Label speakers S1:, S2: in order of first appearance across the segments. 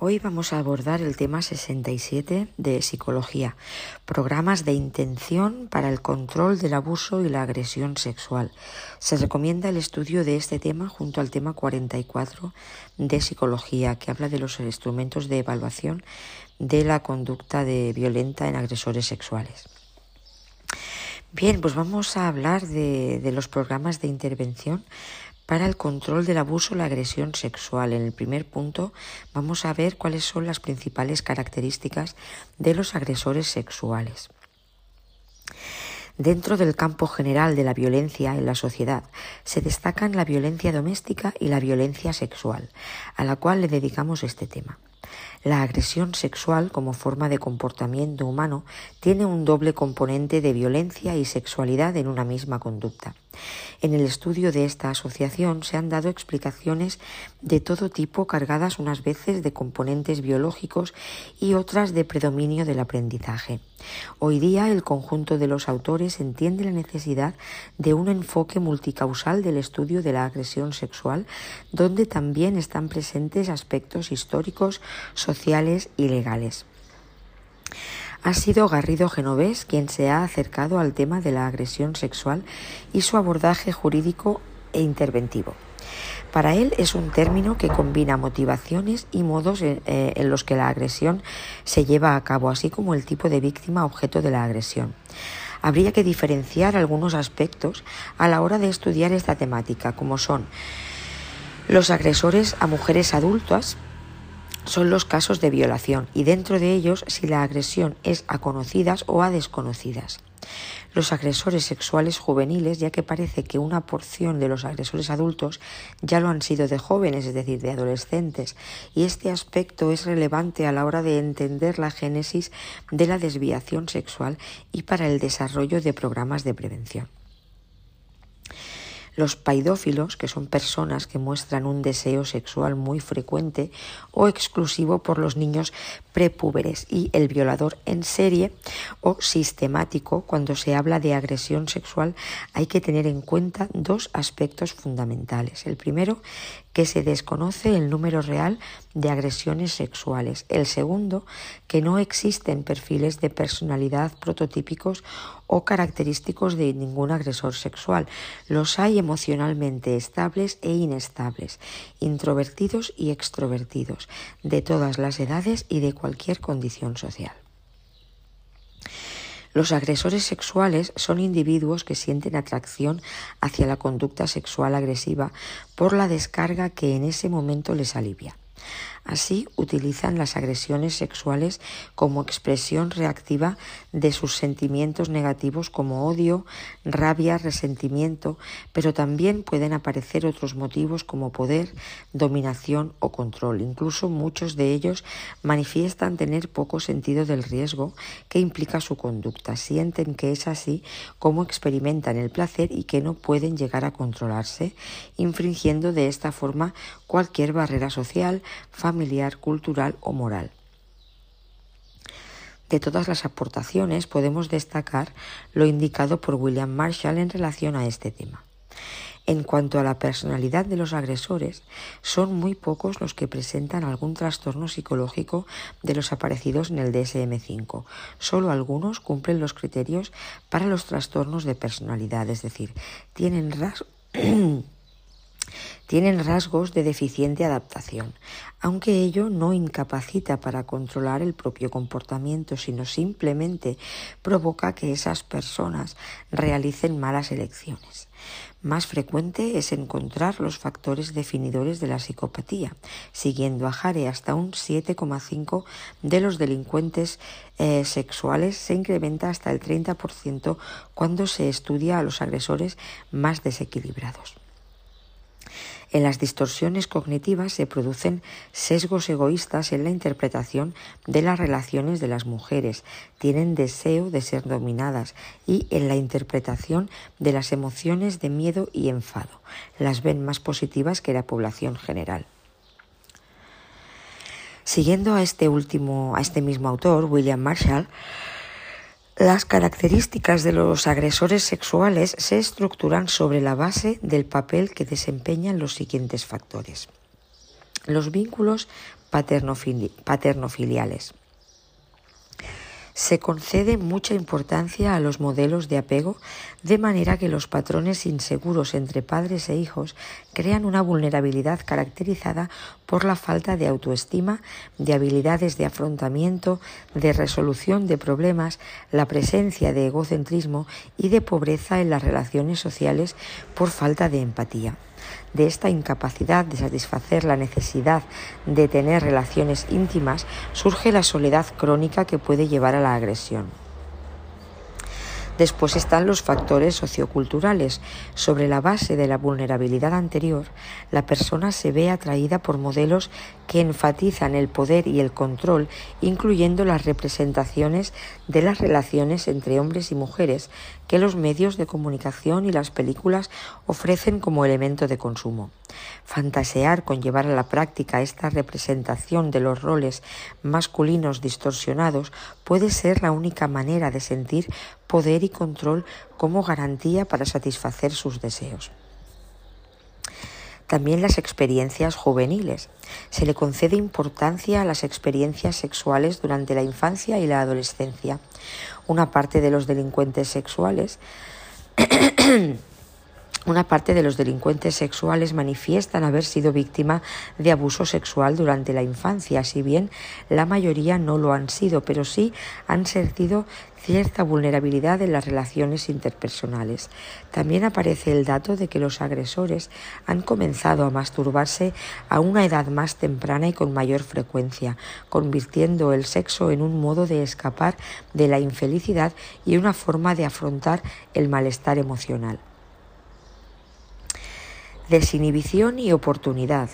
S1: Hoy vamos a abordar el tema 67 de psicología, programas de intención para el control del abuso y la agresión sexual. Se recomienda el estudio de este tema junto al tema 44 de psicología, que habla de los instrumentos de evaluación de la conducta de violenta en agresores sexuales. Bien, pues vamos a hablar de, de los programas de intervención para el control del abuso la agresión sexual. En el primer punto vamos a ver cuáles son las principales características de los agresores sexuales. Dentro del campo general de la violencia en la sociedad se destacan la violencia doméstica y la violencia sexual, a la cual le dedicamos este tema. La agresión sexual como forma de comportamiento humano tiene un doble componente de violencia y sexualidad en una misma conducta. En el estudio de esta asociación se han dado explicaciones de todo tipo cargadas unas veces de componentes biológicos y otras de predominio del aprendizaje. Hoy día el conjunto de los autores entiende la necesidad de un enfoque multicausal del estudio de la agresión sexual, donde también están presentes aspectos históricos, sociales y legales. Ha sido Garrido Genovés quien se ha acercado al tema de la agresión sexual y su abordaje jurídico e interventivo. Para él es un término que combina motivaciones y modos en, eh, en, los que la agresión se lleva a cabo, así como el tipo de víctima objeto de la agresión. Habría que diferenciar algunos aspectos a la hora de estudiar esta temática, como son los agresores a mujeres adultas, son los casos de violación y dentro de ellos si la agresión es a conocidas o a desconocidas. Los agresores sexuales juveniles, ya que parece que una porción de los agresores adultos ya lo han sido de jóvenes, es decir, de adolescentes, y este aspecto es relevante a la hora de entender la génesis de la desviación sexual y para el desarrollo de programas de prevención. Los paidófilos, que son personas que muestran un deseo sexual muy frecuente o exclusivo por los niños prepúberes y el violador en serie o sistemático, cuando se habla de agresión sexual, hay que tener en cuenta dos aspectos fundamentales. El primero, que se desconoce el número real de agresiones sexuales. El segundo, que no existen perfiles de personalidad prototípicos o característicos de ningún agresor sexual. Los hay emocionalmente estables e inestables, introvertidos y extrovertidos, de todas las edades y de cualquier condición social. Los agresores sexuales son individuos que sienten atracción hacia la conducta sexual agresiva por la descarga que en ese momento les alivia. Así utilizan las agresiones sexuales como expresión reactiva de sus sentimientos negativos como odio, rabia, resentimiento, pero también pueden aparecer otros motivos como poder, dominación o control. Incluso muchos de ellos manifiestan tener poco sentido del riesgo que implica su conducta. Sienten que es así como experimentan el placer y que no pueden llegar a controlarse, infringiendo de esta forma cualquier barrera social, familiar, cultural o moral. De todas las aportaciones podemos destacar lo indicado por William Marshall en relación a este tema. En cuanto a la personalidad de los agresores, son muy pocos los que presentan algún trastorno psicológico de los aparecidos en el DSM-5. Solo algunos cumplen los criterios para los trastornos de personalidad, es decir, tienen rasgos tienen rasgos de deficiente adaptación, aunque ello no incapacita para controlar el propio comportamiento, sino simplemente provoca que esas personas realicen malas elecciones. Más frecuente es encontrar los factores definidores de la psicopatía, siguiendo a Jare hasta un 7,5 de los delincuentes eh, sexuales se incrementa hasta el 30% cuando se estudia a los agresores más desequilibrados. En las distorsiones cognitivas se producen sesgos egoístas en la interpretación de las relaciones de las mujeres, tienen deseo de ser dominadas y en la interpretación de las emociones de miedo y enfado. Las ven más positivas que la población general. Siguiendo a este último, a este mismo autor, William Marshall, las características de los agresores sexuales se estructuran sobre la base del papel que desempeñan los siguientes factores. Los vínculos paternofiliales. Se concede mucha importancia a los modelos de apego, de manera que los patrones inseguros entre padres e hijos crean una vulnerabilidad caracterizada por la falta de autoestima, de habilidades de afrontamiento, de resolución de problemas, la presencia de egocentrismo y de pobreza en las relaciones sociales por falta de empatía de esta incapacidad de satisfacer la necesidad de tener relaciones íntimas surge la soledad crónica que puede llevar a la agresión. Después están los factores socioculturales. Sobre la base de la vulnerabilidad anterior, la persona se ve atraída por modelos que enfatizan el poder y el control, incluyendo las representaciones de las relaciones entre hombres y mujeres que los medios de comunicación y las películas ofrecen como elemento de consumo. Fantasear con llevar a la práctica esta representación de los roles masculinos distorsionados puede ser la única manera de sentir poder y control como garantía para satisfacer sus deseos. También las experiencias juveniles. Se le concede importancia a las experiencias sexuales durante la infancia y la adolescencia. Una parte de los delincuentes sexuales Una parte de los delincuentes sexuales manifiestan haber sido víctima de abuso sexual durante la infancia, si bien la mayoría no lo han sido, pero sí han sentido cierta vulnerabilidad en las relaciones interpersonales. También aparece el dato de que los agresores han comenzado a masturbarse a una edad más temprana y con mayor frecuencia, convirtiendo el sexo en un modo de escapar de la infelicidad y una forma de afrontar el malestar emocional. Desinhibición y oportunidad.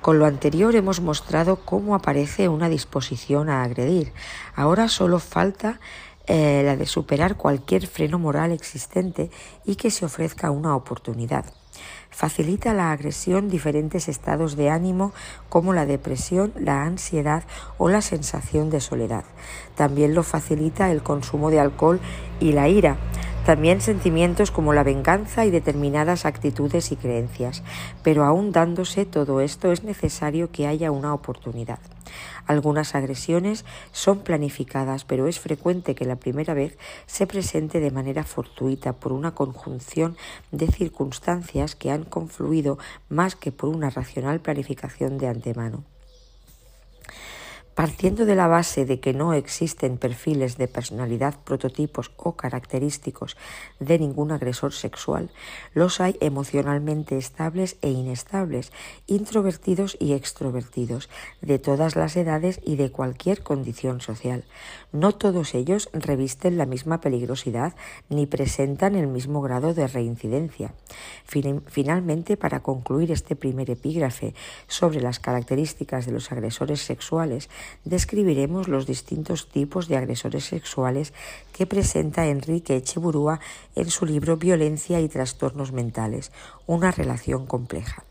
S1: Con lo anterior hemos mostrado cómo aparece una disposición a agredir. Ahora solo falta eh, la de superar cualquier freno moral existente y que se ofrezca una oportunidad. Facilita la agresión diferentes estados de ánimo como la depresión, la ansiedad o la sensación de soledad. También lo facilita el consumo de alcohol y la ira. También sentimientos como la venganza y determinadas actitudes y creencias. Pero aún dándose todo esto es necesario que haya una oportunidad. Algunas agresiones son planificadas, pero es frecuente que la primera vez se presente de manera fortuita por una conjunción de circunstancias que han confluido más que por una racional planificación de antemano. Partiendo de la base de que no existen perfiles de personalidad prototipos o característicos de ningún agresor sexual, los hay emocionalmente estables e inestables, introvertidos y extrovertidos, de todas las edades y de cualquier condición social. No todos ellos revisten la misma peligrosidad ni presentan el mismo grado de reincidencia. Finalmente, para concluir este primer epígrafe sobre las características de los agresores sexuales, describiremos los distintos tipos de agresores sexuales que presenta Enrique Echeburúa en su libro Violencia y trastornos mentales, una relación compleja.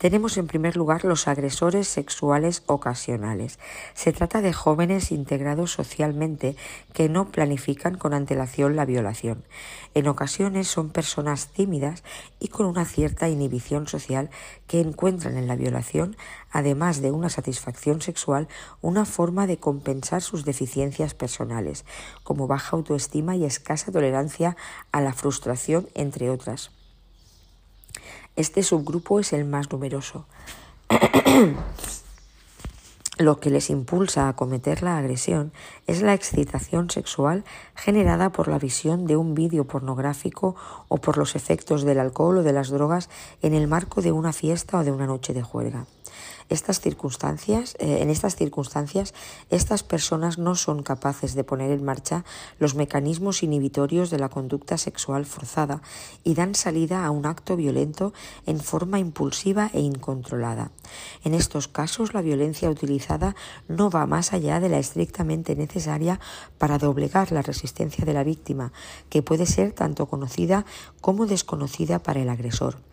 S1: Tenemos en primer lugar los agresores sexuales ocasionales. Se trata de jóvenes integrados socialmente que no planifican con antelación la violación. En ocasiones son personas tímidas y con una cierta inhibición social que encuentran en la violación, además de una satisfacción sexual, una forma de compensar sus deficiencias personales, como baja autoestima y escasa tolerancia a la frustración, entre otras. Este subgrupo es el más numeroso. Lo que les impulsa a cometer la agresión es la excitación sexual generada por la visión de un vídeo pornográfico o por los efectos del alcohol o de las drogas en el marco de una fiesta o de una noche de juerga. Estas circunstancias, eh, en estas circunstancias, estas personas no son capaces de poner en marcha los mecanismos inhibitorios de la conducta sexual forzada y dan salida a un acto violento en forma impulsiva e incontrolada. En estos casos, la violencia utilizada no va más allá de la estrictamente necesaria para doblegar la resistencia de la víctima, que puede ser tanto conocida como desconocida para el agresor.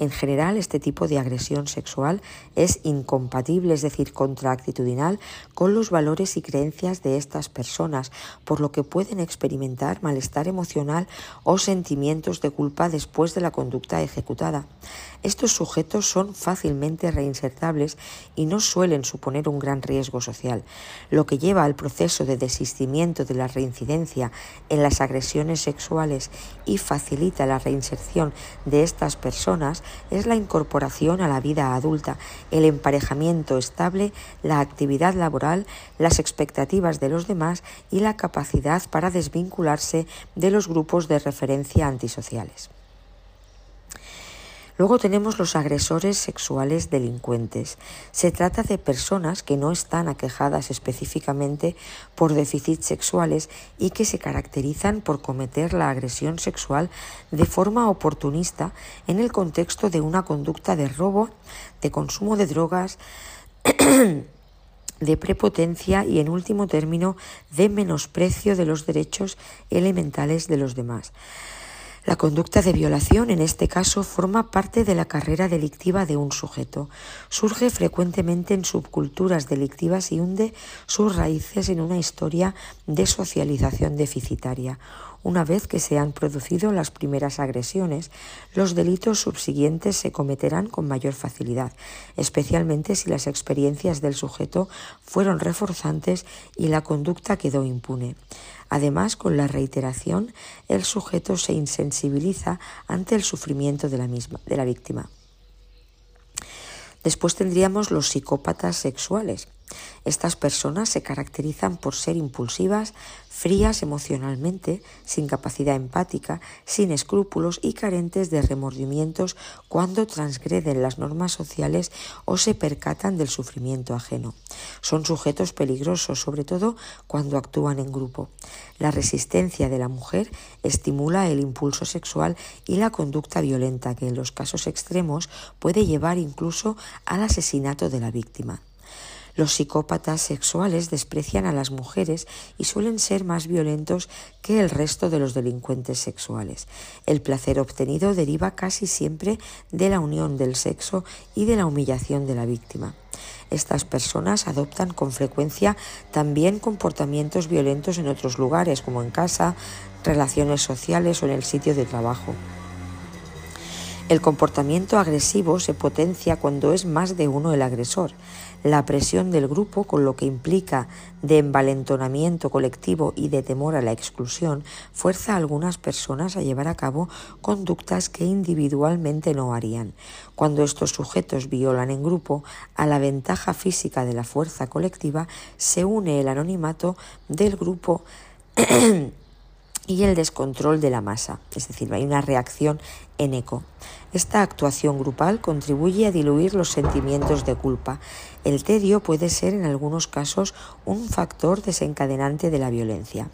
S1: En general, este tipo de agresión sexual es incompatible, es decir, contraactitudinal, con los valores y creencias de estas personas, por lo que pueden experimentar malestar emocional o sentimientos de culpa después de la conducta ejecutada. Estos sujetos son fácilmente reinsertables y no suelen suponer un gran riesgo social, lo que lleva al proceso de desistimiento de la reincidencia en las agresiones sexuales y facilita la reinserción de estas personas es la incorporación a la vida adulta, el emparejamiento estable, la actividad laboral, las expectativas de los demás y la capacidad para desvincularse de los grupos de referencia antisociales. Luego tenemos los agresores sexuales delincuentes. Se trata de personas que no están aquejadas específicamente por déficits sexuales y que se caracterizan por cometer la agresión sexual de forma oportunista en el contexto de una conducta de robo, de consumo de drogas, de prepotencia y, en último término, de menosprecio de los derechos elementales de los demás. La conducta de violación, en este caso, forma parte de la carrera delictiva de un sujeto. Surge frecuentemente en subculturas delictivas y hunde sus raíces en una historia de socialización deficitaria. Una vez que se han producido las primeras agresiones, los delitos subsiguientes se cometerán con mayor facilidad, especialmente si las experiencias del sujeto fueron reforzantes y la conducta quedó impune. Además, con la reiteración, el sujeto se insensibiliza ante el sufrimiento de la, misma, de la víctima. Después tendríamos los psicópatas sexuales. Estas personas se caracterizan por ser impulsivas, frías emocionalmente, sin capacidad empática, sin escrúpulos y carentes de remordimientos cuando transgreden las normas sociales o se percatan del sufrimiento ajeno. Son sujetos peligrosos, sobre todo cuando actúan en grupo. La resistencia de la mujer estimula el impulso sexual y la conducta violenta que en los casos extremos puede llevar incluso al asesinato de la víctima. Los psicópatas sexuales desprecian a las mujeres y suelen ser más violentos que el resto de los delincuentes sexuales. El placer obtenido deriva casi siempre de la unión del sexo y de la humillación de la víctima. Estas personas adoptan con frecuencia también comportamientos violentos en otros lugares, como en casa, relaciones sociales o en el sitio de trabajo. El comportamiento agresivo se potencia cuando es más de uno el agresor. La presión del grupo, con lo que implica de envalentonamiento colectivo y de temor a la exclusión, fuerza a algunas personas a llevar a cabo conductas que individualmente no harían. Cuando estos sujetos violan en grupo, a la ventaja física de la fuerza colectiva se une el anonimato del grupo y el descontrol de la masa, es decir, hay una reacción en eco. Esta actuación grupal contribuye a diluir los sentimientos de culpa. El tedio puede ser en algunos casos un factor desencadenante de la violencia.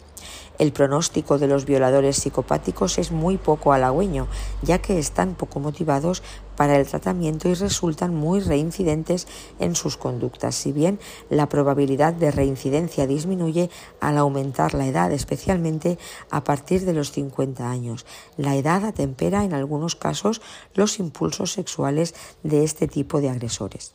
S1: El pronóstico de los violadores psicopáticos es muy poco halagüeño, ya que están poco motivados para el tratamiento y resultan muy reincidentes en sus conductas, si bien la probabilidad de reincidencia disminuye al aumentar la edad, especialmente a partir de los 50 años. La edad atempera en algunos casos los impulsos sexuales de este tipo de agresores.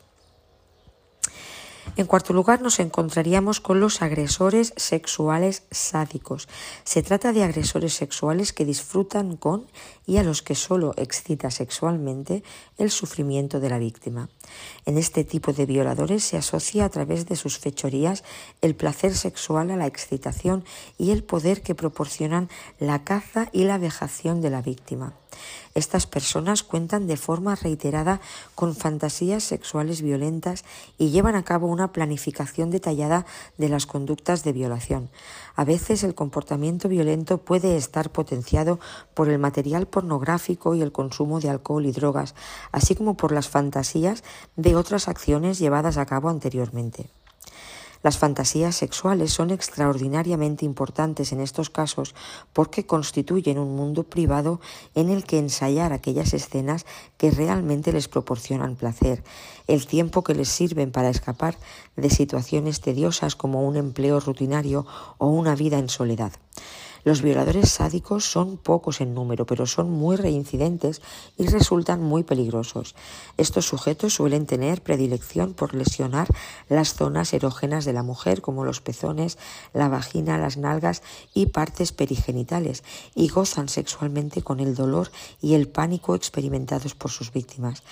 S1: En cuarto lugar, nos encontraríamos con los agresores sexuales sádicos. Se trata de agresores sexuales que disfrutan con y a los que solo excita sexualmente el sufrimiento de la víctima. En este tipo de violadores se asocia a través de sus fechorías el placer sexual a la excitación y el poder que proporcionan la caza y la vejación de la víctima. Estas personas cuentan de forma reiterada con fantasías sexuales violentas y llevan a cabo una planificación detallada de las conductas de violación. A veces el comportamiento violento puede estar potenciado por el material pornográfico y el consumo de alcohol y drogas, así como por las fantasías de otras acciones llevadas a cabo anteriormente. Las fantasías sexuales son extraordinariamente importantes en estos casos porque constituyen un mundo privado en el que ensayar aquellas escenas que realmente les proporcionan placer, el tiempo que les sirven para escapar de situaciones tediosas como un empleo rutinario o una vida en soledad. Los violadores sádicos son pocos en número, pero son muy reincidentes y resultan muy peligrosos. Estos sujetos suelen tener predilección por lesionar las zonas erógenas de la mujer, como los pezones, la vagina, las nalgas y partes perigenitales, y gozan sexualmente con el dolor y el pánico experimentados por sus víctimas.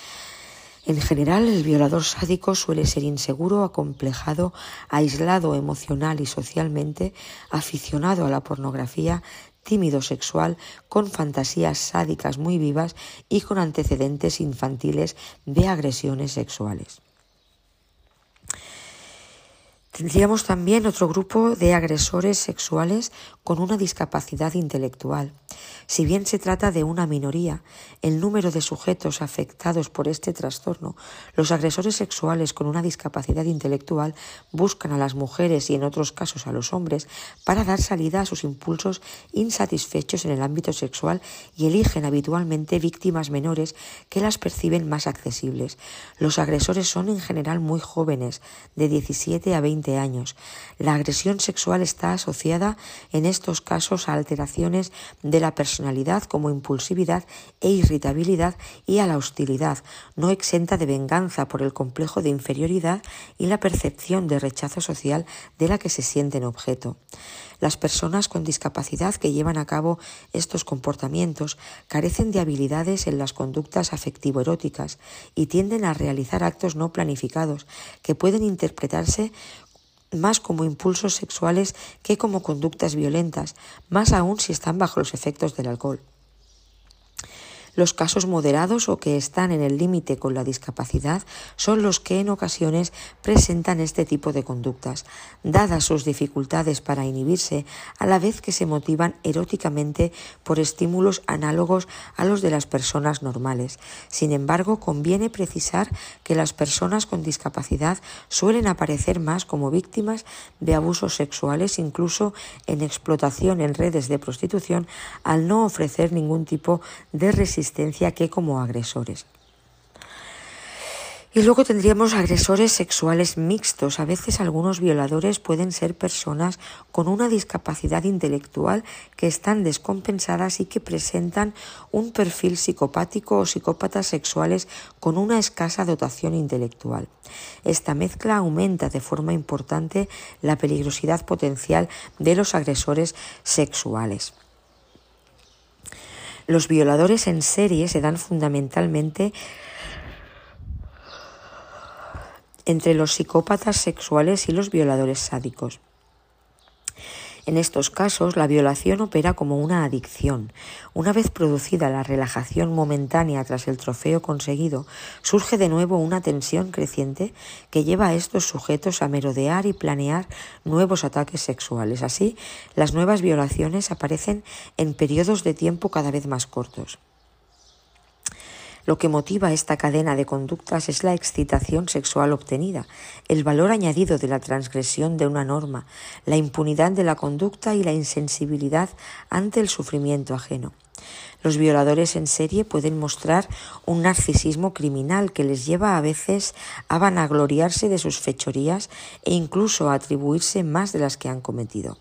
S1: En general, el violador sádico suele ser inseguro, acomplejado, aislado emocional y socialmente, aficionado a la pornografía, tímido sexual, con fantasías sádicas muy vivas y con antecedentes infantiles de agresiones sexuales. Tendríamos también otro grupo de agresores sexuales con una discapacidad intelectual. Si bien se trata de una minoría, el número de sujetos afectados por este trastorno, los agresores sexuales con una discapacidad intelectual buscan a las mujeres y en otros casos a los hombres para dar salida a sus impulsos insatisfechos en el ámbito sexual y eligen habitualmente víctimas menores que las perciben más accesibles. Los agresores son en general muy jóvenes, de 17 a 20 años. La agresión sexual está asociada en estos casos a alteraciones de la personalidad como impulsividad e irritabilidad y a la hostilidad, no exenta de venganza por el complejo de inferioridad y la percepción de rechazo social de la que se sienten objeto. Las personas con discapacidad que llevan a cabo estos comportamientos carecen de habilidades en las conductas afectivo-eróticas y tienden a realizar actos no planificados que pueden interpretarse más como impulsos sexuales que como conductas violentas, más aún si están bajo los efectos del alcohol. Los casos moderados o que están en el límite con la discapacidad son los que en ocasiones presentan este tipo de conductas, dadas sus dificultades para inhibirse, a la vez que se motivan eróticamente por estímulos análogos a los de las personas normales. Sin embargo, conviene precisar que las personas con discapacidad suelen aparecer más como víctimas de abusos sexuales, incluso en explotación en redes de prostitución, al no ofrecer ningún tipo de resistencia que como agresores. Y luego tendríamos agresores sexuales mixtos. A veces algunos violadores pueden ser personas con una discapacidad intelectual que están descompensadas y que presentan un perfil psicopático o psicópatas sexuales con una escasa dotación intelectual. Esta mezcla aumenta de forma importante la peligrosidad potencial de los agresores sexuales. Los violadores en serie se dan fundamentalmente entre los psicópatas sexuales y los violadores sádicos. En estos casos, la violación opera como una adicción. Una vez producida la relajación momentánea tras el trofeo conseguido, surge de nuevo una tensión creciente que lleva a estos sujetos a merodear y planear nuevos ataques sexuales. Así, las nuevas violaciones aparecen en periodos de tiempo cada vez más cortos. Lo que motiva esta cadena de conductas es la excitación sexual obtenida, el valor añadido de la transgresión de una norma, la impunidad de la conducta y la insensibilidad ante el sufrimiento ajeno. Los violadores en serie pueden mostrar un narcisismo criminal que les lleva a veces a vanagloriarse de sus fechorías e incluso a atribuirse más de las que han cometido.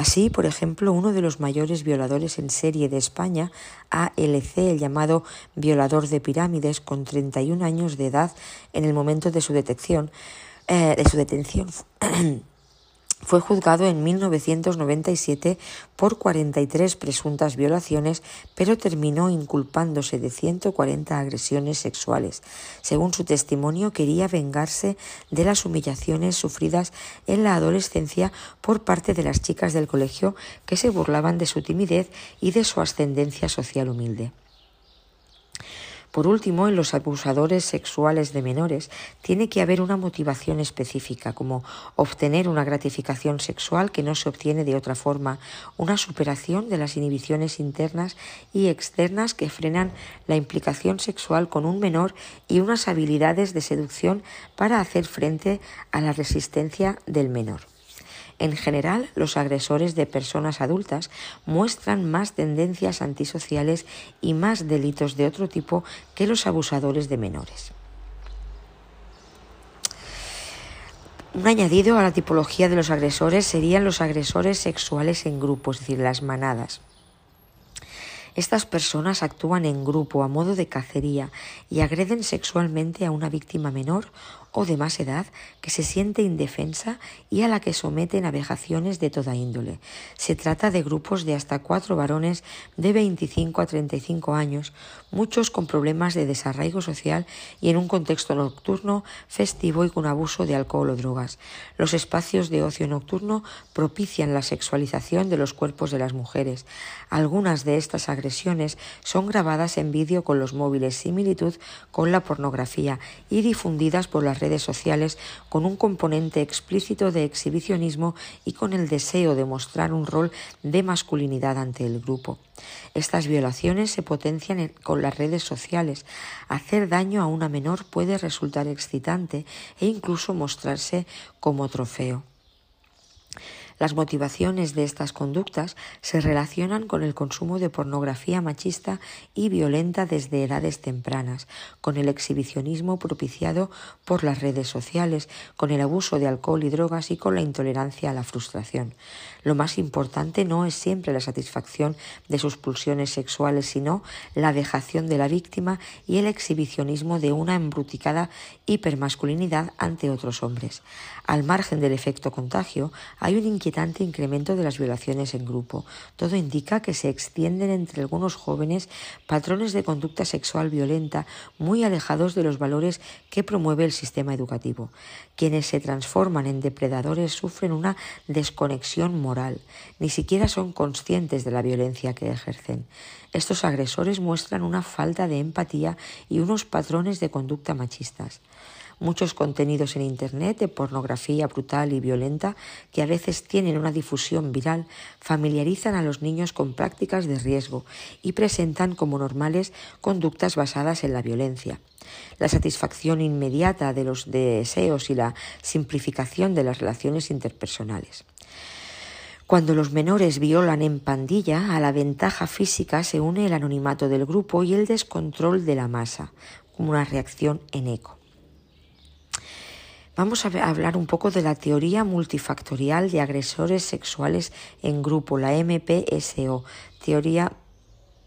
S1: Así, por ejemplo, uno de los mayores violadores en serie de España, ALC, el llamado violador de pirámides, con 31 años de edad en el momento de su detección, eh, de su detención, Fue juzgado en 1997 por 43 presuntas violaciones, pero terminó inculpándose de 140 agresiones sexuales. Según su testimonio, quería vengarse de las humillaciones sufridas en la adolescencia por parte de las chicas del colegio que se burlaban de su timidez y de su ascendencia social humilde. Por último, en los abusadores sexuales de menores tiene que haber una motivación específica, como obtener una gratificación sexual que no se obtiene de otra forma, una superación de las inhibiciones internas y externas que frenan la implicación sexual con un menor y unas habilidades de seducción para hacer frente a la resistencia del menor. En general, los agresores de personas adultas muestran más tendencias antisociales y más delitos de otro tipo que los abusadores de menores. Un añadido a la tipología de los agresores serían los agresores sexuales en grupo, es decir, las manadas. Estas personas actúan en grupo a modo de cacería y agreden sexualmente a una víctima menor o de más edad que se siente indefensa y a la que someten a vejaciones de toda índole. Se trata de grupos de hasta cuatro varones de 25 a 35 años, muchos con problemas de desarraigo social y en un contexto nocturno, festivo y con abuso de alcohol o drogas. Los espacios de ocio nocturno propician la sexualización de los cuerpos de las mujeres. Algunas de estas agresiones son grabadas en vídeo con los móviles, similitud con la pornografía y difundidas por las redes sociales con un componente explícito de exhibicionismo y con el deseo de mostrar un rol de masculinidad ante el grupo. Estas violaciones se potencian con las redes sociales. Hacer daño a una menor puede resultar excitante e incluso mostrarse como trofeo. Las motivaciones de estas conductas se relacionan con el consumo de pornografía machista y violenta desde edades tempranas, con el exhibicionismo propiciado por las redes sociales, con el abuso de alcohol y drogas y con la intolerancia a la frustración. Lo más importante no es siempre la satisfacción de sus pulsiones sexuales, sino la vejación de la víctima y el exhibicionismo de una embruticada hipermasculinidad ante otros hombres. Al margen del efecto contagio, hay un inquietante incremento de las violaciones en grupo. Todo indica que se extienden entre algunos jóvenes patrones de conducta sexual violenta muy alejados de los valores que promueve el sistema educativo. Quienes se transforman en depredadores sufren una desconexión moral, ni siquiera son conscientes de la violencia que ejercen. Estos agresores muestran una falta de empatía y unos patrones de conducta machistas. Muchos contenidos en Internet de pornografía brutal y violenta, que a veces tienen una difusión viral, familiarizan a los niños con prácticas de riesgo y presentan como normales conductas basadas en la violencia. La satisfacción inmediata de los deseos y la simplificación de las relaciones interpersonales. Cuando los menores violan en pandilla, a la ventaja física se une el anonimato del grupo y el descontrol de la masa, como una reacción en eco. Vamos a hablar un poco de la teoría multifactorial de agresores sexuales en grupo, la MPSO, teoría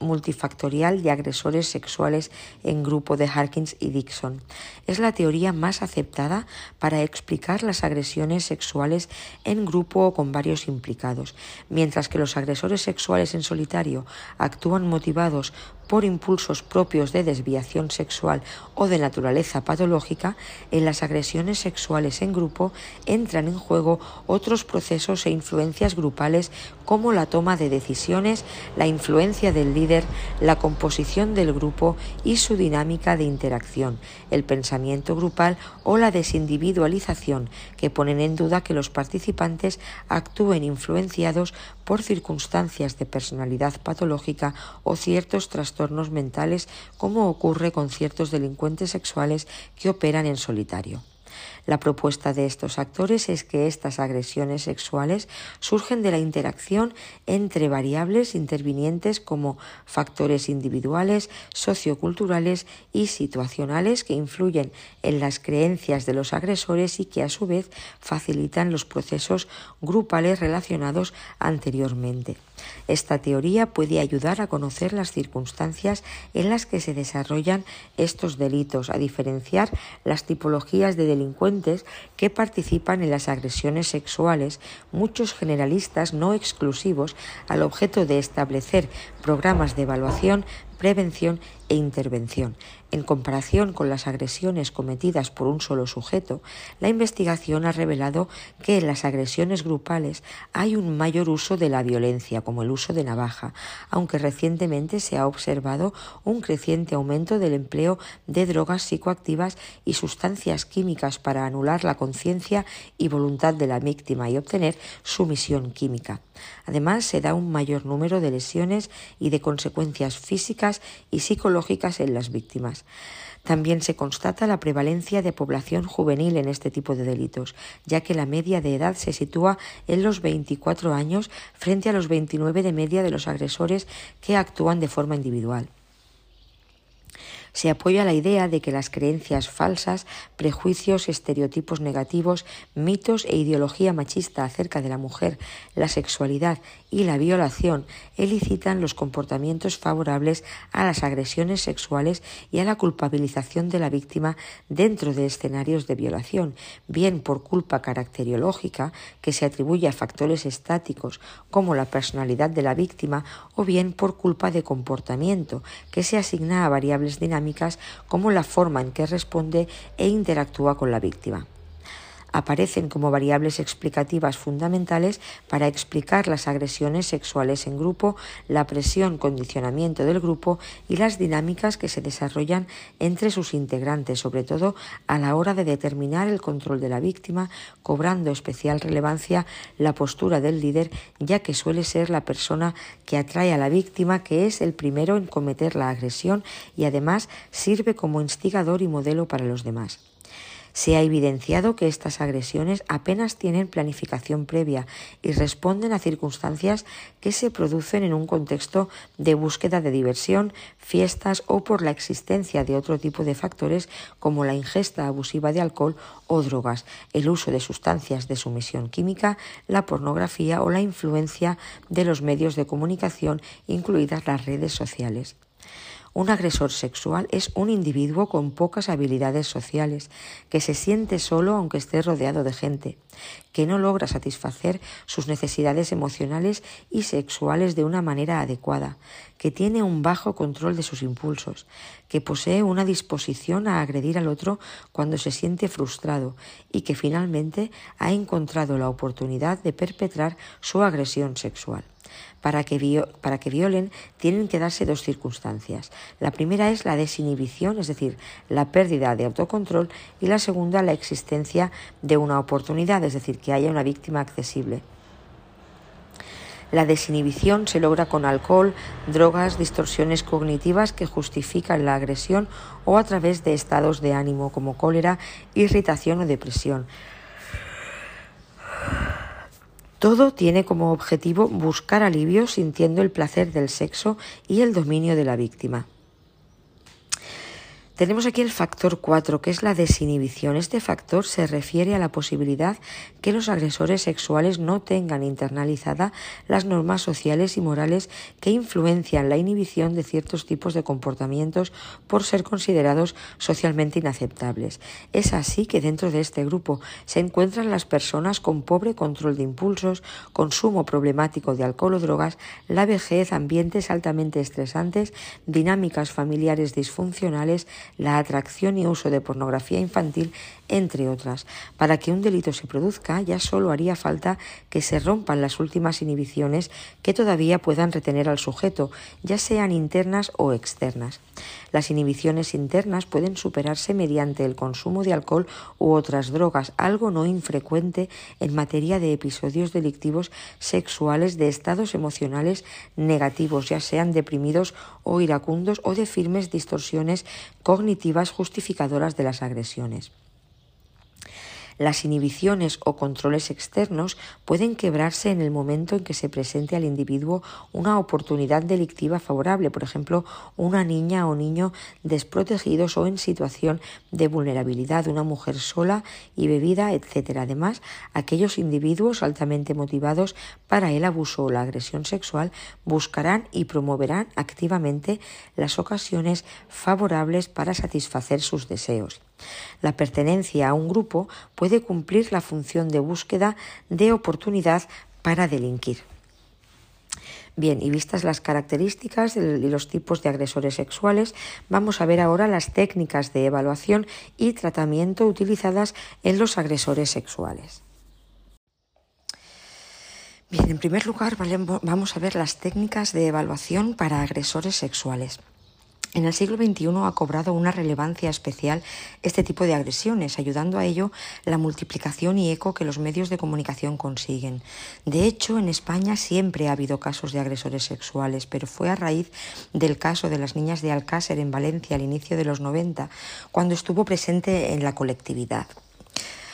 S1: multifactorial de agresores sexuales en grupo de Harkins y Dixon. Es la teoría más aceptada para explicar las agresiones sexuales en grupo o con varios implicados, mientras que los agresores sexuales en solitario actúan motivados por impulsos propios de desviación sexual o de naturaleza patológica, en las agresiones sexuales en grupo entran en juego otros procesos e influencias grupales como la toma de decisiones, la influencia del líder, la composición del grupo y su dinámica de interacción, el pensamiento grupal o la desindividualización, que ponen en duda que los participantes actúen influenciados por circunstancias de personalidad patológica o ciertos trastornos mentales, como ocurre con ciertos delincuentes sexuales que operan en solitario. La propuesta de estos actores es que estas agresiones sexuales surgen de la interacción entre variables intervinientes como factores individuales, socioculturales y situacionales que influyen en las creencias de los agresores y que a su vez facilitan los procesos grupales relacionados anteriormente. Esta teoría puede ayudar a conocer las circunstancias en las que se desarrollan estos delitos, a diferenciar las tipologías de delincuentes que participan en las agresiones sexuales, muchos generalistas no exclusivos, al objeto de establecer programas de evaluación prevención e intervención. En comparación con las agresiones cometidas por un solo sujeto, la investigación ha revelado que en las agresiones grupales hay un mayor uso de la violencia, como el uso de navaja, aunque recientemente se ha observado un creciente aumento del empleo de drogas psicoactivas y sustancias químicas para anular la conciencia y voluntad de la víctima y obtener sumisión química. Además, se da un mayor número de lesiones y de consecuencias físicas y psicológicas en las víctimas. También se constata la prevalencia de población juvenil en este tipo de delitos, ya que la media de edad se sitúa en los 24 años frente a los 29 de media de los agresores que actúan de forma individual. Se apoya la idea de que las creencias falsas, prejuicios, estereotipos negativos, mitos e ideología machista acerca de la mujer, la sexualidad y la violación elicitan los comportamientos favorables a las agresiones sexuales y a la culpabilización de la víctima dentro de escenarios de violación, bien por culpa caracteriológica que se atribuye a factores estáticos como la personalidad de la víctima o bien por culpa de comportamiento que se asigna a variables dinámicas como la forma en que responde e interactúa con la víctima aparecen como variables explicativas fundamentales para explicar las agresiones sexuales en grupo, la presión, condicionamiento del grupo y las dinámicas que se desarrollan entre sus integrantes, sobre todo a la hora de determinar el control de la víctima, cobrando especial relevancia la postura del líder, ya que suele ser la persona que atrae a la víctima, que es el primero en cometer la agresión y además sirve como instigador y modelo para los demás. Se ha evidenciado que estas agresiones apenas tienen planificación previa y responden a circunstancias que se producen en un contexto de búsqueda de diversión, fiestas o por la existencia de otro tipo de factores como la ingesta abusiva de alcohol o drogas, el uso de sustancias de sumisión química, la pornografía o la influencia de los medios de comunicación, incluidas las redes sociales. Un agresor sexual es un individuo con pocas habilidades sociales, que se siente solo aunque esté rodeado de gente, que no logra satisfacer sus necesidades emocionales y sexuales de una manera adecuada, que tiene un bajo control de sus impulsos, que posee una disposición a agredir al otro cuando se siente frustrado y que finalmente ha encontrado la oportunidad de perpetrar su agresión sexual. Para que, para que violen tienen que darse dos circunstancias. La primera es la desinhibición, es decir, la pérdida de autocontrol, y la segunda la existencia de una oportunidad, es decir, que haya una víctima accesible. La desinhibición se logra con alcohol, drogas, distorsiones cognitivas que justifican la agresión o a través de estados de ánimo como cólera, irritación o depresión. Todo tiene como objetivo buscar alivio sintiendo el placer del sexo y el dominio de la víctima. Tenemos aquí el factor 4, que es la desinhibición. Este factor se refiere a la posibilidad que los agresores sexuales no tengan internalizada las normas sociales y morales que influencian la inhibición de ciertos tipos de comportamientos por ser considerados socialmente inaceptables. Es así que dentro de este grupo se encuentran las personas con pobre control de impulsos, consumo problemático de alcohol o drogas, la vejez, ambientes altamente estresantes, dinámicas familiares disfuncionales, la atracción y uso de pornografía infantil, entre otras. Para que un delito se produzca ya solo haría falta que se rompan las últimas inhibiciones que todavía puedan retener al sujeto, ya sean internas o externas. Las inhibiciones internas pueden superarse mediante el consumo de alcohol u otras drogas, algo no infrecuente en materia de episodios delictivos sexuales de estados emocionales negativos, ya sean deprimidos o iracundos o de firmes distorsiones cognitivas justificadoras de las agresiones. Las inhibiciones o controles externos pueden quebrarse en el momento en que se presente al individuo una oportunidad delictiva favorable, por ejemplo, una niña o niño desprotegidos o en situación de vulnerabilidad, una mujer sola y bebida, etc. Además, aquellos individuos altamente motivados para el abuso o la agresión sexual buscarán y promoverán activamente las ocasiones favorables para satisfacer sus deseos. La pertenencia a un grupo puede cumplir la función de búsqueda de oportunidad para delinquir. Bien, y vistas las características y los tipos de agresores sexuales, vamos a ver ahora las técnicas de evaluación y tratamiento utilizadas en los agresores sexuales. Bien, en primer lugar vamos a ver las técnicas de evaluación para agresores sexuales. En el siglo XXI ha cobrado una relevancia especial este tipo de agresiones, ayudando a ello la multiplicación y eco que los medios de comunicación consiguen. De hecho, en España siempre ha habido casos de agresores sexuales, pero fue a raíz del caso de las niñas de Alcácer en Valencia al inicio de los 90, cuando estuvo presente en la colectividad.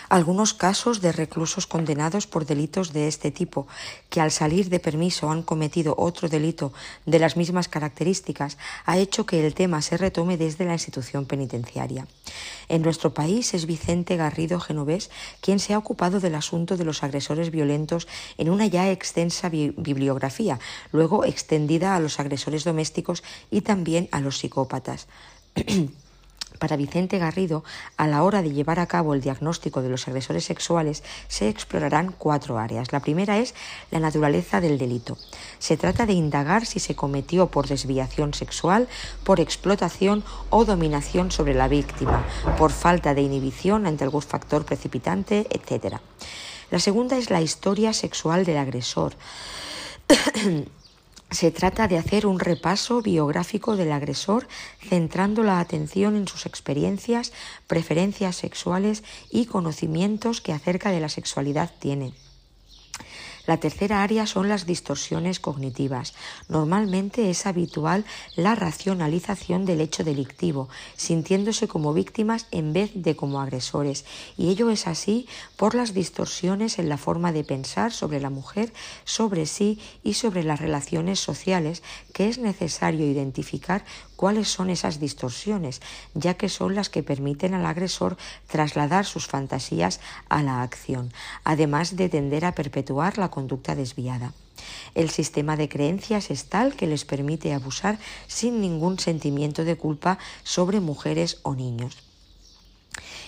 S1: Algunos casos de reclusos condenados por delitos de este tipo, que al salir de permiso han cometido otro delito de las mismas características, ha hecho que el tema se retome desde la institución penitenciaria. En nuestro país es Vicente Garrido Genovés quien se ha ocupado del asunto de los agresores violentos en una ya extensa bibliografía, luego extendida a los agresores domésticos y también a los psicópatas. Para Vicente Garrido, a la hora de llevar a cabo el diagnóstico de los agresores sexuales, se explorarán cuatro áreas. La primera es la naturaleza del delito. Se trata de indagar si se cometió por desviación sexual, por explotación o dominación sobre la víctima, por falta de inhibición ante algún factor precipitante, etc. La segunda es la historia sexual del agresor. Se trata de hacer un repaso biográfico del agresor centrando la atención en sus experiencias, preferencias sexuales y conocimientos que acerca de la sexualidad tiene. La tercera área son las distorsiones cognitivas. Normalmente es habitual la racionalización del hecho delictivo, sintiéndose como víctimas en vez de como agresores, y ello es así por las distorsiones en la forma de pensar sobre la mujer, sobre sí y sobre las relaciones sociales que es necesario identificar cuáles son esas distorsiones, ya que son las que permiten al agresor trasladar sus fantasías a la acción, además de tender a perpetuar la conducta desviada. El sistema de creencias es tal que les permite abusar sin ningún sentimiento de culpa sobre mujeres o niños.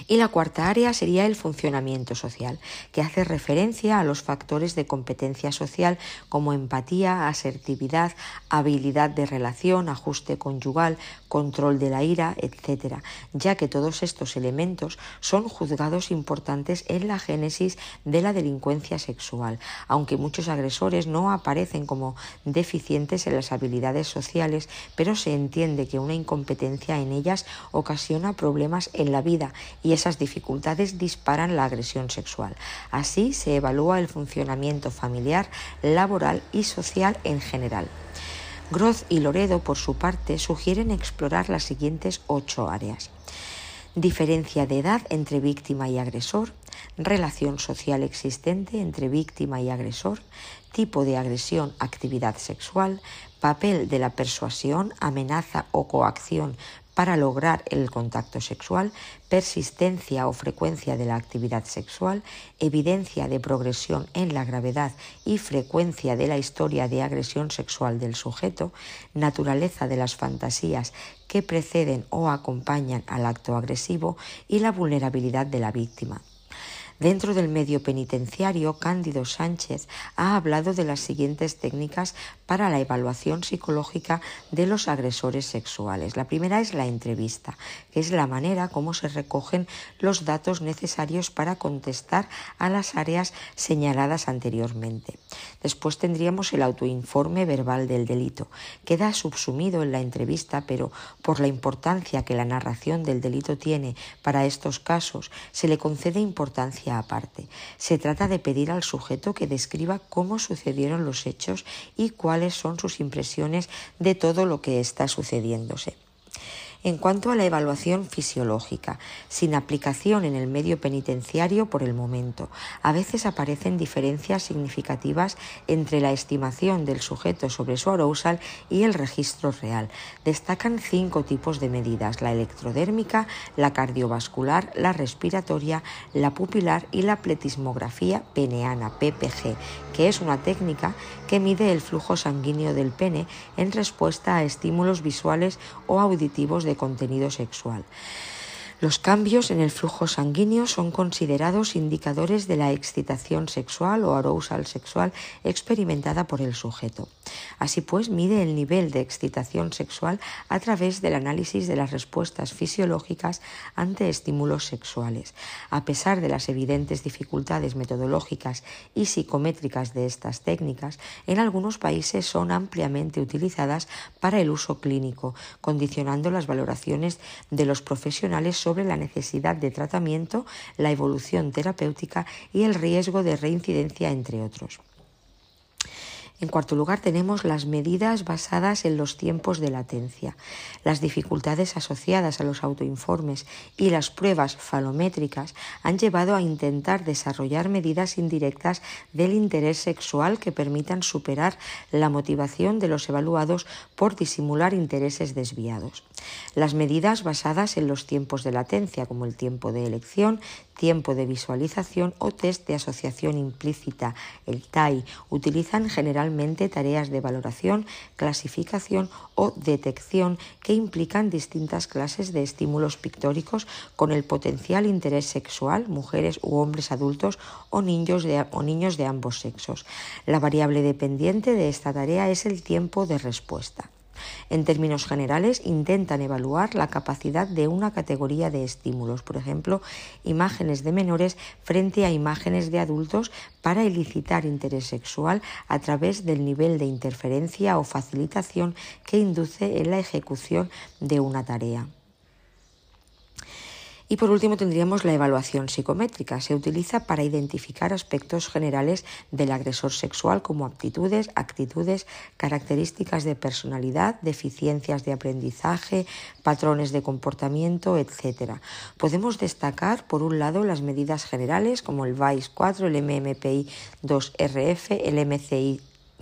S1: Y la cuarta área sería el funcionamiento social, que hace referencia a los factores de competencia social como empatía, asertividad, habilidad de relación, ajuste conyugal, control de la ira, etc., ya que todos estos elementos son juzgados importantes en la génesis de la delincuencia sexual, aunque muchos agresores no aparecen como deficientes en las habilidades sociales, pero se entiende que una incompetencia en ellas ocasiona problemas en la vida esas dificultades disparan la agresión sexual. Así se evalúa el funcionamiento familiar, laboral y social en general. Groth y Loredo, por su parte, sugieren explorar las siguientes ocho áreas. Diferencia de edad entre víctima y agresor, relación social existente entre víctima y agresor, tipo de agresión, actividad sexual, papel de la persuasión, amenaza o coacción para lograr el contacto sexual, persistencia o frecuencia de la actividad sexual, evidencia de progresión en la gravedad y frecuencia de la historia de agresión sexual del sujeto, naturaleza de las fantasías que preceden o acompañan al acto agresivo y la vulnerabilidad de la víctima. Dentro del medio penitenciario, Cándido Sánchez ha hablado de las siguientes técnicas para la evaluación psicológica de los agresores sexuales. La primera es la entrevista, que es la manera como se recogen los datos necesarios para contestar a las áreas señaladas anteriormente. Después tendríamos el autoinforme verbal del delito. Queda subsumido en la entrevista, pero por la importancia que la narración del delito tiene para estos casos, se le concede importancia aparte. Se trata de pedir al sujeto que describa cómo sucedieron los hechos y son sus impresiones de todo lo que está sucediéndose. En cuanto a la evaluación fisiológica, sin aplicación en el medio penitenciario por el momento, a veces aparecen diferencias significativas entre la estimación del sujeto sobre su arousal y el registro real. Destacan cinco tipos de medidas, la electrodérmica, la cardiovascular, la respiratoria, la pupilar y la pletismografía peneana, PPG, que es una técnica que mide el flujo sanguíneo del pene en respuesta a estímulos visuales o auditivos de contenido sexual. Los cambios en el flujo sanguíneo son considerados indicadores de la excitación sexual o arousal sexual experimentada por el sujeto. Así pues, mide el nivel de excitación sexual a través del análisis de las respuestas fisiológicas ante estímulos sexuales. A pesar de las evidentes dificultades metodológicas y psicométricas de estas técnicas, en algunos países son ampliamente utilizadas para el uso clínico, condicionando las valoraciones de los profesionales la necesidad de tratamiento, la evolución terapéutica y el riesgo de reincidencia, entre otros. En cuarto lugar, tenemos las medidas basadas en los tiempos de latencia. Las dificultades asociadas a los autoinformes y las pruebas falométricas han llevado a intentar desarrollar medidas indirectas del interés sexual que permitan superar la motivación de los evaluados por disimular intereses desviados. Las medidas basadas en los tiempos de latencia, como el tiempo de elección, tiempo de visualización o test de asociación implícita, el TAI, utilizan generalmente tareas de valoración, clasificación o detección que implican distintas clases de estímulos pictóricos con el potencial interés sexual, mujeres u hombres adultos o niños de, o niños de ambos sexos. La variable dependiente de esta tarea es el tiempo de respuesta. En términos generales, intentan evaluar la capacidad de una categoría de estímulos, por ejemplo, imágenes de menores frente a imágenes de adultos para elicitar interés sexual a través del nivel de interferencia o facilitación que induce en la ejecución de una tarea. Y por último tendríamos la evaluación psicométrica. Se utiliza para identificar aspectos generales del agresor sexual como aptitudes, actitudes, características de personalidad, deficiencias de aprendizaje, patrones de comportamiento, etc. Podemos destacar, por un lado, las medidas generales como el VICE 4, el MMPI 2RF, el MCI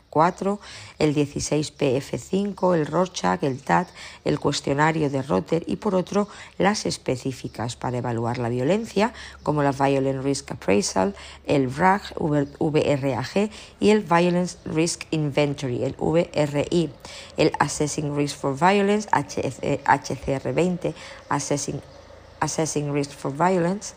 S1: 4, el 16PF5, el Rorschach, el TAT, el cuestionario de Rotter y por otro las específicas para evaluar la violencia como la Violent Risk Appraisal, el VRAG, VRAG y el Violence Risk Inventory, el VRI, el Assessing Risk for Violence, HCR20, Assessing, Assessing Risk for Violence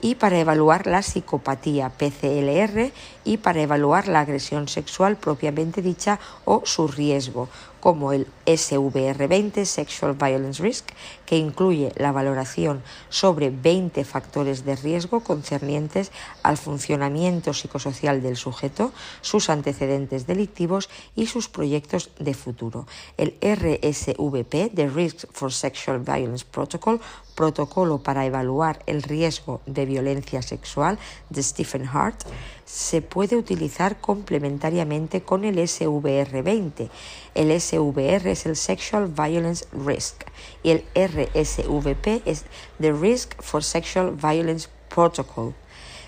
S1: y para evaluar la psicopatía PCLR y para evaluar la agresión sexual propiamente dicha o su riesgo, como el SVR20 Sexual Violence Risk, que incluye la valoración sobre 20 factores de riesgo concernientes al funcionamiento psicosocial del sujeto, sus antecedentes delictivos y sus proyectos de futuro. El RSVP, The Risk for Sexual Violence Protocol, protocolo para evaluar el riesgo de violencia sexual de Stephen Hart, se puede utilizar complementariamente con el SVR20. El SVR es el Sexual Violence Risk y el RSVP es The Risk for Sexual Violence Protocol.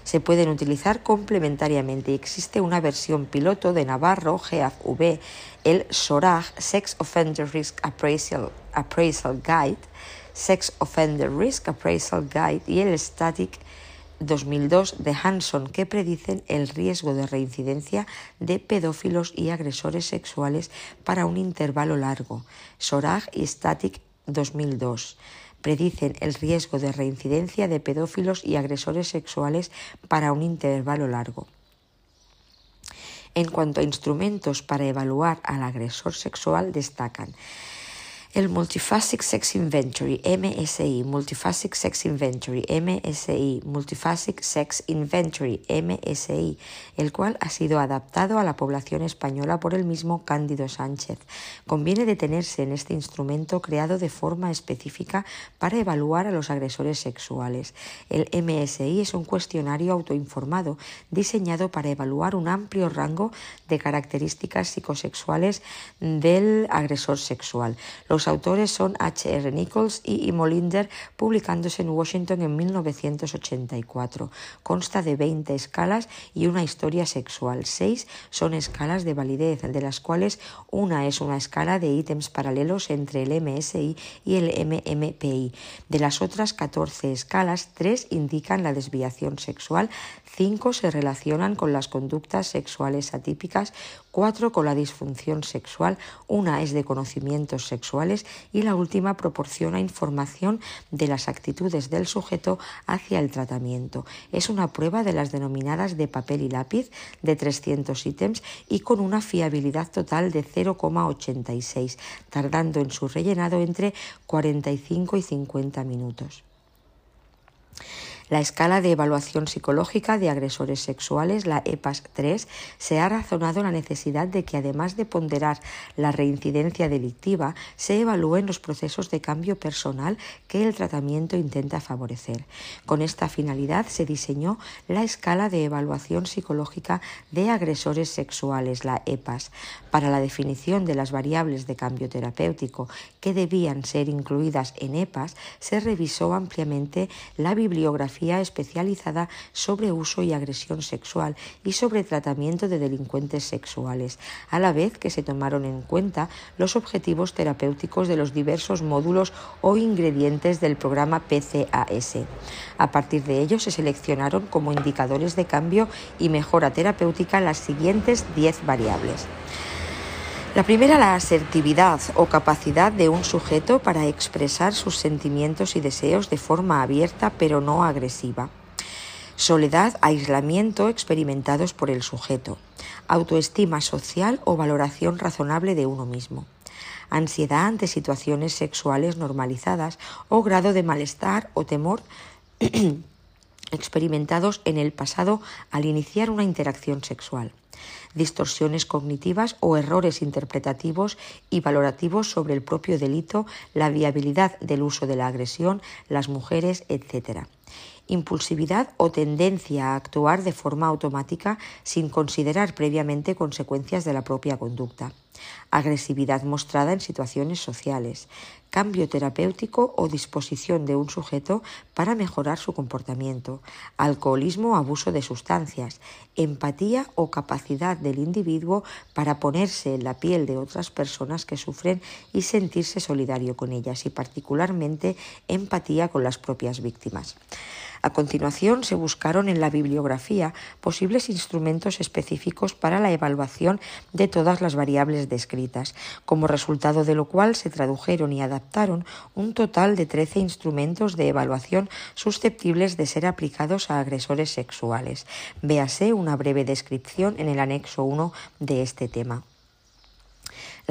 S1: Se pueden utilizar complementariamente y existe una versión piloto de Navarro GAV, el SORAG Sex Offender Risk Appraisal, Appraisal Guide, Sex Offender Risk Appraisal Guide y el Static 2002 de Hanson que predicen el riesgo de reincidencia de pedófilos y agresores sexuales para un intervalo largo. Sorag y Static 2002 predicen el riesgo de reincidencia de pedófilos y agresores sexuales para un intervalo largo. En cuanto a instrumentos para evaluar al agresor sexual, destacan el Multiphasic Sex Inventory, MSI, Multiphasic Sex Inventory, MSI, Multiphasic Sex Inventory, MSI, el cual ha sido adaptado a la población española por el mismo Cándido Sánchez. Conviene detenerse en este instrumento creado de forma específica para evaluar a los agresores sexuales. El MSI es un cuestionario autoinformado diseñado para evaluar un amplio rango de características psicosexuales del agresor sexual. Los los autores son H. R. Nichols y Molinder, publicándose en Washington en 1984. Consta de 20 escalas y una historia sexual. Seis son escalas de validez, de las cuales una es una escala de ítems paralelos entre el MSI y el MMPI. De las otras 14 escalas, tres indican la desviación sexual, cinco se relacionan con las conductas sexuales atípicas, cuatro con la disfunción sexual, una es de conocimientos sexuales y la última proporciona información de las actitudes del sujeto hacia el tratamiento. Es una prueba de las denominadas de papel y lápiz de 300 ítems y con una fiabilidad total de 0,86, tardando en su rellenado entre 45 y 50 minutos. La escala de evaluación psicológica de agresores sexuales, la EPAS 3, se ha razonado la necesidad de que además de ponderar la reincidencia delictiva, se evalúen los procesos de cambio personal que el tratamiento intenta favorecer. Con esta finalidad se diseñó la escala de evaluación psicológica de agresores sexuales, la EPAS, para la definición de las variables de cambio terapéutico que debían ser incluidas en EPAS, se revisó ampliamente la bibliografía especializada sobre uso y agresión sexual y sobre tratamiento de delincuentes sexuales, a la vez que se tomaron en cuenta los objetivos terapéuticos de los diversos módulos o ingredientes del programa PCAS. A partir de ello se seleccionaron como indicadores de cambio y mejora terapéutica las siguientes 10 variables. La primera, la asertividad o capacidad de un sujeto para expresar sus sentimientos y deseos de forma abierta pero no agresiva. Soledad, aislamiento experimentados por el sujeto. Autoestima social o valoración razonable de uno mismo. Ansiedad ante situaciones sexuales normalizadas o grado de malestar o temor experimentados en el pasado al iniciar una interacción sexual distorsiones cognitivas o errores interpretativos y valorativos sobre el propio delito, la viabilidad del uso de la agresión, las mujeres, etc. Impulsividad o tendencia a actuar de forma automática sin considerar previamente consecuencias de la propia conducta agresividad mostrada en situaciones sociales, cambio terapéutico o disposición de un sujeto para mejorar su comportamiento, alcoholismo o abuso de sustancias, empatía o capacidad del individuo para ponerse en la piel de otras personas que sufren y sentirse solidario con ellas y particularmente empatía con las propias víctimas. A continuación se buscaron en la bibliografía posibles instrumentos específicos para la evaluación de todas las variables descritas, como resultado de lo cual se tradujeron y adaptaron un total de 13 instrumentos de evaluación susceptibles de ser aplicados a agresores sexuales. Véase una breve descripción en el anexo 1 de este tema.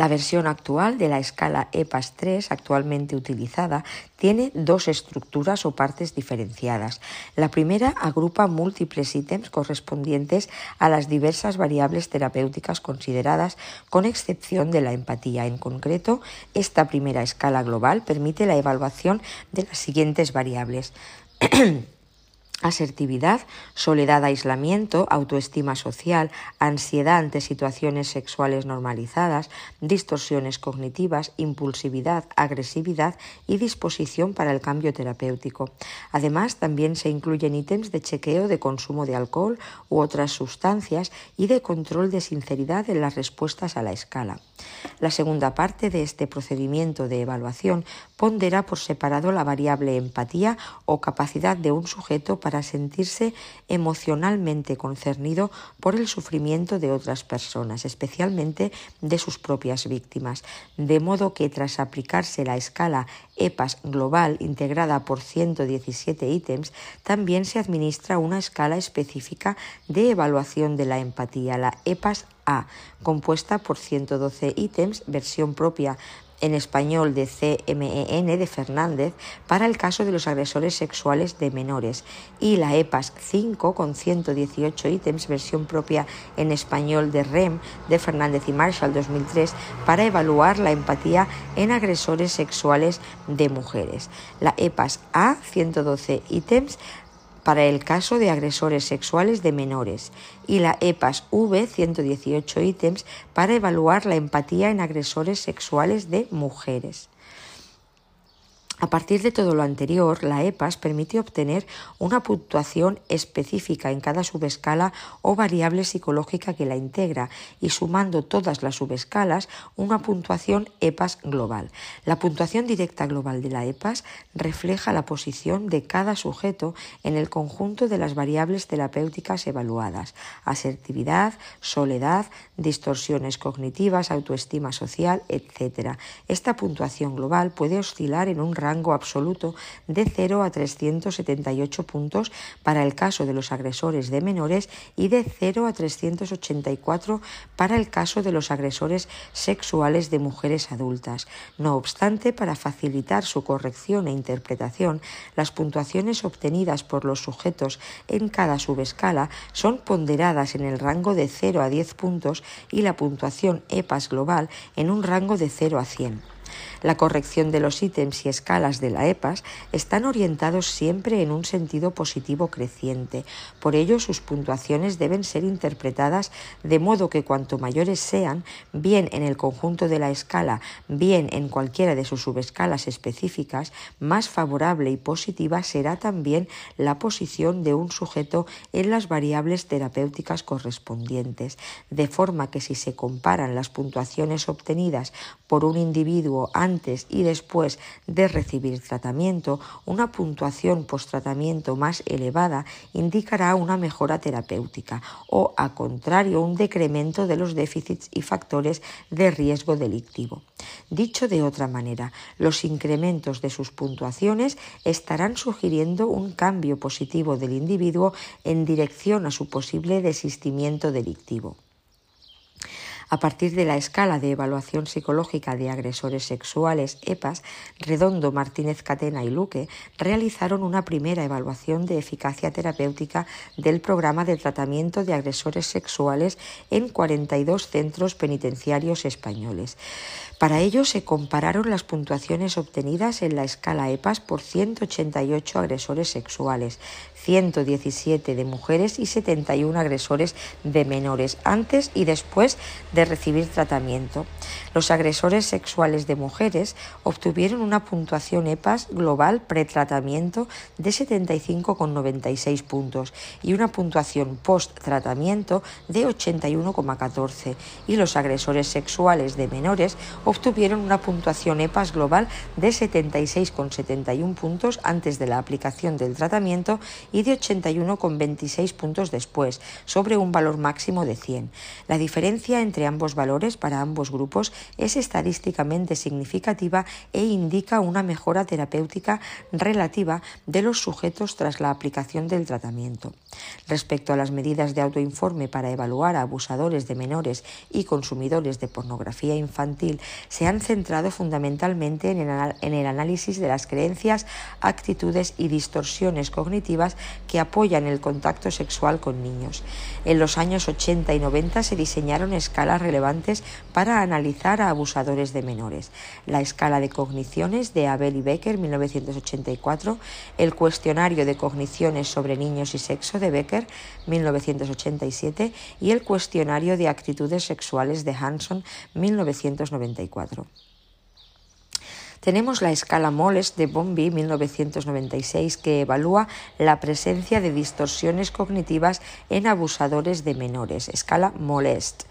S1: La versión actual de la escala EPAS 3, actualmente utilizada, tiene dos estructuras o partes diferenciadas. La primera agrupa múltiples ítems correspondientes a las diversas variables terapéuticas consideradas, con excepción de la empatía. En concreto, esta primera escala global permite la evaluación de las siguientes variables. asertividad, soledad, aislamiento, autoestima social, ansiedad ante situaciones sexuales normalizadas, distorsiones cognitivas, impulsividad, agresividad y disposición para el cambio terapéutico. Además, también se incluyen ítems de chequeo de consumo de alcohol u otras sustancias y de control de sinceridad en las respuestas a la escala. La segunda parte de este procedimiento de evaluación pondera por separado la variable empatía o capacidad de un sujeto para sentirse emocionalmente concernido por el sufrimiento de otras personas, especialmente de sus propias víctimas, de modo que tras aplicarse la escala EPAS global integrada por 117 ítems, también se administra una escala específica de evaluación de la empatía, la EPAS A, compuesta por 112 ítems, versión propia en español de CMEN de Fernández para el caso de los agresores sexuales de menores y la EPAS 5 con 118 ítems, versión propia en español de REM de Fernández y Marshall 2003 para evaluar la empatía en agresores sexuales de mujeres. La EPAS A 112 ítems para el caso de agresores sexuales de menores y la EPAS V 118 ítems para evaluar la empatía en agresores sexuales de mujeres. A partir de todo lo anterior, la EPAS permite obtener una puntuación específica en cada subescala o variable psicológica que la integra y sumando todas las subescalas una puntuación EPAS global. La puntuación directa global de la EPAS refleja la posición de cada sujeto en el conjunto de las variables terapéuticas evaluadas, asertividad, soledad, distorsiones cognitivas, autoestima social, etc. Esta puntuación global puede oscilar en un rango rango absoluto de 0 a 378 puntos para el caso de los agresores de menores y de 0 a 384 para el caso de los agresores sexuales de mujeres adultas. No obstante, para facilitar su corrección e interpretación, las puntuaciones obtenidas por los sujetos en cada subescala son ponderadas en el rango de 0 a 10 puntos y la puntuación EPAS global en un rango de 0 a 100. La corrección de los ítems y escalas de la EPAS están orientados siempre en un sentido positivo creciente. Por ello, sus puntuaciones deben ser interpretadas de modo que cuanto mayores sean, bien en el conjunto de la escala, bien en cualquiera de sus subescalas específicas, más favorable y positiva será también la posición de un sujeto en las variables terapéuticas correspondientes, de forma que si se comparan las puntuaciones obtenidas por un individuo antes y después de recibir tratamiento, una puntuación post-tratamiento más elevada indicará una mejora terapéutica o, a contrario, un decremento de los déficits y factores de riesgo delictivo. Dicho de otra manera, los incrementos de sus puntuaciones estarán sugiriendo un cambio positivo del individuo en dirección a su posible desistimiento delictivo a partir de la escala de evaluación psicológica de agresores sexuales EPAS, Redondo, Martínez Catena y Luque realizaron una primera evaluación de eficacia terapéutica del programa de tratamiento de agresores sexuales en 42 centros penitenciarios españoles. Para ello se compararon las puntuaciones obtenidas en la escala EPAS por 188 agresores sexuales, 117 de mujeres y 71 agresores de menores antes y después de recibir tratamiento. Los agresores sexuales de mujeres obtuvieron una puntuación EPAS global pretratamiento de 75,96 puntos y una puntuación post-tratamiento de 81,14 y los agresores sexuales de menores obtuvieron una puntuación EPAS global de 76,71 puntos antes de la aplicación del tratamiento y de 81,26 puntos después, sobre un valor máximo de 100. La diferencia entre ambos valores para ambos grupos es estadísticamente significativa e indica una mejora terapéutica relativa de los sujetos tras la aplicación del tratamiento. Respecto a las medidas de autoinforme para evaluar a abusadores de menores y consumidores de pornografía infantil, se han centrado fundamentalmente en el análisis de las creencias, actitudes y distorsiones cognitivas que apoyan el contacto sexual con niños. En los años 80 y 90 se diseñaron escalas relevantes para analizar a abusadores de menores. La escala de cogniciones de Abel y Becker 1984, el cuestionario de cogniciones sobre niños y sexo de Becker 1987 y el cuestionario de actitudes sexuales de Hanson 1994. Tenemos la escala Moles de Bombi 1996 que evalúa la presencia de distorsiones cognitivas en abusadores de menores, escala Molest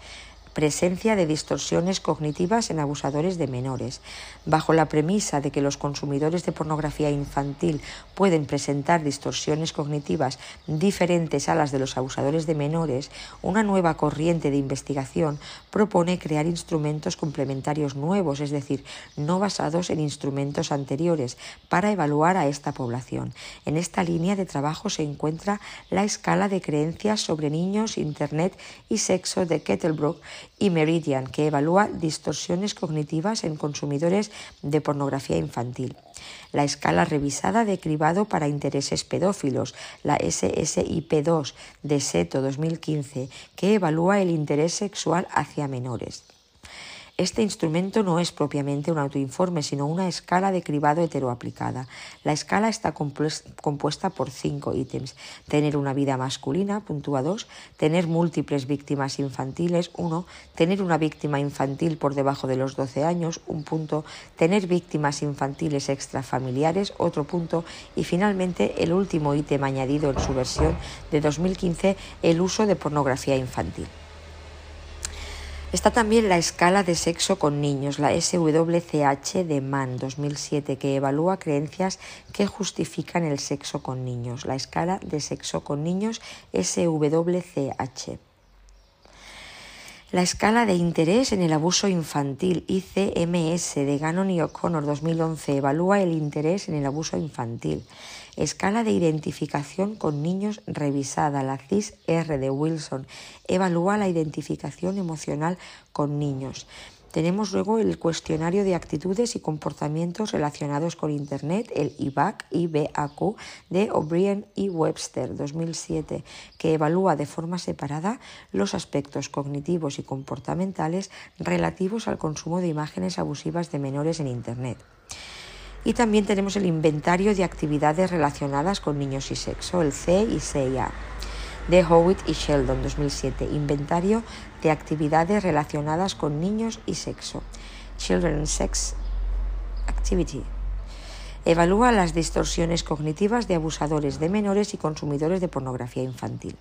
S1: presencia de distorsiones cognitivas en abusadores de menores. Bajo la premisa de que los consumidores de pornografía infantil pueden presentar distorsiones cognitivas diferentes a las de los abusadores de menores, una nueva corriente de investigación propone crear instrumentos complementarios nuevos, es decir, no basados en instrumentos anteriores, para evaluar a esta población. En esta línea de trabajo se encuentra la escala de creencias sobre niños, Internet y sexo de Kettlebrook y Meridian, que evalúa distorsiones cognitivas en consumidores de pornografía infantil. La escala revisada de cribado para intereses pedófilos, la SSIP2 de SETO 2015, que evalúa el interés sexual hacia menores. Este instrumento no es propiamente un autoinforme, sino una escala de cribado heteroaplicada. La escala está compuesta por cinco ítems. Tener una vida masculina, puntúa 2, tener múltiples víctimas infantiles, 1, tener una víctima infantil por debajo de los 12 años, un punto, tener víctimas infantiles extrafamiliares, otro punto, y finalmente el último ítem añadido en su versión de 2015, el uso de pornografía infantil. Está también la escala de sexo con niños, la SWCH de Mann 2007, que evalúa creencias que justifican el sexo con niños. La escala de sexo con niños SWCH. La escala de interés en el abuso infantil ICMS de Gannon y O'Connor 2011 evalúa el interés en el abuso infantil. Escala de identificación con niños revisada. La CIS-R de Wilson evalúa la identificación emocional con niños. Tenemos luego el cuestionario de actitudes y comportamientos relacionados con Internet, el IBAC, IBAQ, de O'Brien y Webster 2007, que evalúa de forma separada los aspectos cognitivos y comportamentales relativos al consumo de imágenes abusivas de menores en Internet. Y también tenemos el inventario de actividades relacionadas con niños y sexo, el C y CIA de Howitt y Sheldon 2007, Inventario de actividades relacionadas con niños y sexo, Children Sex Activity. Evalúa las distorsiones cognitivas de abusadores de menores y consumidores de pornografía infantil.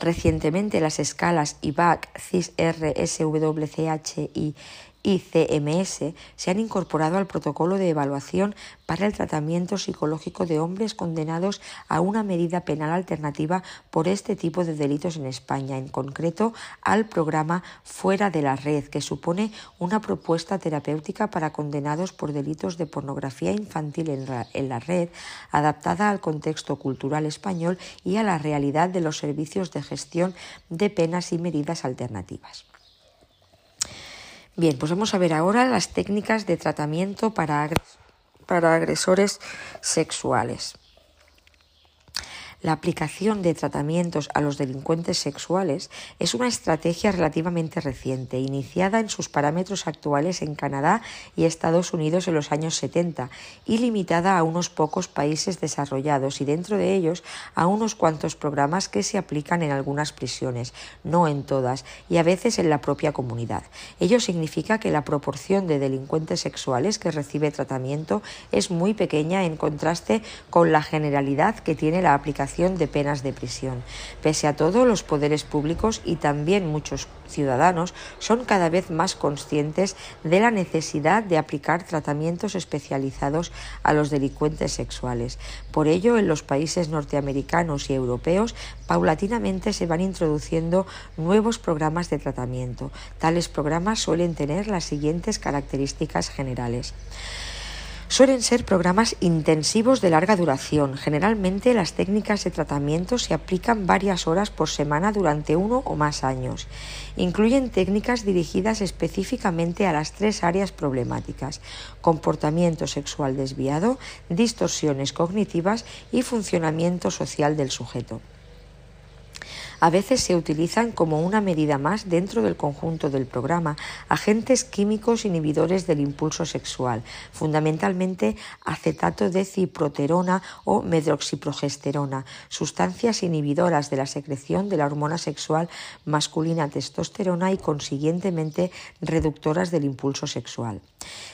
S1: Recientemente las escalas IBAC, CIS, R, SWCH y ICMS se han incorporado al protocolo de evaluación para el tratamiento psicológico de hombres condenados a una medida penal alternativa por este tipo de delitos en España, en concreto al programa Fuera de la Red, que supone una propuesta terapéutica para condenados por delitos de pornografía infantil en la, en la red, adaptada al contexto cultural español y a la realidad de los servicios de gestión de penas y medidas alternativas. Bien, pues vamos a ver ahora las técnicas de tratamiento para, para agresores sexuales. La aplicación de tratamientos a los delincuentes sexuales es una estrategia relativamente reciente, iniciada en sus parámetros actuales en Canadá y Estados Unidos en los años 70 y limitada a unos pocos países desarrollados y dentro de ellos a unos cuantos programas que se aplican en algunas prisiones, no en todas, y a veces en la propia comunidad. Ello significa que la proporción de delincuentes sexuales que recibe tratamiento es muy pequeña en contraste con la generalidad que tiene la aplicación de penas de prisión. Pese a todo, los poderes públicos y también muchos ciudadanos son cada vez más conscientes de la necesidad de aplicar tratamientos especializados a los delincuentes sexuales. Por ello, en los países norteamericanos y europeos, paulatinamente se van introduciendo nuevos programas de tratamiento. Tales programas suelen tener las siguientes características generales. Suelen ser programas intensivos de larga duración. Generalmente las técnicas de tratamiento se aplican varias horas por semana durante uno o más años. Incluyen técnicas dirigidas específicamente a las tres áreas problemáticas, comportamiento sexual desviado, distorsiones cognitivas y funcionamiento social del sujeto a veces se utilizan como una medida más dentro del conjunto del programa agentes químicos inhibidores del impulso sexual, fundamentalmente acetato de ciproterona o medroxiprogesterona, sustancias inhibidoras de la secreción de la hormona sexual masculina testosterona y consiguientemente reductoras del impulso sexual.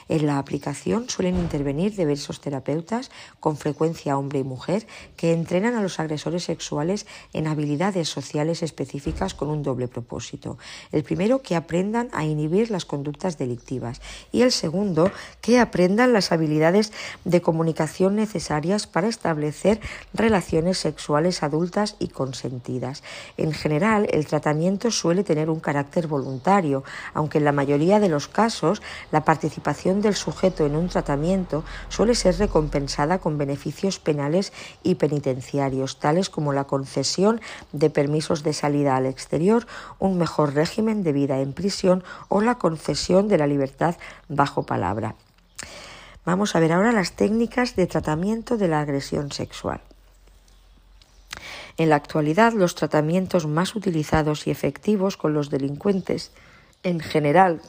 S1: En la aplicación suelen intervenir diversos terapeutas, con frecuencia hombre y mujer, que entrenan a los agresores sexuales en habilidades sociales específicas con un doble propósito. El primero, que aprendan a inhibir las conductas delictivas y el segundo, que aprendan las habilidades de comunicación necesarias para establecer relaciones sexuales adultas y consentidas. En general, el tratamiento suele tener un carácter voluntario, aunque en la mayoría de los casos la participación del sujeto en un tratamiento suele ser recompensada con beneficios penales y penitenciarios, tales como la concesión de permisos de salida al exterior, un mejor régimen de vida en prisión o la concesión de la libertad bajo palabra. Vamos a ver ahora las técnicas de tratamiento de la agresión sexual. En la actualidad, los tratamientos más utilizados y efectivos con los delincuentes en general,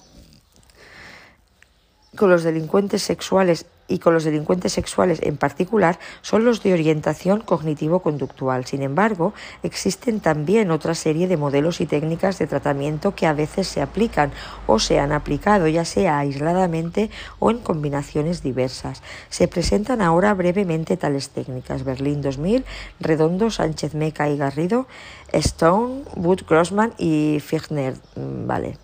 S1: con los delincuentes sexuales y con los delincuentes sexuales en particular son los de orientación cognitivo-conductual. Sin embargo, existen también otra serie de modelos y técnicas de tratamiento que a veces se aplican o se han aplicado, ya sea aisladamente o en combinaciones diversas. Se presentan ahora brevemente tales técnicas. Berlín 2000, Redondo, Sánchez Meca y Garrido, Stone, Wood, Grossman y Fichtner. Mm, vale.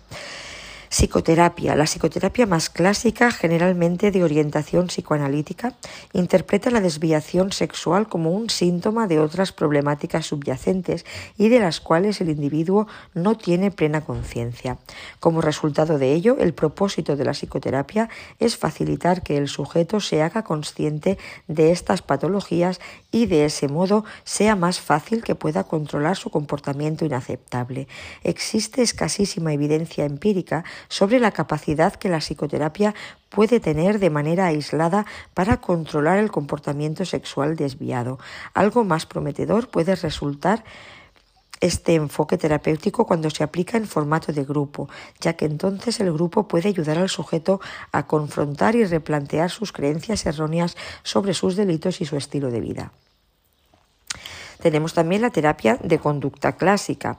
S1: Psicoterapia. La psicoterapia más clásica, generalmente de orientación psicoanalítica, interpreta la desviación sexual como un síntoma de otras problemáticas subyacentes y de las cuales el individuo no tiene plena conciencia. Como resultado de ello, el propósito de la psicoterapia es facilitar que el sujeto se haga consciente de estas patologías y de ese modo sea más fácil que pueda controlar su comportamiento inaceptable. Existe escasísima evidencia empírica sobre la capacidad que la psicoterapia puede tener de manera aislada para controlar el comportamiento sexual desviado. Algo más prometedor puede resultar este enfoque terapéutico cuando se aplica en formato de grupo, ya que entonces el grupo puede ayudar al sujeto a confrontar y replantear sus creencias erróneas sobre sus delitos y su estilo de vida. Tenemos también la terapia de conducta clásica.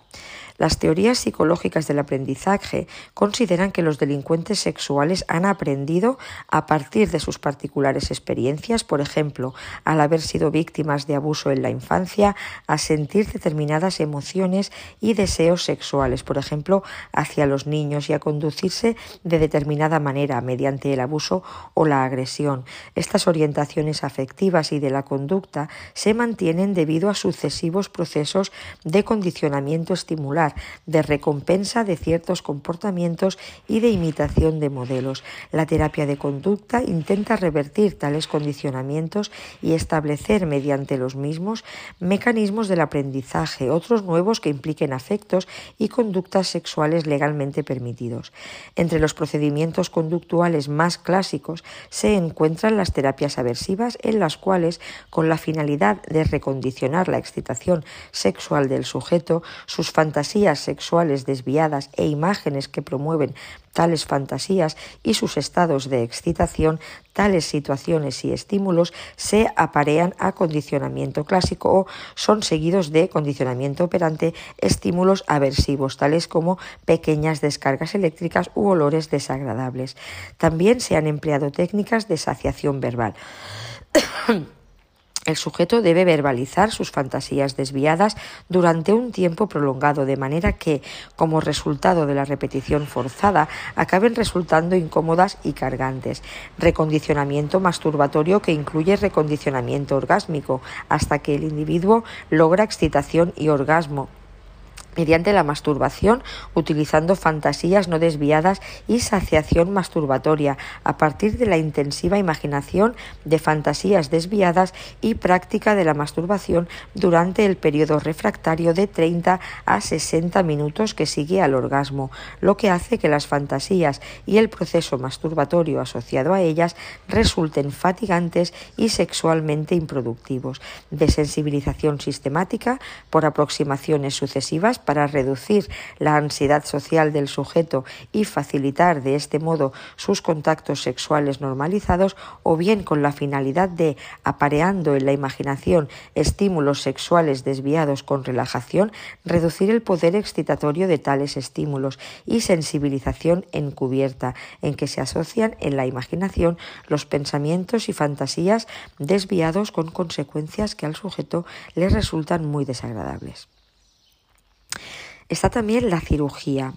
S1: Las teorías psicológicas del aprendizaje consideran que los delincuentes sexuales han aprendido a partir de sus particulares experiencias, por ejemplo, al haber sido víctimas de abuso en la infancia, a sentir determinadas emociones y deseos sexuales, por ejemplo, hacia los niños y a conducirse de determinada manera mediante el abuso o la agresión. Estas orientaciones afectivas y de la conducta se mantienen debido a sucesivos procesos de condicionamiento estimular de recompensa de ciertos comportamientos y de imitación de modelos. La terapia de conducta intenta revertir tales condicionamientos y establecer mediante los mismos mecanismos del aprendizaje, otros nuevos que impliquen afectos y conductas sexuales legalmente permitidos. Entre los procedimientos conductuales más clásicos se encuentran las terapias aversivas en las cuales, con la finalidad de recondicionar la excitación sexual del sujeto, sus fantasías sexuales desviadas e imágenes que promueven tales fantasías y sus estados de excitación, tales situaciones y estímulos se aparean a condicionamiento clásico o son seguidos de condicionamiento operante estímulos aversivos, tales como pequeñas descargas eléctricas u olores desagradables. También se han empleado técnicas de saciación verbal. El sujeto debe verbalizar sus fantasías desviadas durante un tiempo prolongado, de manera que, como resultado de la repetición forzada, acaben resultando incómodas y cargantes. Recondicionamiento masturbatorio que incluye recondicionamiento orgásmico, hasta que el individuo logra excitación y orgasmo mediante la masturbación, utilizando fantasías no desviadas y saciación masturbatoria, a partir de la intensiva imaginación de fantasías desviadas y práctica de la masturbación durante el periodo refractario de 30 a 60 minutos que sigue al orgasmo, lo que hace que las fantasías y el proceso masturbatorio asociado a ellas resulten fatigantes y sexualmente improductivos. Desensibilización sistemática por aproximaciones sucesivas para reducir la ansiedad social del sujeto y facilitar de este modo sus contactos sexuales normalizados o bien con la finalidad de, apareando en la imaginación estímulos sexuales desviados con relajación, reducir el poder excitatorio de tales estímulos y sensibilización encubierta, en que se asocian en la imaginación los pensamientos y fantasías desviados con consecuencias que al sujeto le resultan muy desagradables. Está también la cirugía.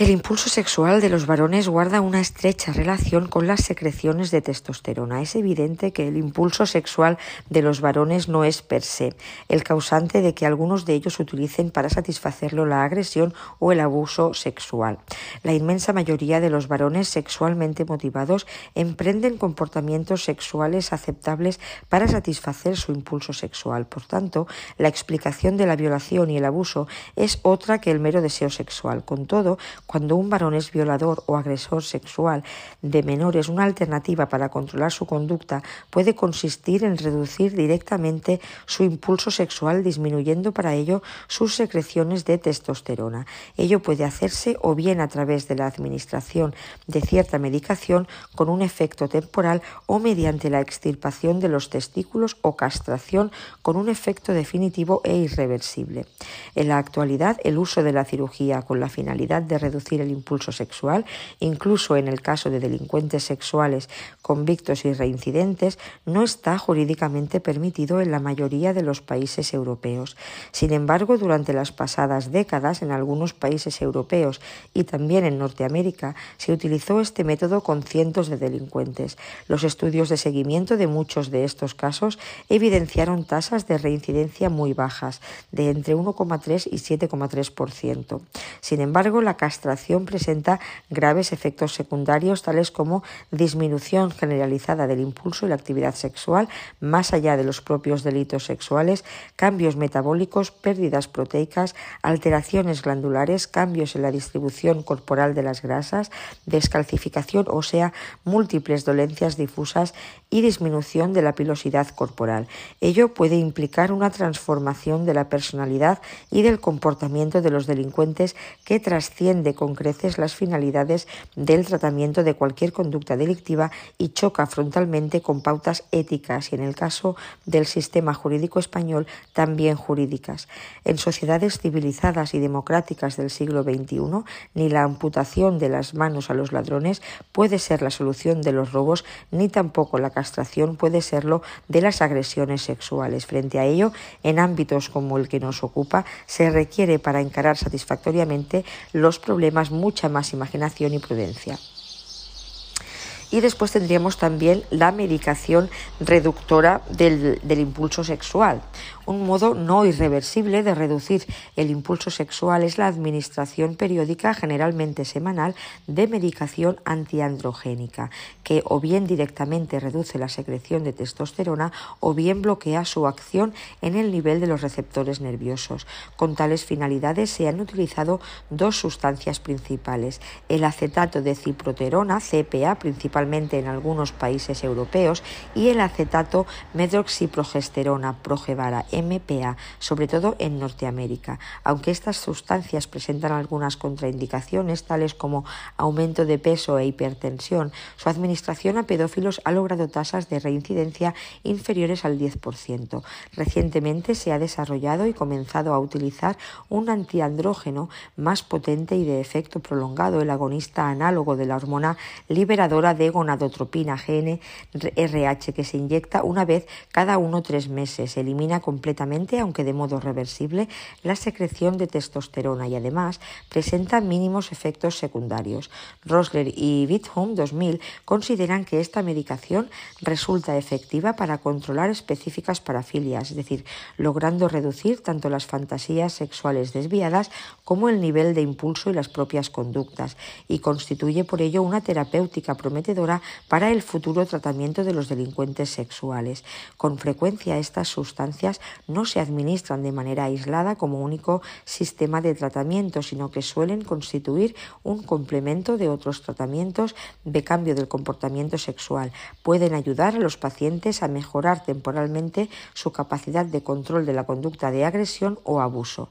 S1: El impulso sexual de los varones guarda una estrecha relación con las secreciones de testosterona. Es evidente que el impulso sexual de los varones no es per se el causante de que algunos de ellos utilicen para satisfacerlo la agresión o el abuso sexual. La inmensa mayoría de los varones sexualmente motivados emprenden comportamientos sexuales aceptables para satisfacer su impulso sexual. Por tanto, la explicación de la violación y el abuso es otra que el mero deseo sexual. Con todo, cuando un varón es violador o agresor sexual de menores, una alternativa para controlar su conducta puede consistir en reducir directamente su impulso sexual, disminuyendo para ello sus secreciones de testosterona. Ello puede hacerse o bien a través de la administración de cierta medicación con un efecto temporal o mediante la extirpación de los testículos o castración con un efecto definitivo e irreversible. En la actualidad, el uso de la cirugía con la finalidad de reducir el impulso sexual, incluso en el caso de delincuentes sexuales convictos y reincidentes, no está jurídicamente permitido en la mayoría de los países europeos. Sin embargo, durante las pasadas décadas, en algunos países europeos y también en Norteamérica, se utilizó este método con cientos de delincuentes. Los estudios de seguimiento de muchos de estos casos evidenciaron tasas de reincidencia muy bajas, de entre 1,3 y 7,3%. Sin embargo, la castración presenta graves efectos secundarios tales como disminución generalizada del impulso y la actividad sexual más allá de los propios delitos sexuales, cambios metabólicos, pérdidas proteicas, alteraciones glandulares, cambios en la distribución corporal de las grasas, descalcificación ósea, múltiples dolencias difusas y disminución de la pilosidad corporal. Ello puede implicar una transformación de la personalidad y del comportamiento de los delincuentes que trasciende con creces las finalidades del tratamiento de cualquier conducta delictiva y choca frontalmente con pautas éticas y, en el caso del sistema jurídico español, también jurídicas. En sociedades civilizadas y democráticas del siglo XXI, ni la amputación de las manos a los ladrones puede ser la solución de los robos, ni tampoco la castración puede serlo de las agresiones sexuales. Frente a ello, en ámbitos como el que nos ocupa, se requiere para encarar satisfactoriamente los problemas mucha más imaginación y prudencia. Y después tendríamos también la medicación reductora del, del impulso sexual. Un modo no irreversible de reducir el impulso sexual es la administración periódica, generalmente semanal, de medicación antiandrogénica, que o bien directamente reduce la secreción de testosterona o bien bloquea su acción en el nivel de los receptores nerviosos. Con tales finalidades se han utilizado dos sustancias principales, el acetato de ciproterona, CPA, principalmente en algunos países europeos, y el acetato medroxiprogesterona, Progevara, MPA, sobre todo en Norteamérica. Aunque estas sustancias presentan algunas contraindicaciones, tales como aumento de peso e hipertensión, su administración a pedófilos ha logrado tasas de reincidencia inferiores al 10%. Recientemente se ha desarrollado y comenzado a utilizar un antiandrógeno más potente y de efecto prolongado, el agonista análogo de la hormona liberadora de gonadotropina GNRH, que se inyecta una vez cada uno o tres meses. Elimina completamente, aunque de modo reversible, la secreción de testosterona y además presenta mínimos efectos secundarios. Rosler y Withholm 2000 consideran que esta medicación resulta efectiva para controlar específicas parafilias, es decir, logrando reducir tanto las fantasías sexuales desviadas como el nivel de impulso y las propias conductas, y constituye por ello una terapéutica prometedora para el futuro tratamiento de los delincuentes sexuales. Con frecuencia estas sustancias no se administran de manera aislada como único sistema de tratamiento, sino que suelen constituir un complemento de otros tratamientos de cambio del comportamiento sexual. Pueden ayudar a los pacientes a mejorar temporalmente su capacidad de control de la conducta de agresión o abuso.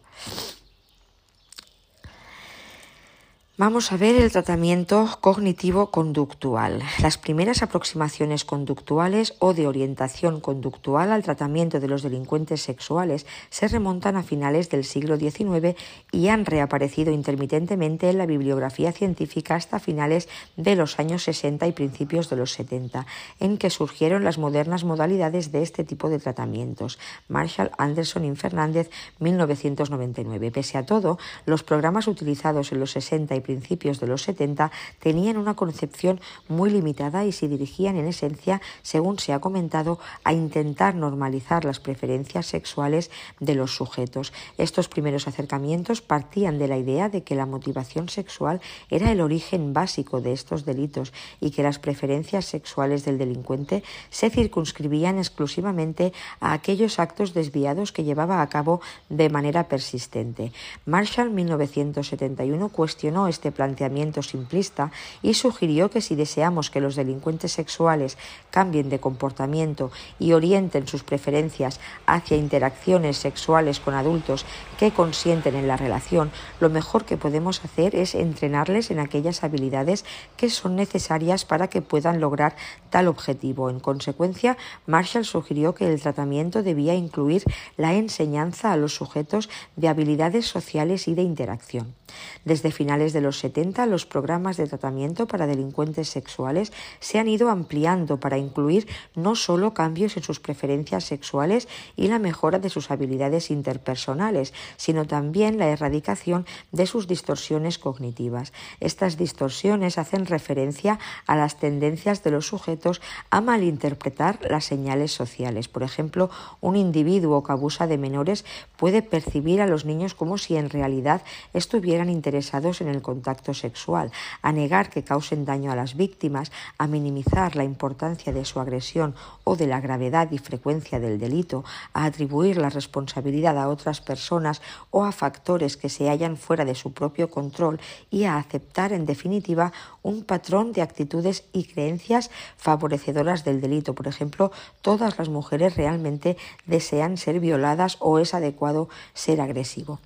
S1: Vamos a ver el tratamiento cognitivo-conductual. Las primeras aproximaciones conductuales o de orientación conductual al tratamiento de los delincuentes sexuales se remontan a finales del siglo XIX y han reaparecido intermitentemente en la bibliografía científica hasta finales de los años 60 y principios de los 70, en que surgieron las modernas modalidades de este tipo de tratamientos. Marshall, Anderson y Fernández, 1999. Pese a todo, los programas utilizados en los 60 y principios de los 70 tenían una concepción muy limitada y se dirigían en esencia, según se ha comentado, a intentar normalizar las preferencias sexuales de los sujetos. Estos primeros acercamientos partían de la idea de que la motivación sexual era el origen básico de estos delitos y que las preferencias sexuales del delincuente se circunscribían exclusivamente a aquellos actos desviados que llevaba a cabo de manera persistente. Marshall 1971 cuestionó este planteamiento simplista y sugirió que si deseamos que los delincuentes sexuales cambien de comportamiento y orienten sus preferencias hacia interacciones sexuales con adultos que consienten en la relación, lo mejor que podemos hacer es entrenarles en aquellas habilidades que son necesarias para que puedan lograr tal objetivo. En consecuencia, Marshall sugirió que el tratamiento debía incluir la enseñanza a los sujetos de habilidades sociales y de interacción. Desde finales de los 70, los programas de tratamiento para delincuentes sexuales se han ido ampliando para incluir no solo cambios en sus preferencias sexuales y la mejora de sus habilidades interpersonales, sino también la erradicación de sus distorsiones cognitivas. Estas distorsiones hacen referencia a las tendencias de los sujetos a malinterpretar las señales sociales. Por ejemplo, un individuo que abusa de menores puede percibir a los niños como si en realidad estuvieran interesados en el contacto sexual, a negar que causen daño a las víctimas, a minimizar la importancia de su agresión o de la gravedad y frecuencia del delito, a atribuir la responsabilidad a otras personas o a factores que se hallan fuera de su propio control y a aceptar en definitiva un patrón de actitudes y creencias favorecedoras del delito. Por ejemplo, todas las mujeres realmente desean ser violadas o es adecuado ser agresivo.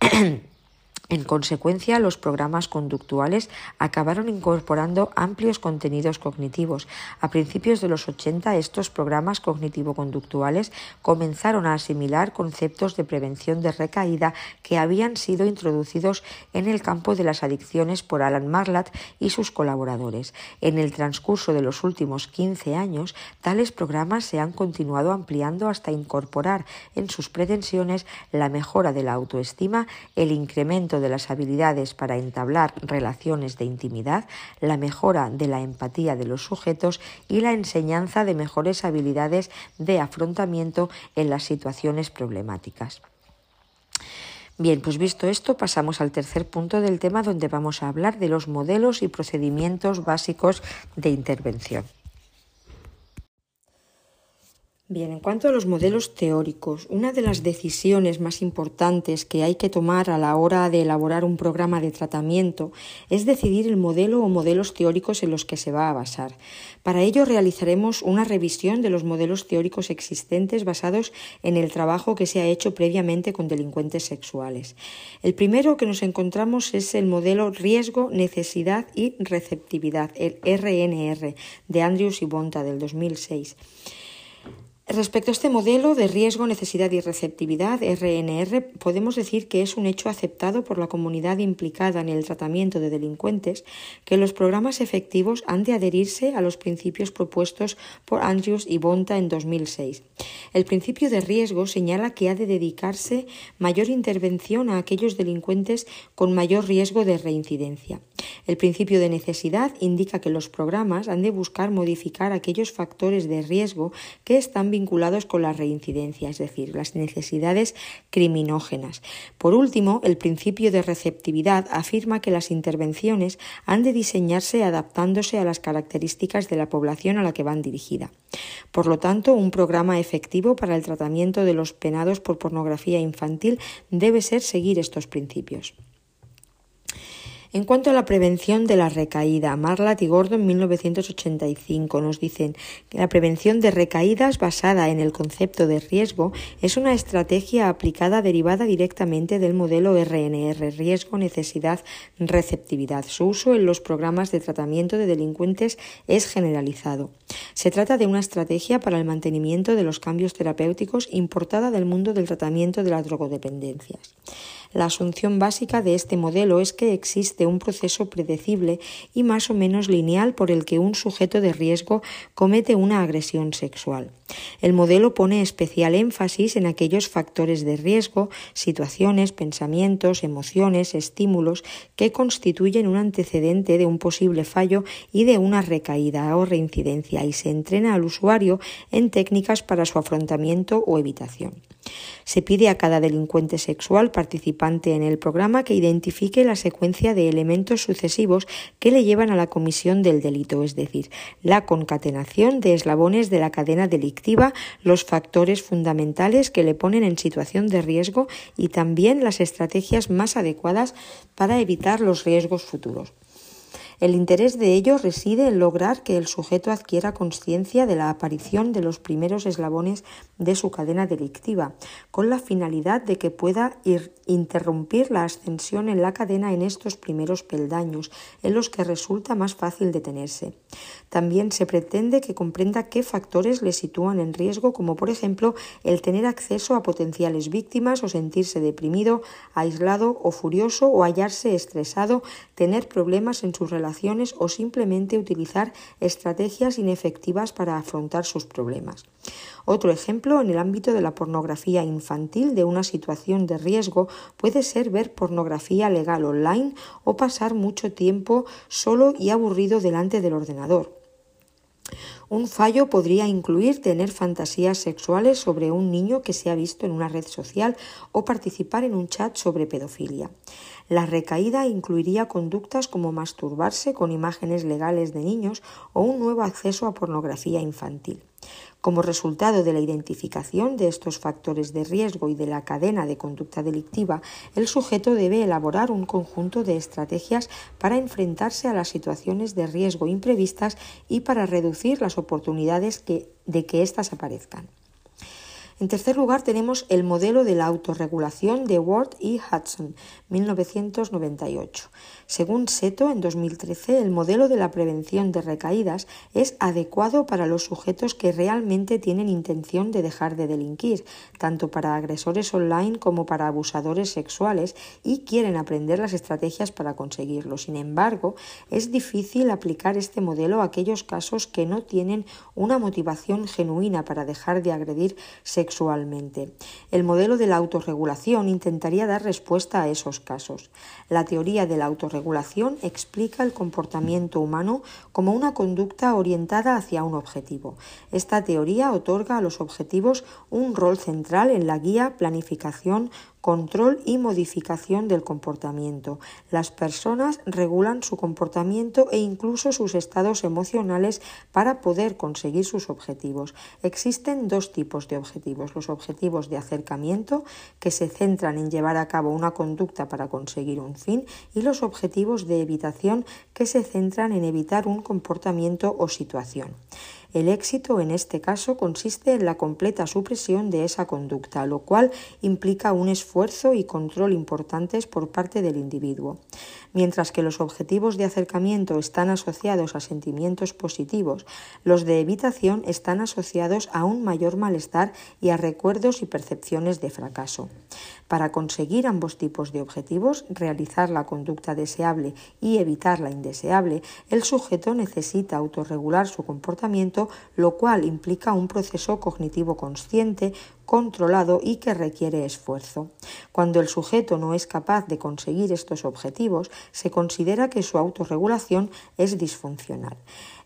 S1: En consecuencia, los programas conductuales acabaron incorporando amplios contenidos cognitivos. A principios de los 80, estos programas cognitivo-conductuales comenzaron a asimilar conceptos de prevención de recaída que habían sido introducidos en el campo de las adicciones por Alan Marlatt y sus colaboradores. En el transcurso de los últimos 15 años, tales programas se han continuado ampliando hasta incorporar en sus pretensiones la mejora de la autoestima, el incremento de las habilidades para entablar relaciones de intimidad, la mejora de la empatía de los sujetos y la enseñanza de mejores habilidades de afrontamiento en las situaciones problemáticas. Bien, pues visto esto, pasamos al tercer punto del tema donde vamos a hablar de los modelos y procedimientos básicos de intervención. Bien, en cuanto a los modelos teóricos, una de las decisiones más importantes que hay que tomar a la hora de elaborar un programa de tratamiento es decidir el modelo o modelos teóricos en los que se va a basar. Para ello realizaremos una revisión de los modelos teóricos existentes basados en el trabajo que se ha hecho previamente con delincuentes sexuales. El primero que nos encontramos es el modelo riesgo, necesidad y receptividad, el RNR, de Andrews y Bonta del 2006. Respecto a este modelo de riesgo, necesidad y receptividad, RNR, podemos decir que es un hecho aceptado por la comunidad implicada en el tratamiento de delincuentes que los programas efectivos han de adherirse a los principios propuestos por Andrews y Bonta en 2006. El principio de riesgo señala que ha de dedicarse mayor intervención a aquellos delincuentes con mayor riesgo de reincidencia. El principio de necesidad indica que los programas han de buscar modificar aquellos factores de riesgo que están vinculados con la reincidencia, es decir, las necesidades criminógenas. Por último, el principio de receptividad afirma que las intervenciones han de diseñarse adaptándose a las características de la población a la que van dirigida. Por lo tanto, un programa efectivo para el tratamiento de los penados por pornografía infantil debe ser seguir estos principios. En cuanto a la prevención de la recaída, Marlat y Gordon en 1985 nos dicen que la prevención de recaídas basada en el concepto de riesgo es una estrategia aplicada derivada directamente del modelo RNR, riesgo, necesidad, receptividad. Su uso en los programas de tratamiento de delincuentes es generalizado. Se trata de una estrategia para el mantenimiento de los cambios terapéuticos importada del mundo del tratamiento de las drogodependencias. La asunción básica de este modelo es que existe un proceso predecible y más o menos lineal por el que un sujeto de riesgo comete una agresión sexual. El modelo pone especial énfasis en aquellos factores de riesgo, situaciones, pensamientos, emociones, estímulos que constituyen un antecedente de un posible fallo y de una recaída o reincidencia y se entrena al usuario en técnicas para su afrontamiento o evitación. Se pide a cada delincuente sexual participante en el programa que identifique la secuencia de elementos sucesivos que le llevan a la comisión del delito, es decir, la concatenación de eslabones de la cadena delictiva, los factores fundamentales que le ponen en situación de riesgo y también las estrategias más adecuadas para evitar los riesgos futuros. El interés de ello reside en lograr que el sujeto adquiera conciencia de la aparición de los primeros eslabones de su cadena delictiva, con la finalidad de que pueda ir, interrumpir la ascensión en la cadena en estos primeros peldaños, en los que resulta más fácil detenerse. También se pretende que comprenda qué factores le sitúan en riesgo, como por ejemplo el tener acceso a potenciales víctimas o sentirse deprimido, aislado o furioso o hallarse estresado, tener problemas en sus relaciones o simplemente utilizar estrategias inefectivas para afrontar sus problemas. Otro ejemplo en el ámbito de la pornografía infantil de una situación de riesgo puede ser ver pornografía legal online o pasar mucho tiempo solo y aburrido delante del ordenador. Un fallo podría incluir tener fantasías sexuales sobre un niño que se ha visto en una red social o participar en un chat sobre pedofilia. La recaída incluiría conductas como masturbarse con imágenes legales de niños o un nuevo acceso a pornografía infantil. Como resultado de la identificación de estos factores de riesgo y de la cadena de conducta delictiva, el sujeto debe elaborar un conjunto de estrategias para enfrentarse a las situaciones de riesgo imprevistas y para reducir las oportunidades de que éstas aparezcan. En tercer lugar, tenemos el modelo de la autorregulación de Ward y Hudson, 1998. Según Seto, en 2013, el modelo de la prevención de recaídas es adecuado para los sujetos que realmente tienen intención de dejar de delinquir, tanto para agresores online como para abusadores sexuales, y quieren aprender las estrategias para conseguirlo. Sin embargo, es difícil aplicar este modelo a aquellos casos que no tienen una motivación genuina para dejar de agredir sexualmente. El modelo de la autorregulación intentaría dar respuesta a esos casos. La teoría de la explica el comportamiento humano como una conducta orientada hacia un objetivo. Esta teoría otorga a los objetivos un rol central en la guía, planificación, control y modificación del comportamiento. Las personas regulan su comportamiento e incluso sus estados emocionales para poder conseguir sus objetivos. Existen dos tipos de objetivos. Los objetivos de acercamiento, que se centran en llevar a cabo una conducta para conseguir un fin, y los objetivos de evitación, que se centran en evitar un comportamiento o situación. El éxito en este caso consiste en la completa supresión de esa conducta, lo cual implica un esfuerzo y control importantes por parte del individuo. Mientras que los objetivos de acercamiento están asociados a sentimientos positivos, los de evitación están asociados a un mayor malestar y a recuerdos y percepciones de fracaso. Para conseguir ambos tipos de objetivos, realizar la conducta deseable y evitar la indeseable, el sujeto necesita autorregular su comportamiento, lo cual implica un proceso cognitivo consciente, controlado y que requiere esfuerzo. Cuando el sujeto no es capaz de conseguir estos objetivos, se considera que su autorregulación es disfuncional.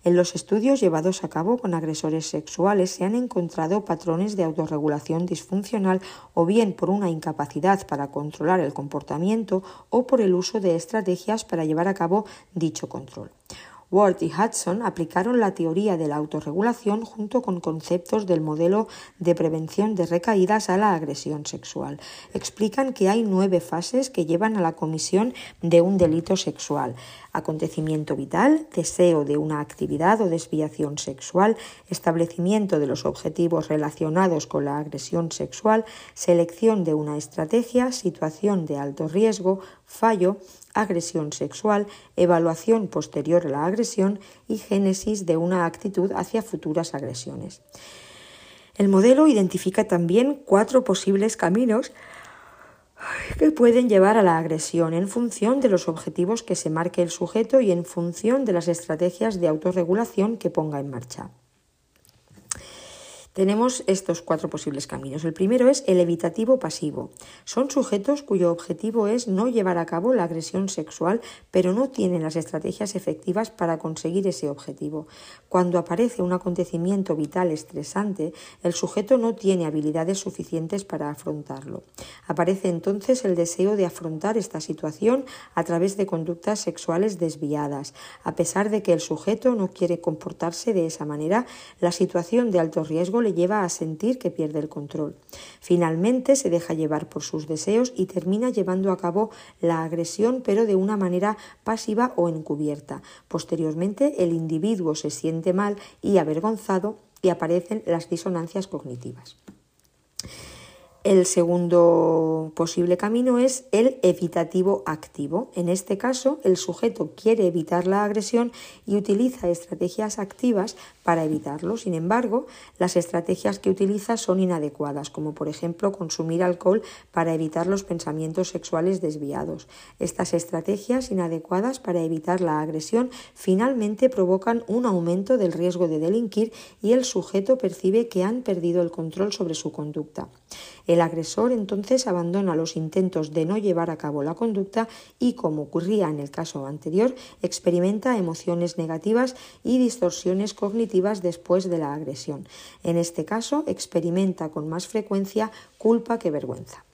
S1: En los estudios llevados a cabo con agresores sexuales se han encontrado patrones de autorregulación disfuncional o bien por una incapacidad para controlar el comportamiento o por el uso de estrategias para llevar a cabo dicho control. Ward y Hudson aplicaron la teoría de la autorregulación junto con conceptos del modelo de prevención de recaídas a la agresión sexual. Explican que hay nueve fases que llevan a la comisión de un delito sexual. Acontecimiento vital, deseo de una actividad o desviación sexual, establecimiento de los objetivos relacionados con la agresión sexual, selección de una estrategia, situación de alto riesgo, fallo, agresión sexual, evaluación posterior a la agresión y génesis de una actitud hacia futuras agresiones. El modelo identifica también cuatro posibles caminos que pueden llevar a la agresión en función de los objetivos que se marque el sujeto y en función de las estrategias de autorregulación que ponga en marcha. Tenemos estos cuatro posibles caminos. El primero es el evitativo pasivo. Son sujetos cuyo objetivo es no llevar a cabo la agresión sexual, pero no tienen las estrategias efectivas para conseguir ese objetivo. Cuando aparece un acontecimiento vital estresante, el sujeto no tiene habilidades suficientes para afrontarlo. Aparece entonces el deseo de afrontar esta situación a través de conductas sexuales desviadas. A pesar de que el sujeto no quiere comportarse de esa manera, la situación de alto riesgo le lleva a sentir que pierde el control. Finalmente se deja llevar por sus deseos y termina llevando a cabo la agresión pero de una manera pasiva o encubierta. Posteriormente el individuo se siente mal y avergonzado y aparecen las disonancias cognitivas. El segundo posible camino es el evitativo activo. En este caso, el sujeto quiere evitar la agresión y utiliza estrategias activas para evitarlo. Sin embargo, las estrategias que utiliza son inadecuadas, como por ejemplo consumir alcohol para evitar los pensamientos sexuales desviados. Estas estrategias inadecuadas para evitar la agresión finalmente provocan un aumento del riesgo de delinquir y el sujeto percibe que han perdido el control sobre su conducta. El agresor entonces abandona los intentos de no llevar a cabo la conducta y, como ocurría en el caso anterior, experimenta emociones negativas y distorsiones cognitivas después de la agresión. En este caso, experimenta con más frecuencia culpa que vergüenza.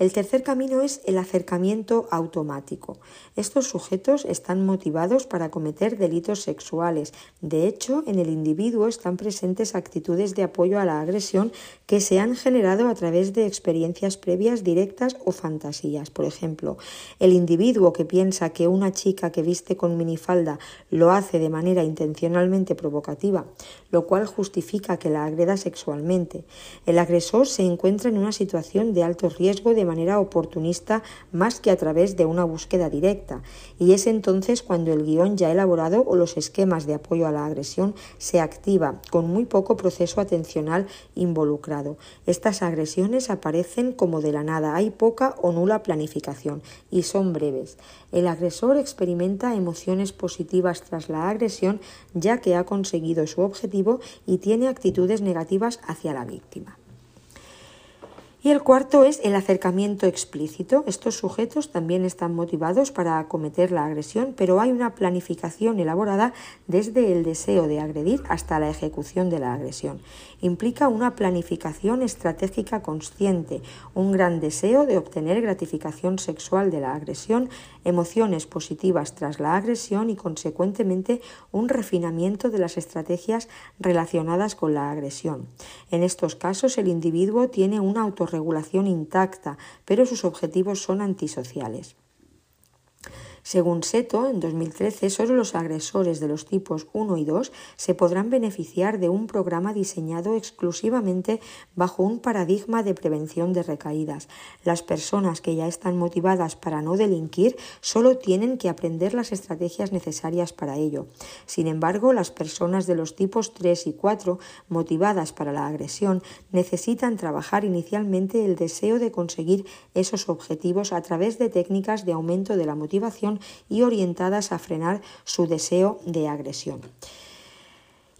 S1: El tercer camino es el acercamiento automático. Estos sujetos están motivados para cometer delitos sexuales. De hecho, en el individuo están presentes actitudes de apoyo a la agresión que se han generado a través de experiencias previas directas o fantasías. Por ejemplo, el individuo que piensa que una chica que viste con minifalda lo hace de manera intencionalmente provocativa, lo cual justifica que la agreda sexualmente. El agresor se encuentra en una situación de alto riesgo de manera oportunista más que a través de una búsqueda directa, y es entonces cuando el guion ya elaborado o los esquemas de apoyo a la agresión se activa con muy poco proceso atencional involucrado. Estas agresiones aparecen como de la nada, hay poca o nula planificación y son breves. El agresor experimenta emociones positivas tras la agresión ya que ha conseguido su objetivo y tiene actitudes negativas hacia la víctima. Y el cuarto es el acercamiento explícito. Estos sujetos también están motivados para acometer la agresión, pero hay una planificación elaborada desde el deseo de agredir hasta la ejecución de la agresión. Implica una planificación estratégica consciente, un gran deseo de obtener gratificación sexual de la agresión, emociones positivas tras la agresión y, consecuentemente, un refinamiento de las estrategias relacionadas con la agresión. En estos casos, el individuo tiene una auto regulación intacta, pero sus objetivos son antisociales. Según Seto, en 2013, solo los agresores de los tipos 1 y 2 se podrán beneficiar de un programa diseñado exclusivamente bajo un paradigma de prevención de recaídas. Las personas que ya están motivadas para no delinquir solo tienen que aprender las estrategias necesarias para ello. Sin embargo, las personas de los tipos 3 y 4, motivadas para la agresión, necesitan trabajar inicialmente el deseo de conseguir esos objetivos a través de técnicas de aumento de la motivación y orientadas a frenar su deseo de agresión.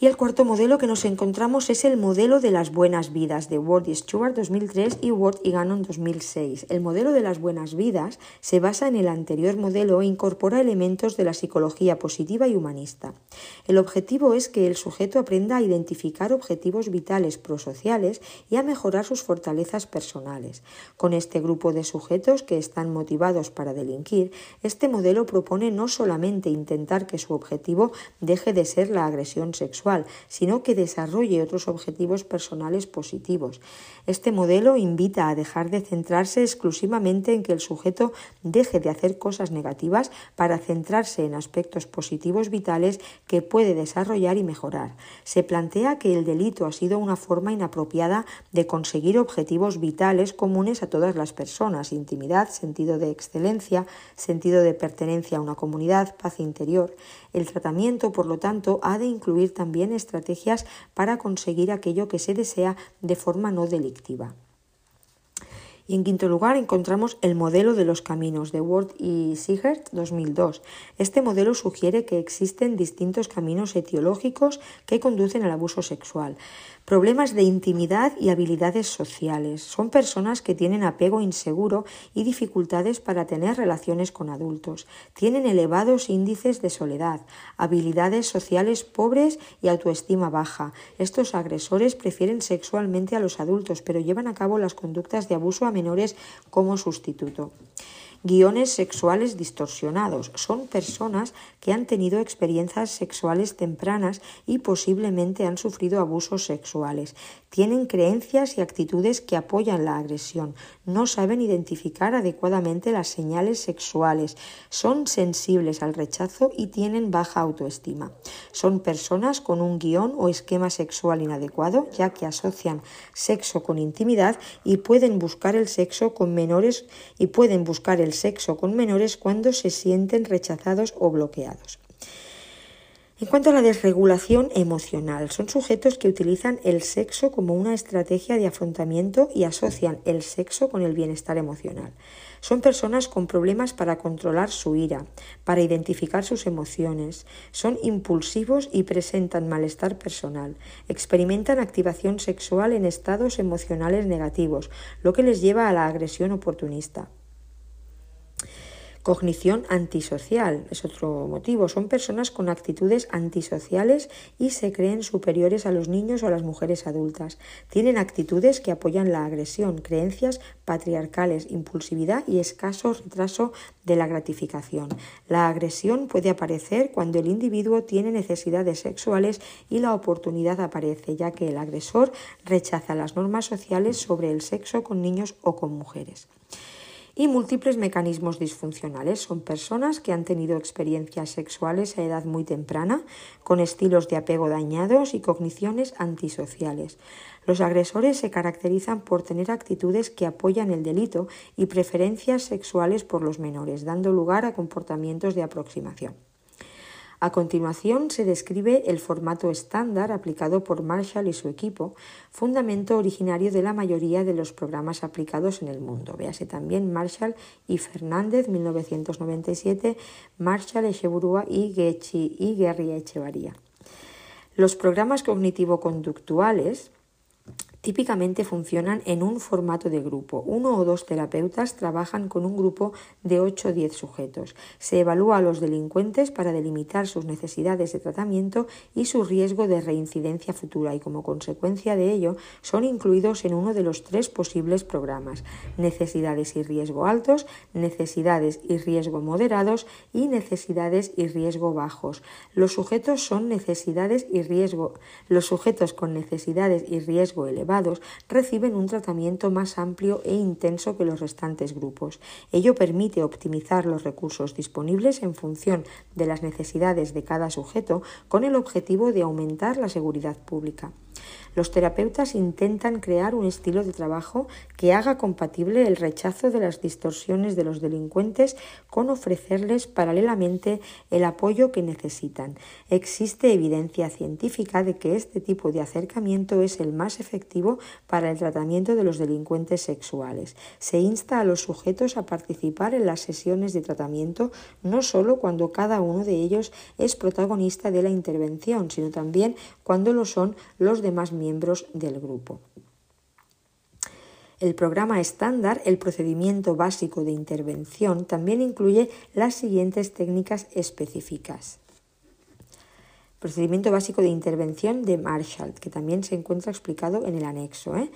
S1: Y el cuarto modelo que nos encontramos es el modelo de las buenas vidas de Ward y Stewart 2003 y Ward y Gannon 2006. El modelo de las buenas vidas se basa en el anterior modelo e incorpora elementos de la psicología positiva y humanista. El objetivo es que el sujeto aprenda a identificar objetivos vitales prosociales y a mejorar sus fortalezas personales. Con este grupo de sujetos que están motivados para delinquir, este modelo propone no solamente intentar que su objetivo deje de ser la agresión sexual, sino que desarrolle otros objetivos personales positivos. Este modelo invita a dejar de centrarse exclusivamente en que el sujeto deje de hacer cosas negativas para centrarse en aspectos positivos vitales que puede desarrollar y mejorar. Se plantea que el delito ha sido una forma inapropiada de conseguir objetivos vitales comunes a todas las personas, intimidad, sentido de excelencia, sentido de pertenencia a una comunidad, paz interior. El tratamiento, por lo tanto, ha de incluir también estrategias para conseguir aquello que se desea de forma no delictiva. Y en quinto lugar encontramos el modelo de los caminos de Ward y Sigert 2002. Este modelo sugiere que existen distintos caminos etiológicos que conducen al abuso sexual. Problemas de intimidad y habilidades sociales. Son personas que tienen apego inseguro y dificultades para tener relaciones con adultos. Tienen elevados índices de soledad, habilidades sociales pobres y autoestima baja. Estos agresores prefieren sexualmente a los adultos, pero llevan a cabo las conductas de abuso a menores como sustituto. Guiones sexuales distorsionados. Son personas que han tenido experiencias sexuales tempranas y posiblemente han sufrido abusos sexuales. Tienen creencias y actitudes que apoyan la agresión. No saben identificar adecuadamente las señales sexuales. Son sensibles al rechazo y tienen baja autoestima. Son personas con un guion o esquema sexual inadecuado, ya que asocian sexo con intimidad y pueden buscar el sexo con menores y pueden buscar el sexo con menores cuando se sienten rechazados o bloqueados. En cuanto a la desregulación emocional, son sujetos que utilizan el sexo como una estrategia de afrontamiento y asocian el sexo con el bienestar emocional. Son personas con problemas para controlar su ira, para identificar sus emociones, son impulsivos y presentan malestar personal, experimentan activación sexual en estados emocionales negativos, lo que les lleva a la agresión oportunista. Cognición antisocial es otro motivo. Son personas con actitudes antisociales y se creen superiores a los niños o a las mujeres adultas. Tienen actitudes que apoyan la agresión, creencias patriarcales, impulsividad y escaso retraso de la gratificación. La agresión puede aparecer cuando el individuo tiene necesidades sexuales y la oportunidad aparece, ya que el agresor rechaza las normas sociales sobre el sexo con niños o con mujeres y múltiples mecanismos disfuncionales. Son personas que han tenido experiencias sexuales a edad muy temprana, con estilos de apego dañados y cogniciones antisociales. Los agresores se caracterizan por tener actitudes que apoyan el delito y preferencias sexuales por los menores, dando lugar a comportamientos de aproximación. A continuación se describe el formato estándar aplicado por Marshall y su equipo, fundamento originario de la mayoría de los programas aplicados en el mundo. Véase también Marshall y Fernández, 1997, Marshall, Echeburúa y, Guerri Echevarría. Los programas cognitivo-conductuales Típicamente funcionan en un formato de grupo. Uno o dos terapeutas trabajan con un grupo de 8 o 10 sujetos. Se evalúa a los delincuentes para delimitar sus necesidades de tratamiento y su riesgo de reincidencia futura y como consecuencia de ello son incluidos en uno de los tres posibles programas. Necesidades y riesgo altos, necesidades y riesgo moderados y necesidades y riesgo bajos. Los sujetos son necesidades y riesgo. Los sujetos con necesidades y riesgo elevados reciben un tratamiento más amplio e intenso que los restantes grupos. Ello permite optimizar los recursos disponibles en función de las necesidades de cada sujeto con el objetivo de aumentar la seguridad pública. Los terapeutas intentan crear un estilo de trabajo que haga compatible el rechazo de las distorsiones de los delincuentes con ofrecerles paralelamente el apoyo que necesitan. Existe evidencia científica de que este tipo de acercamiento es el más efectivo para el tratamiento de los delincuentes sexuales. Se insta a los sujetos a participar en las sesiones de tratamiento no solo cuando cada uno de ellos es protagonista de la intervención, sino también cuando lo son los demás del grupo. El programa estándar, el procedimiento básico de intervención, también incluye las siguientes técnicas específicas. Procedimiento básico de intervención de Marshall, que también se encuentra explicado en el anexo. ¿eh?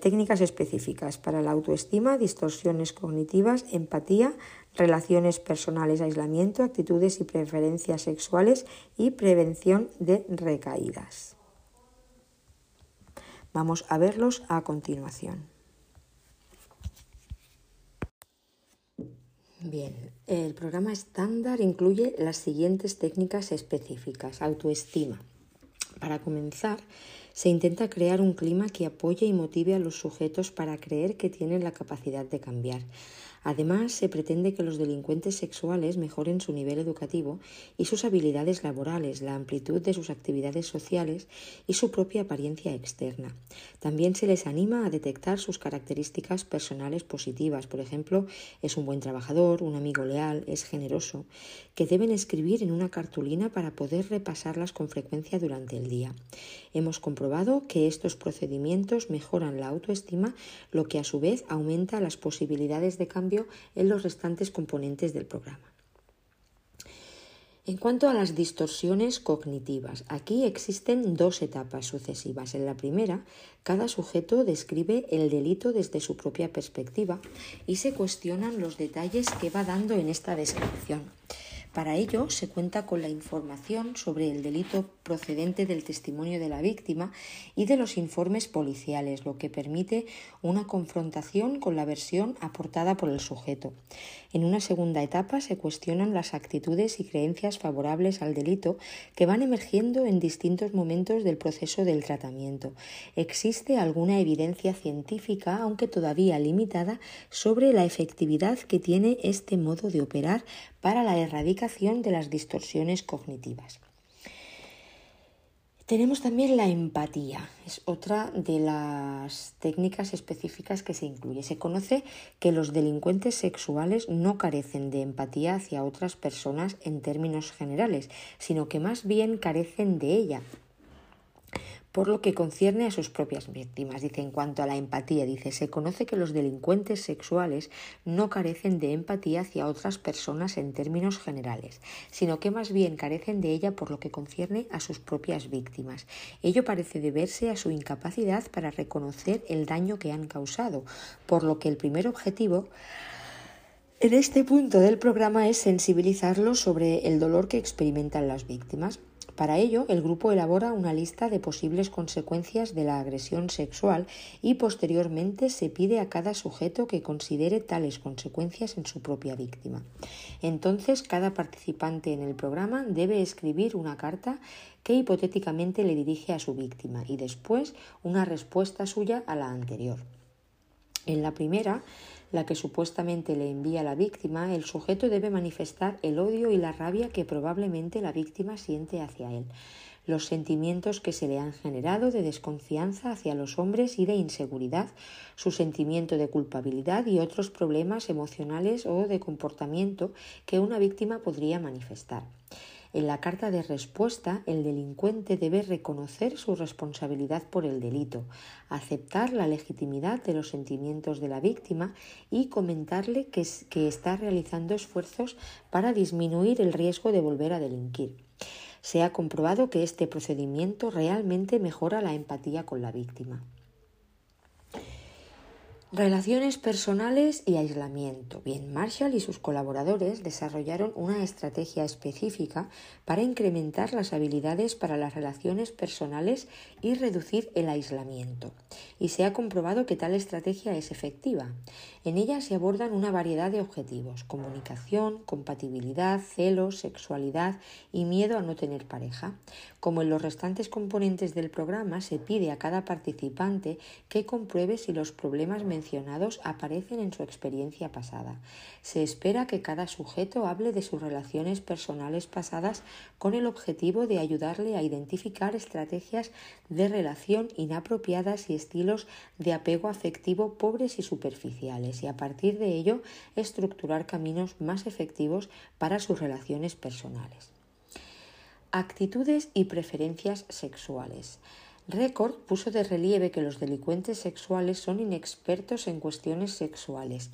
S1: técnicas específicas para la autoestima, distorsiones cognitivas, empatía, relaciones personales, aislamiento, actitudes y preferencias sexuales y prevención de recaídas. Vamos a verlos a continuación. Bien, el programa estándar incluye las siguientes técnicas específicas. Autoestima. Para comenzar, se intenta crear un clima que apoye y motive a los sujetos para creer que tienen la capacidad de cambiar. Además, se pretende que los delincuentes sexuales mejoren su nivel educativo y sus habilidades laborales, la amplitud de sus actividades sociales y su propia apariencia externa. También se les anima a detectar sus características personales positivas, por ejemplo, es un buen trabajador, un amigo leal, es generoso, que deben escribir en una cartulina para poder repasarlas con frecuencia durante el día. Hemos comprobado que estos procedimientos mejoran la autoestima, lo que a su vez aumenta las posibilidades de cambio en los restantes componentes del programa. En cuanto a las distorsiones cognitivas, aquí existen dos etapas sucesivas. En la primera, cada sujeto describe el delito desde su propia perspectiva y se cuestionan los detalles que va dando en esta descripción. Para ello se cuenta con la información sobre el delito procedente del testimonio de la víctima y de los informes policiales, lo que permite una confrontación con la versión aportada por el sujeto. En una segunda etapa se cuestionan las actitudes y creencias favorables al delito que van emergiendo en distintos momentos del proceso del tratamiento. Existe alguna evidencia científica, aunque todavía limitada, sobre la efectividad que tiene este modo de operar para la erradicación de las distorsiones cognitivas. Tenemos también la empatía, es otra de las técnicas específicas que se incluye. Se conoce que los delincuentes sexuales no carecen de empatía hacia otras personas en términos generales, sino que más bien carecen de ella, por lo que concierne a sus propias víctimas. Dice, en cuanto a la empatía, dice, se conoce que los delincuentes sexuales no carecen de empatía hacia otras personas en términos generales, sino que más bien carecen de ella por lo que concierne a sus propias víctimas. Ello parece deberse a su incapacidad para reconocer el daño que han causado, por lo que el primer objetivo en este punto del programa es sensibilizarlos sobre el dolor que experimentan las víctimas. Para ello, el grupo elabora una lista de posibles consecuencias de la agresión sexual y posteriormente se pide a cada sujeto que considere tales consecuencias en su propia víctima. Entonces, cada participante en el programa debe escribir una carta que hipotéticamente le dirige a su víctima y después una respuesta suya a la anterior. En la primera, la que supuestamente le envía la víctima, el sujeto debe manifestar el odio y la rabia que probablemente la víctima siente hacia él, los sentimientos que se le han generado de desconfianza hacia los hombres y de inseguridad, su sentimiento de culpabilidad y otros problemas emocionales o de comportamiento que una víctima podría manifestar. En la carta de respuesta, el delincuente debe reconocer su responsabilidad por el delito, aceptar la legitimidad de los sentimientos de la víctima y comentarle que, está realizando esfuerzos para disminuir el riesgo de volver a delinquir. Se ha comprobado que este procedimiento realmente mejora la empatía con la víctima. Relaciones personales y aislamiento. Bien, Marshall y sus colaboradores desarrollaron una estrategia específica para incrementar las habilidades para las relaciones personales y reducir el aislamiento. Y se ha comprobado que tal estrategia es efectiva. En ella se abordan una variedad de objetivos, comunicación, compatibilidad, celos, sexualidad y miedo a no tener pareja. Como en los restantes componentes del programa, se pide a cada participante que compruebe si los problemas mencionados aparecen en su experiencia pasada. Se espera que cada sujeto hable de sus relaciones personales pasadas con el objetivo de ayudarle a identificar estrategias de relación inapropiadas y estilos de apego afectivo pobres y superficiales y a partir de ello estructurar caminos más efectivos para sus relaciones personales. Actitudes y preferencias sexuales. Record puso de relieve que los delincuentes sexuales son inexpertos en cuestiones sexuales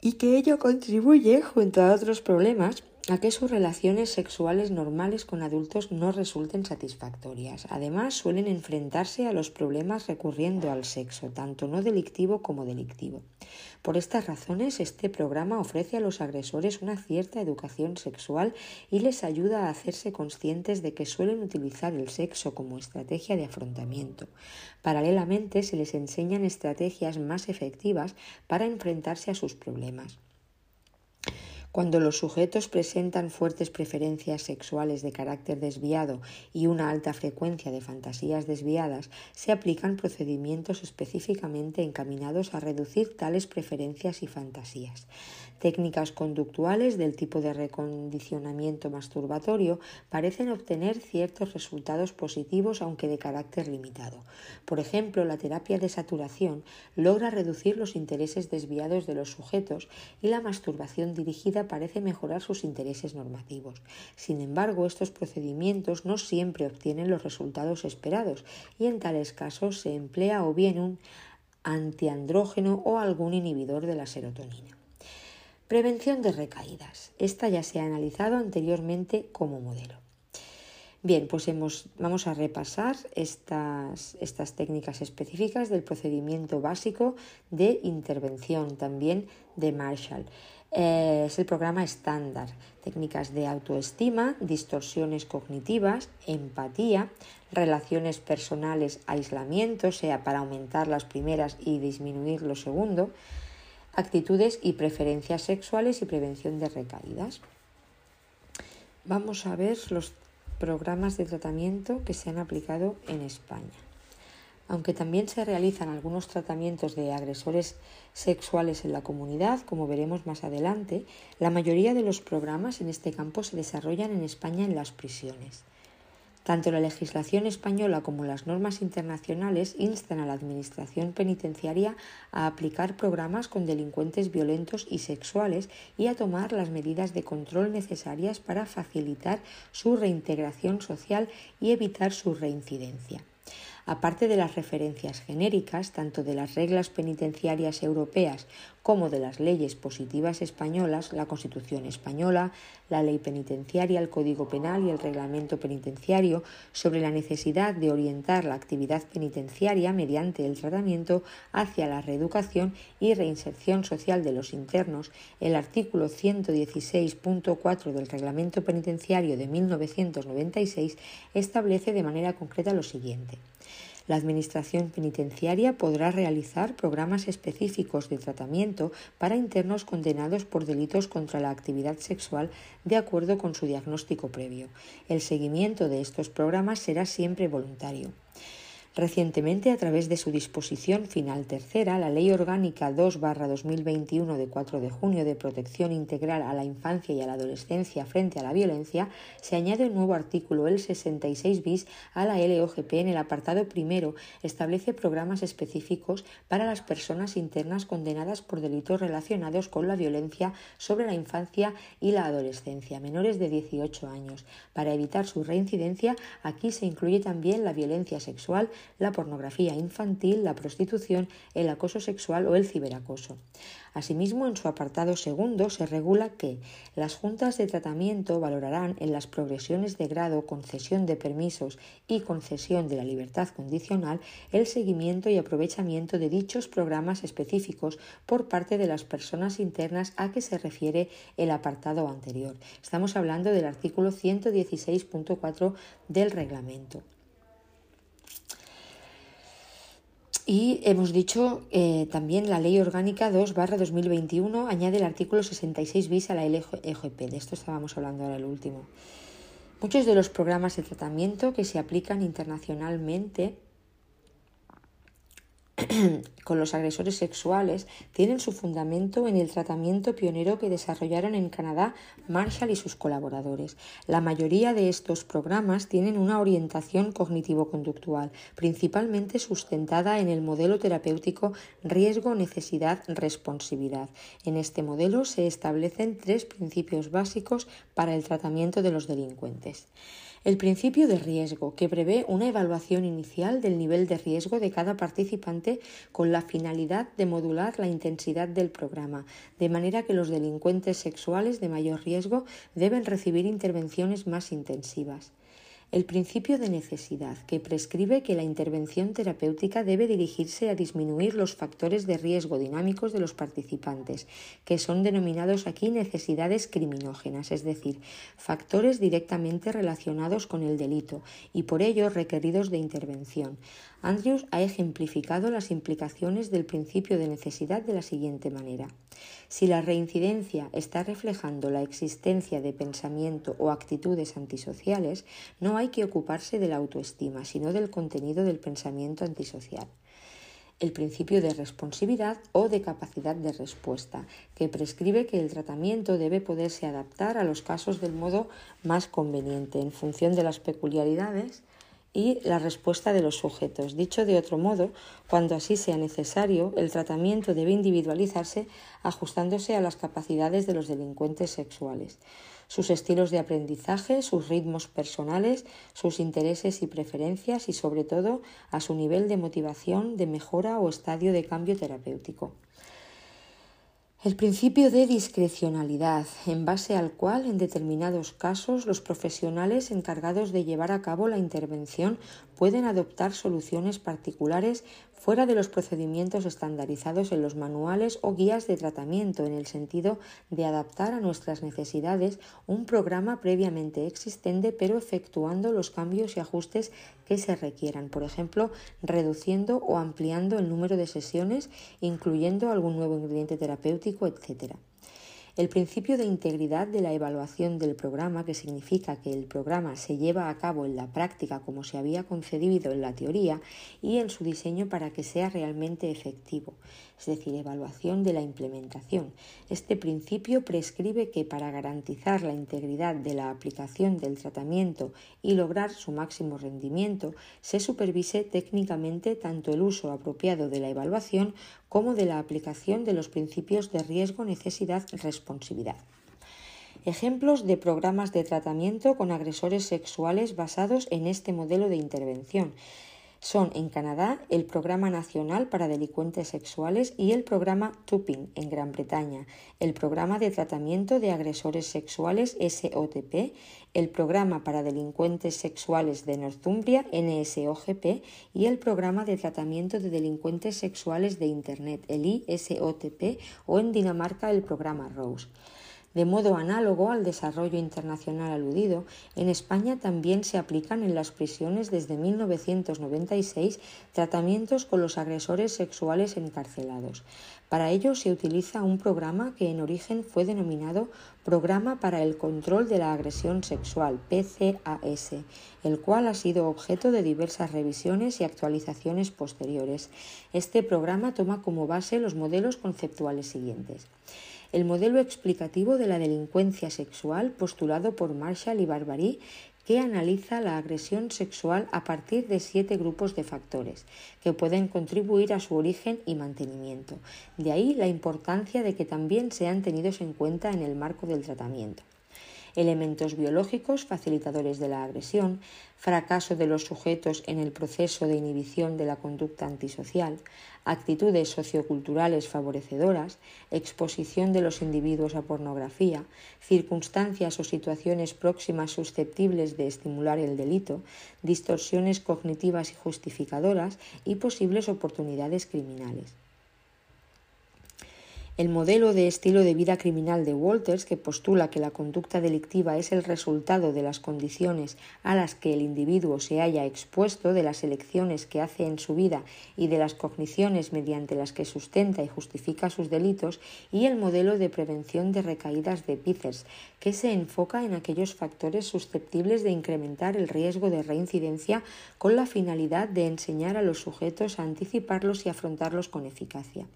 S1: y que ello contribuye, junto a otros problemas, a que sus relaciones sexuales normales con adultos no resulten satisfactorias. Además, suelen enfrentarse a los problemas recurriendo al sexo, tanto no delictivo como delictivo. Por estas razones, este programa ofrece a los agresores una cierta educación sexual y les ayuda a hacerse conscientes de que suelen utilizar el sexo como estrategia de afrontamiento. Paralelamente, se les enseñan estrategias más efectivas para enfrentarse a sus problemas. Cuando los sujetos presentan fuertes preferencias sexuales de carácter desviado y una alta frecuencia de fantasías desviadas, se aplican procedimientos específicamente encaminados a reducir tales preferencias y fantasías. Técnicas conductuales del tipo de recondicionamiento masturbatorio parecen obtener ciertos resultados positivos aunque de carácter limitado. Por ejemplo, la terapia de saturación logra reducir los intereses desviados de los sujetos y la masturbación dirigida parece mejorar sus intereses normativos. Sin embargo, estos procedimientos no siempre obtienen los resultados esperados y en tales casos se emplea o bien un antiandrógeno o algún inhibidor de la serotonina. Prevención de recaídas. Esta ya se ha analizado anteriormente como modelo. Bien, pues hemos, vamos a repasar estas, estas técnicas específicas del procedimiento básico de intervención también de Marshall. Eh, es el programa estándar. Técnicas de autoestima, distorsiones cognitivas, empatía, relaciones personales, aislamiento, sea para aumentar las primeras y disminuir lo segundo, actitudes y preferencias sexuales y prevención de recaídas. Vamos a ver los programas de tratamiento que se han aplicado en España. Aunque también se realizan algunos tratamientos de agresores sexuales en la comunidad, como veremos más adelante, la mayoría de los programas en este campo se desarrollan en España en las prisiones. Tanto la legislación española como las normas internacionales instan a la Administración penitenciaria a aplicar programas con delincuentes violentos y sexuales y a tomar las medidas de control necesarias para facilitar su reintegración social y evitar su reincidencia. Aparte de las referencias genéricas, tanto de las reglas penitenciarias europeas como de las leyes positivas españolas, la Constitución española, la ley penitenciaria, el Código Penal y el Reglamento Penitenciario, sobre la necesidad de orientar la actividad penitenciaria mediante el tratamiento hacia la reeducación y reinserción social de los internos, el artículo 116.4 del Reglamento Penitenciario de 1996 establece de manera concreta lo siguiente. La Administración penitenciaria podrá realizar programas específicos de tratamiento para internos condenados por delitos contra la actividad sexual de acuerdo con su diagnóstico previo. El seguimiento de estos programas será siempre voluntario. Recientemente, a través de su disposición final tercera, la Ley Orgánica 2-2021 de 4 de junio de protección integral a la infancia y a la adolescencia frente a la violencia, se añade un nuevo artículo, el 66 bis, a la LOGP en el apartado primero. Establece programas específicos para las personas internas condenadas por delitos relacionados con la violencia sobre la infancia y la adolescencia, menores de 18 años. Para evitar su reincidencia, aquí se incluye también la violencia sexual, la pornografía infantil, la prostitución, el acoso sexual o el ciberacoso. Asimismo, en su apartado segundo se regula que las juntas de tratamiento valorarán en las progresiones de grado, concesión de permisos y concesión de la libertad condicional el seguimiento y aprovechamiento de dichos programas específicos por parte de las personas internas a que se refiere el apartado anterior. Estamos hablando del artículo 116.4 del reglamento. Y hemos dicho eh, también la Ley Orgánica 2 2021 añade el artículo 66 bis a la LGP. De esto estábamos hablando ahora el último. Muchos de los programas de tratamiento que se aplican internacionalmente con los agresores sexuales tienen su fundamento en el tratamiento pionero que desarrollaron en Canadá Marshall y sus colaboradores. La mayoría de estos programas tienen una orientación cognitivo-conductual, principalmente sustentada en el modelo terapéutico riesgo-necesidad-responsividad. En este modelo se establecen tres principios básicos para el tratamiento de los delincuentes. El principio de riesgo, que prevé una evaluación inicial del nivel de riesgo de cada participante con la finalidad de modular la intensidad del programa, de manera que los delincuentes sexuales de mayor riesgo deben recibir intervenciones más intensivas. El principio de necesidad, que prescribe que la intervención terapéutica debe dirigirse a disminuir los factores de riesgo dinámicos de los participantes, que son denominados aquí necesidades criminógenas, es decir, factores directamente relacionados con el delito y por ello requeridos de intervención. Andrews ha ejemplificado las implicaciones del principio de necesidad de la siguiente manera. Si la reincidencia está reflejando la existencia de pensamiento o actitudes antisociales, no hay que ocuparse de la autoestima, sino del contenido del pensamiento antisocial el principio de responsividad o de capacidad de respuesta, que prescribe que el tratamiento debe poderse adaptar a los casos del modo más conveniente, en función de las peculiaridades y la respuesta de los sujetos. Dicho de otro modo, cuando así sea necesario, el tratamiento debe individualizarse ajustándose a las capacidades de los delincuentes sexuales, sus estilos de aprendizaje, sus ritmos personales, sus intereses y preferencias y sobre todo a su nivel de motivación, de mejora o estadio de cambio terapéutico. El principio de discrecionalidad, en base al cual, en determinados casos, los profesionales encargados de llevar a cabo la intervención pueden adoptar soluciones particulares fuera de los procedimientos estandarizados en los manuales o guías de tratamiento, en el sentido de adaptar a nuestras necesidades un programa previamente existente, pero efectuando los cambios y ajustes que se requieran, por ejemplo, reduciendo o ampliando el número de sesiones, incluyendo algún nuevo ingrediente terapéutico, etc. El principio de integridad de la evaluación del programa, que significa que el programa se lleva a cabo en la práctica como se había concebido en la teoría y en su diseño para que sea realmente efectivo, es decir, evaluación de la implementación. Este principio prescribe que para garantizar la integridad de la aplicación del tratamiento y lograr su máximo rendimiento, se supervise técnicamente tanto el uso apropiado de la evaluación como de la aplicación de los principios de riesgo, necesidad, responsabilidad. Ejemplos de programas de tratamiento con agresores sexuales basados en este modelo de intervención son en Canadá el Programa Nacional para Delincuentes Sexuales y el Programa TUPING en Gran Bretaña, el Programa de Tratamiento de Agresores Sexuales SOTP, el Programa para Delincuentes Sexuales de Northumbria NSOGP y el Programa de Tratamiento de Delincuentes Sexuales de Internet, el ISOTP, o en Dinamarca el Programa ROSE. De modo análogo al desarrollo internacional aludido, en España también se aplican en las prisiones desde 1996 tratamientos con los agresores sexuales encarcelados. Para ello se utiliza un programa que en origen fue denominado Programa para el Control de la Agresión Sexual, PCAS, el cual ha sido objeto de diversas revisiones y actualizaciones posteriores. Este programa toma como base los modelos conceptuales siguientes el modelo explicativo de la delincuencia sexual postulado por Marshall y Barbary que analiza la agresión sexual a partir de siete grupos de factores que pueden contribuir a su origen y mantenimiento. De ahí la importancia de que también sean tenidos en cuenta en el marco del tratamiento elementos biológicos facilitadores de la agresión, fracaso de los sujetos en el proceso de inhibición de la conducta antisocial, actitudes socioculturales favorecedoras, exposición de los individuos a pornografía, circunstancias o situaciones próximas susceptibles de estimular el delito, distorsiones cognitivas y justificadoras y posibles oportunidades criminales. El modelo de estilo de vida criminal de Walters, que postula que la conducta delictiva es el resultado de las condiciones a las que el individuo se haya expuesto, de las elecciones que hace en su vida y de las cogniciones mediante las que sustenta y justifica sus delitos, y el modelo de prevención de recaídas de Pithers, que se enfoca en aquellos factores susceptibles de incrementar el riesgo de reincidencia con la finalidad de enseñar a los sujetos a anticiparlos y afrontarlos con eficacia.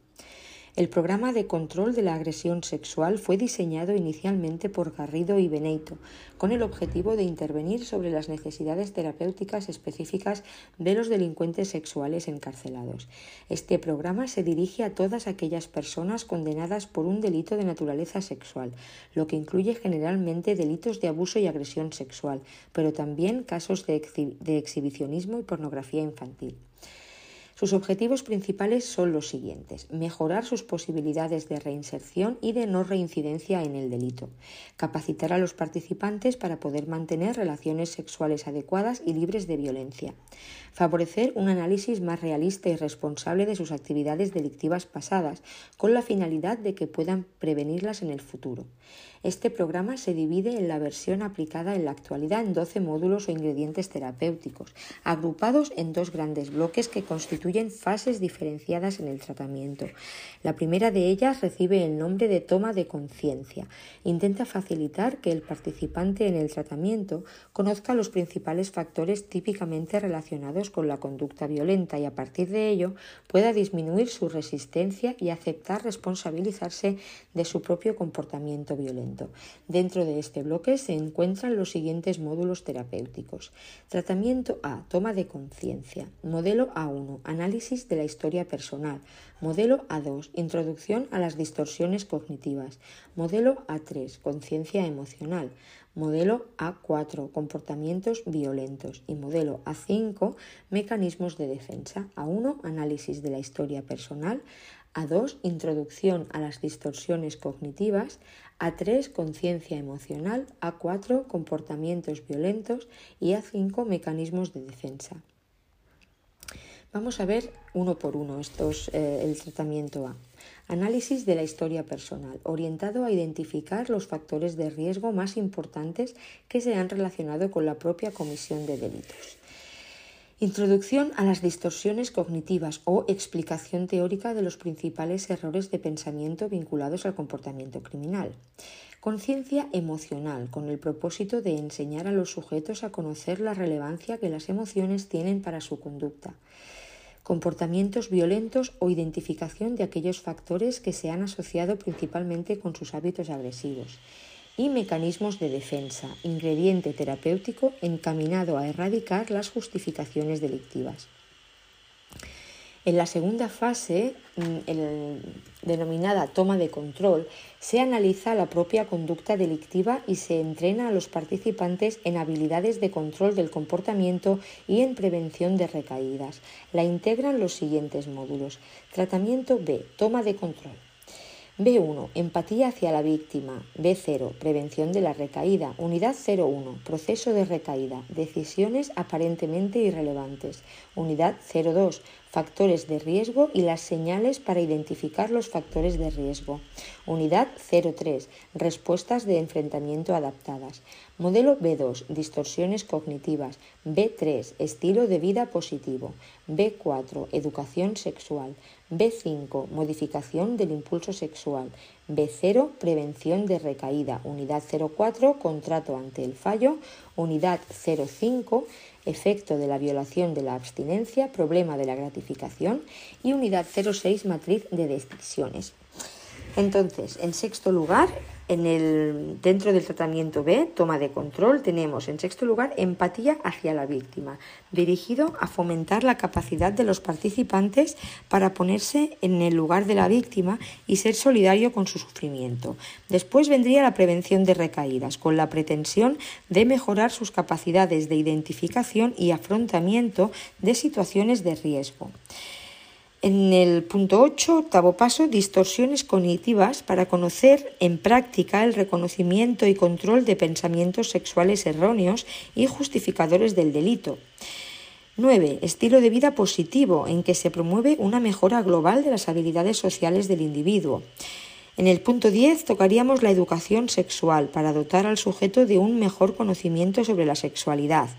S1: El programa de control de la agresión sexual fue diseñado inicialmente por Garrido y Beneito, con el objetivo de intervenir sobre las necesidades terapéuticas específicas de los delincuentes sexuales encarcelados. Este programa se dirige a todas aquellas personas condenadas por un delito de naturaleza sexual, lo que incluye generalmente delitos de abuso y agresión sexual, pero también casos de, exhibicionismo y pornografía infantil. Sus objetivos principales son los siguientes. Mejorar sus posibilidades de reinserción y de no reincidencia en el delito. Capacitar a los participantes para poder mantener relaciones sexuales adecuadas y libres de violencia. Favorecer un análisis más realista y responsable de sus actividades delictivas pasadas, con la finalidad de que puedan prevenirlas en el futuro. Este programa se divide en la versión aplicada en la actualidad en 12 módulos o ingredientes terapéuticos, agrupados en dos grandes bloques que constituyen fases diferenciadas en el tratamiento. La primera de ellas recibe el nombre de toma de conciencia. Intenta facilitar que el participante en el tratamiento conozca los principales factores típicamente relacionados con la conducta violenta y a partir de ello pueda disminuir su resistencia y aceptar responsabilizarse de su propio comportamiento violento. Dentro de este bloque se encuentran los siguientes módulos terapéuticos. Tratamiento A, toma de conciencia. Modelo A1, análisis de la historia personal. Modelo A2, introducción a las distorsiones cognitivas. Modelo A3, conciencia emocional. Modelo A4, comportamientos violentos. Y modelo A5, mecanismos de defensa. A1, análisis de la historia personal. A2, introducción a las distorsiones cognitivas. A3, conciencia emocional. A4, comportamientos violentos. Y A5, mecanismos de defensa. Vamos a ver uno por uno estos, eh, el tratamiento A. Análisis de la historia personal, orientado a identificar los factores de riesgo más importantes que se han relacionado con la propia comisión de delitos. Introducción a las distorsiones cognitivas o explicación teórica de los principales errores de pensamiento vinculados al comportamiento criminal. Conciencia emocional, con el propósito de enseñar a los sujetos a conocer la relevancia que las emociones tienen para su conducta comportamientos violentos o identificación de aquellos factores que se han asociado principalmente con sus hábitos agresivos y mecanismos de defensa, ingrediente terapéutico encaminado a erradicar las justificaciones delictivas. En la segunda fase, mm, denominada toma de control, se analiza la propia conducta delictiva y se entrena a los participantes en habilidades de control del comportamiento y en prevención de recaídas. La integran los siguientes módulos. Tratamiento B, toma de control. B1. Empatía hacia la víctima. B0. Prevención de la recaída. Unidad 01. Proceso de recaída. Decisiones aparentemente irrelevantes. Unidad 02 factores de riesgo y las señales para identificar los factores de riesgo. Unidad 03. Respuestas de enfrentamiento adaptadas. Modelo B2. Distorsiones cognitivas. B3. Estilo de vida positivo. B4. Educación sexual. B5. Modificación del impulso sexual. B0. Prevención de recaída. Unidad 04. Contrato ante el fallo. Unidad 05 efecto de la violación de la abstinencia, problema de la gratificación y unidad 06 matriz de decisiones. Entonces, en sexto lugar, en el, dentro del tratamiento B, toma de control, tenemos en sexto lugar empatía hacia la víctima, dirigido a fomentar la capacidad de los participantes para ponerse en el lugar de la víctima y ser solidario con su sufrimiento. Después vendría la prevención de recaídas, con la pretensión de mejorar sus capacidades de identificación y afrontamiento de situaciones de riesgo. En el punto 8, octavo paso, distorsiones cognitivas para conocer en práctica el reconocimiento y control de pensamientos sexuales erróneos y justificadores del delito. 9. Estilo de vida positivo, en que se promueve una mejora global de las habilidades sociales del individuo. En el punto 10 tocaríamos la educación sexual para dotar al sujeto de un mejor conocimiento sobre la sexualidad.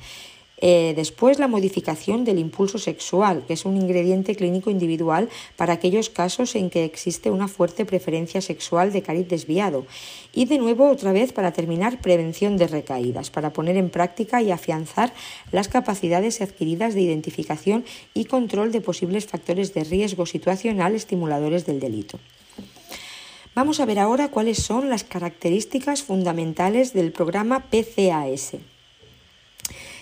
S1: Eh, después, la modificación del impulso sexual, que es un ingrediente clínico individual para aquellos casos en que existe una fuerte preferencia sexual de cariz desviado. Y de nuevo, otra vez, para terminar, prevención de recaídas, para poner en práctica y afianzar las capacidades adquiridas de identificación y control de posibles factores de riesgo situacional estimuladores del delito. Vamos a ver ahora cuáles son las características fundamentales del programa PCAS.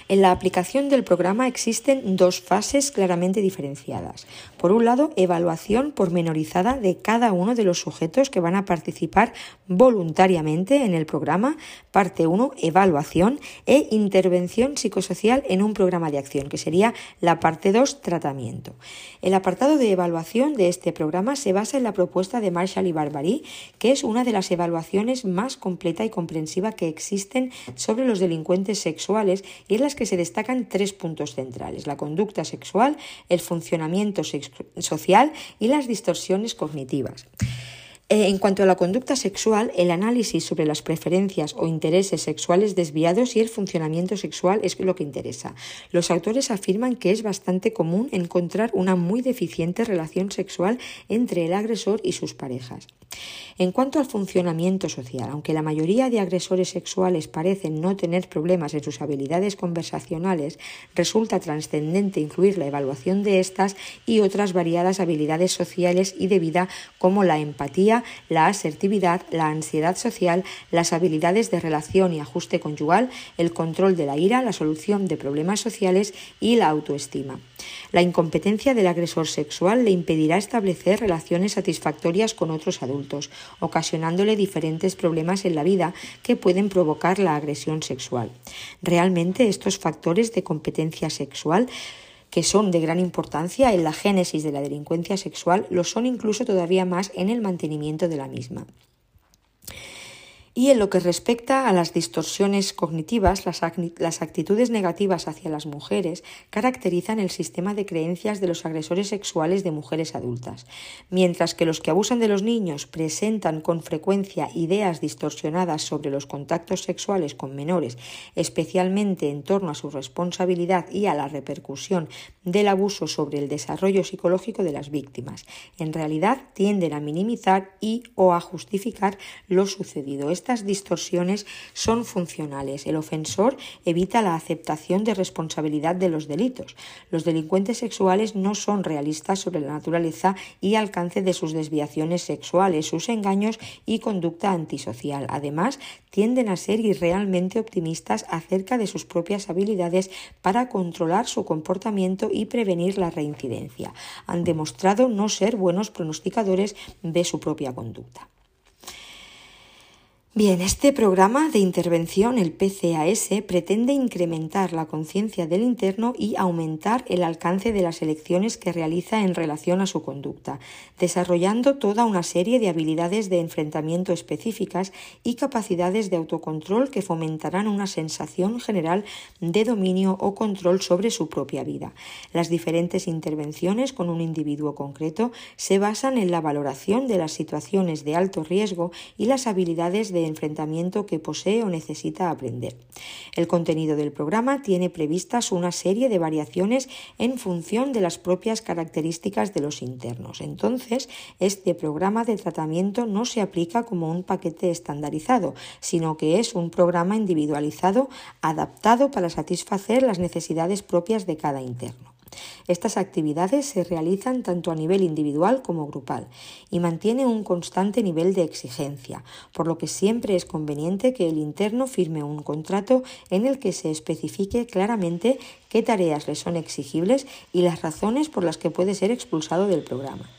S1: En la aplicación del programa existen dos fases claramente diferenciadas. Por un lado, evaluación pormenorizada de cada uno de los sujetos que van a participar voluntariamente en el programa. Parte 1, evaluación e intervención psicosocial en un programa de acción, que sería la parte 2, tratamiento. El apartado de evaluación de este programa se basa en la propuesta de Marshall y Barbary, que es una de las evaluaciones más completa y comprensiva que existen sobre los delincuentes sexuales y en las que se destacan tres puntos centrales, la conducta sexual, el funcionamiento social y las distorsiones cognitivas. Eh, en cuanto a la conducta sexual, el análisis sobre las preferencias o intereses sexuales desviados y el funcionamiento sexual es lo que interesa. Los autores afirman que es bastante común encontrar una muy deficiente relación sexual entre el agresor y sus parejas. En cuanto al funcionamiento social, aunque la mayoría de agresores sexuales parecen no tener problemas en sus habilidades conversacionales, resulta trascendente incluir la evaluación de estas y otras variadas habilidades sociales y de vida como la empatía, la asertividad, la ansiedad social, las habilidades de relación y ajuste conyugal, el control de la ira, la solución de problemas sociales y la autoestima. La incompetencia del agresor sexual le impedirá establecer relaciones satisfactorias con otros adultos, ocasionándole diferentes problemas en la vida que pueden provocar la agresión sexual. Realmente estos factores de competencia sexual que son de gran importancia en la génesis de la delincuencia sexual, lo son incluso todavía más en el mantenimiento de la misma. Y en lo que respecta a las distorsiones cognitivas, las, actitudes negativas hacia las mujeres caracterizan el sistema de creencias de los agresores sexuales de mujeres adultas, mientras que los que abusan de los niños presentan con frecuencia ideas distorsionadas sobre los contactos sexuales con menores, especialmente en torno a su responsabilidad y a la repercusión del abuso sobre el desarrollo psicológico de las víctimas. En realidad tienden a minimizar y o a justificar lo sucedido estas distorsiones son funcionales. El ofensor evita la aceptación de responsabilidad de los delitos. Los delincuentes sexuales no son realistas sobre la naturaleza y alcance de sus desviaciones sexuales, sus engaños y conducta antisocial. Además, tienden a ser irrealmente optimistas acerca de sus propias habilidades para controlar su comportamiento y prevenir la reincidencia. Han demostrado no ser buenos pronosticadores de su propia conducta. Bien, este programa de intervención, el PCAS, pretende incrementar la conciencia del interno y aumentar el alcance de las elecciones que realiza en relación a su conducta, desarrollando toda una serie de habilidades de enfrentamiento específicas y capacidades de autocontrol que fomentarán una sensación general de dominio o control sobre su propia vida. Las diferentes intervenciones con un individuo concreto se basan en la valoración de las situaciones de alto riesgo y las habilidades de enfrentamiento que posee o necesita aprender. El contenido del programa tiene previstas una serie de variaciones en función de las propias características de los internos. Entonces, este programa de tratamiento no se aplica como un paquete estandarizado, sino que es un programa individualizado adaptado para satisfacer las necesidades propias de cada interno. Estas actividades se realizan tanto a nivel individual como grupal y mantiene un constante nivel de exigencia, por lo que siempre es conveniente que el interno firme un contrato en el que se especifique claramente qué tareas le son exigibles y las razones por las que puede ser expulsado del programa.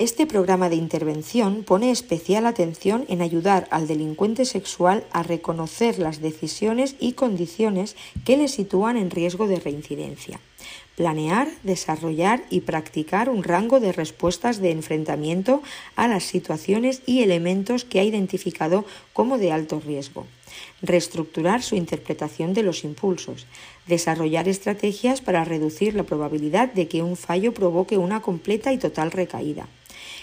S1: Este programa de intervención pone especial atención en ayudar al delincuente sexual a reconocer las decisiones y condiciones que le sitúan en riesgo de reincidencia. Planear, desarrollar y practicar un rango de respuestas de enfrentamiento a las situaciones y elementos que ha identificado como de alto riesgo. Reestructurar su interpretación de los impulsos. Desarrollar estrategias para reducir la probabilidad de que un fallo provoque una completa y total recaída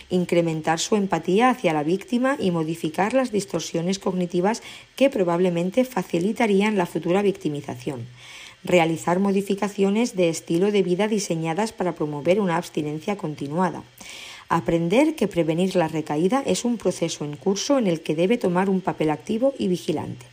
S1: incrementar su empatía hacia la víctima y modificar las distorsiones cognitivas que probablemente facilitarían la futura victimización. Realizar modificaciones de estilo de vida diseñadas para promover una abstinencia continuada. Aprender que prevenir la recaída es un proceso en curso en el que debe tomar un papel activo y vigilante.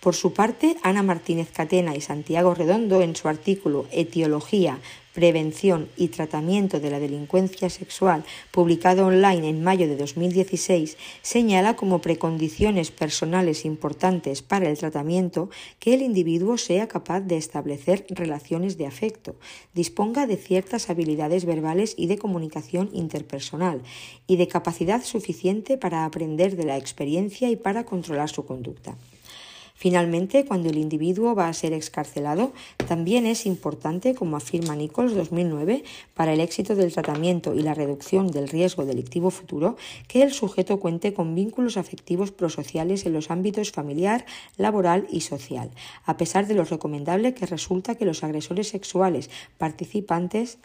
S1: Por su parte, Ana Martínez Catena y Santiago Redondo, en su artículo Etiología, Prevención y Tratamiento de la Delincuencia Sexual, publicado online en mayo de 2016, señala como precondiciones personales importantes para el tratamiento que el individuo sea capaz de establecer relaciones de afecto, disponga de ciertas habilidades verbales y de comunicación interpersonal, y de capacidad suficiente para aprender de la experiencia y para controlar su conducta. Finalmente, cuando el individuo va a ser excarcelado, también es importante, como afirma Nichols 2009, para el éxito del tratamiento y la reducción del riesgo delictivo futuro, que el sujeto cuente con vínculos afectivos prosociales en los ámbitos familiar, laboral y social, a pesar de lo recomendable que resulta que los agresores sexuales participantes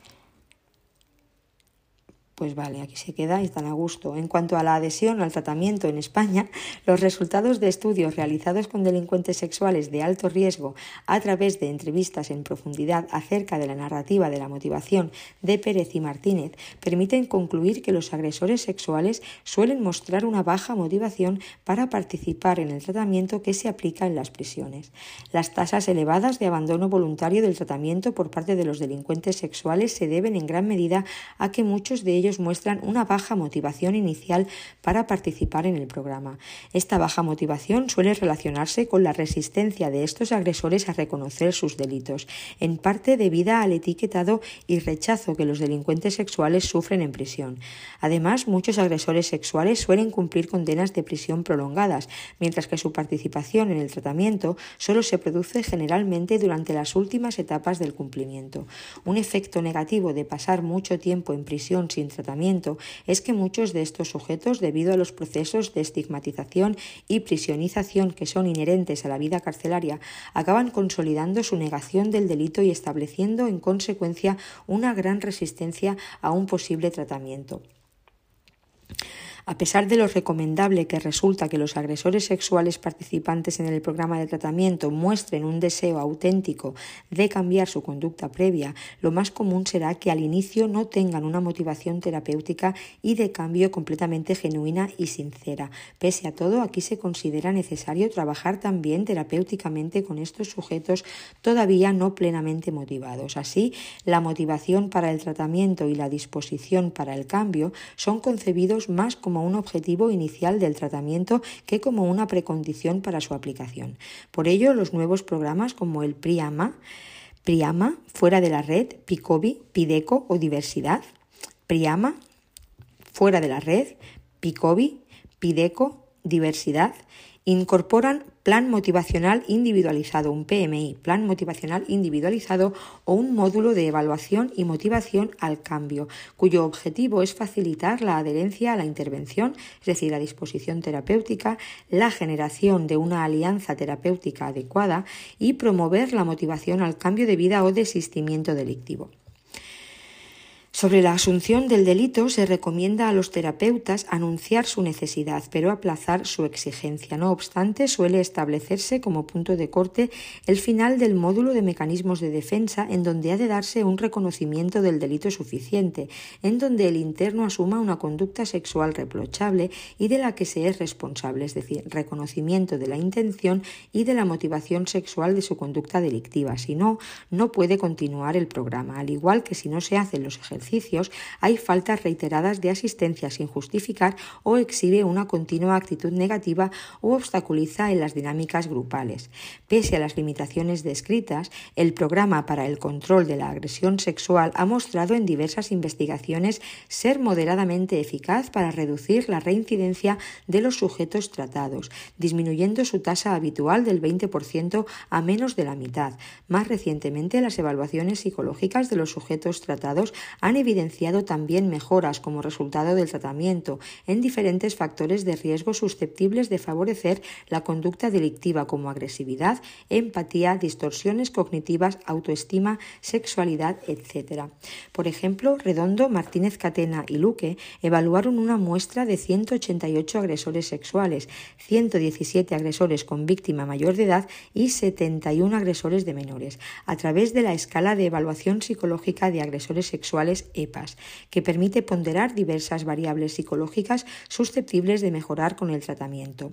S1: pues vale, aquí se queda y están a gusto. En cuanto a la adhesión al tratamiento en España, los resultados de estudios realizados con delincuentes sexuales de alto riesgo a través de entrevistas en profundidad acerca de la narrativa de la motivación de Pérez y Martínez permiten concluir que los agresores sexuales suelen mostrar una baja motivación para participar en el tratamiento que se aplica en las prisiones. Las tasas elevadas de abandono voluntario del tratamiento por parte de los delincuentes sexuales se deben en gran medida a que muchos de ellos ellos muestran una baja motivación inicial para participar en el programa. Esta baja motivación suele relacionarse con la resistencia de estos agresores a reconocer sus delitos, en parte debida al etiquetado y rechazo que los delincuentes sexuales sufren en prisión. Además, muchos agresores sexuales suelen cumplir condenas de prisión prolongadas, mientras que su participación en el tratamiento solo se produce generalmente durante las últimas etapas del cumplimiento. Un efecto negativo de pasar mucho tiempo en prisión sin tratamiento es que muchos de estos sujetos, debido a los procesos de estigmatización y prisionización que son inherentes a la vida carcelaria, acaban consolidando su negación del delito y estableciendo en consecuencia una gran resistencia a un posible tratamiento. A pesar de lo recomendable que resulta que los agresores sexuales participantes en el programa de tratamiento muestren un deseo auténtico de cambiar su conducta previa, lo más común será que al inicio no tengan una motivación terapéutica y de cambio completamente genuina y sincera. Pese a todo, aquí se considera necesario trabajar también terapéuticamente con estos sujetos todavía no plenamente motivados. Así, la motivación para el tratamiento y la disposición para el cambio son concebidos más como un objetivo inicial del tratamiento que como una precondición para su aplicación. Por ello, los nuevos programas como el PRIAMA, PRIAMA, fuera de la red, PICOBI, PIDECO o diversidad, PRIAMA, fuera de la red, PICOBI, PIDECO, diversidad, incorporan plan motivacional individualizado, un PMI, plan motivacional individualizado o un módulo de evaluación y motivación al cambio, cuyo objetivo es facilitar la adherencia a la intervención, es decir, la disposición terapéutica, la generación de una alianza terapéutica adecuada y promover la motivación al cambio de vida o desistimiento delictivo. Sobre la asunción del delito se recomienda a los terapeutas anunciar su necesidad, pero aplazar su exigencia. No obstante, suele establecerse como punto de corte el final del módulo de mecanismos de defensa en donde ha de darse un reconocimiento del delito suficiente, en donde el interno asuma una conducta sexual reprochable y de la que se es responsable, es decir, reconocimiento de la intención y de la motivación sexual de su conducta delictiva. Si no, no puede continuar el programa, al igual que si no se hacen los ejercicios hay faltas reiteradas de asistencia sin justificar o exhibe una continua actitud negativa o obstaculiza en las dinámicas grupales. Pese a las limitaciones descritas, el programa para el control de la agresión sexual ha mostrado en diversas investigaciones ser moderadamente eficaz para reducir la reincidencia de los sujetos tratados, disminuyendo su tasa habitual del 20% a menos de la mitad. Más recientemente, las evaluaciones psicológicas de los sujetos tratados han evidenciado también mejoras como resultado del tratamiento en diferentes factores de riesgo susceptibles de favorecer la conducta delictiva como agresividad, empatía, distorsiones cognitivas, autoestima, sexualidad, etc. Por ejemplo, Redondo, Martínez Catena y Luque evaluaron una muestra de 188 agresores sexuales, 117 agresores con víctima mayor de edad y 71 agresores de menores, a través de la escala de evaluación psicológica de agresores sexuales EPAS, que permite ponderar diversas variables psicológicas susceptibles de mejorar con el tratamiento.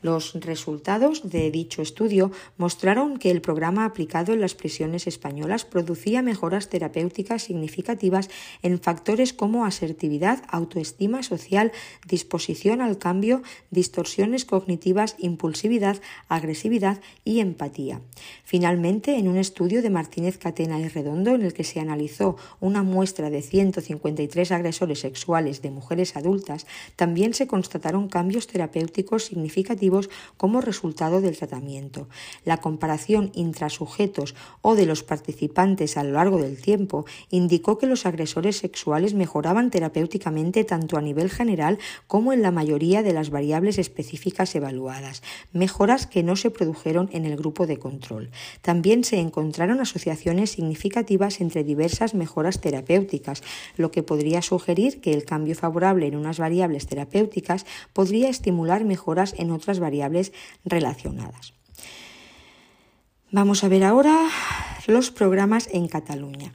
S1: Los resultados de dicho estudio mostraron que el programa aplicado en las prisiones españolas producía mejoras terapéuticas significativas en factores como asertividad, autoestima social, disposición al cambio, distorsiones cognitivas, impulsividad, agresividad y empatía. Finalmente, en un estudio de Martínez Catena y Redondo en el que se analizó una muestra de 153 agresores sexuales de mujeres adultas, también se constataron cambios terapéuticos significativos como resultado del tratamiento. La comparación intrasujetos o de los participantes a lo largo del tiempo indicó que los agresores sexuales mejoraban terapéuticamente tanto a nivel general como en la mayoría de las variables específicas evaluadas, mejoras que no se produjeron en el grupo de control. También se encontraron asociaciones significativas entre diversas mejoras terapéuticas lo que podría sugerir que el cambio favorable en unas variables terapéuticas podría estimular mejoras en otras variables relacionadas. Vamos a ver ahora los programas en Cataluña.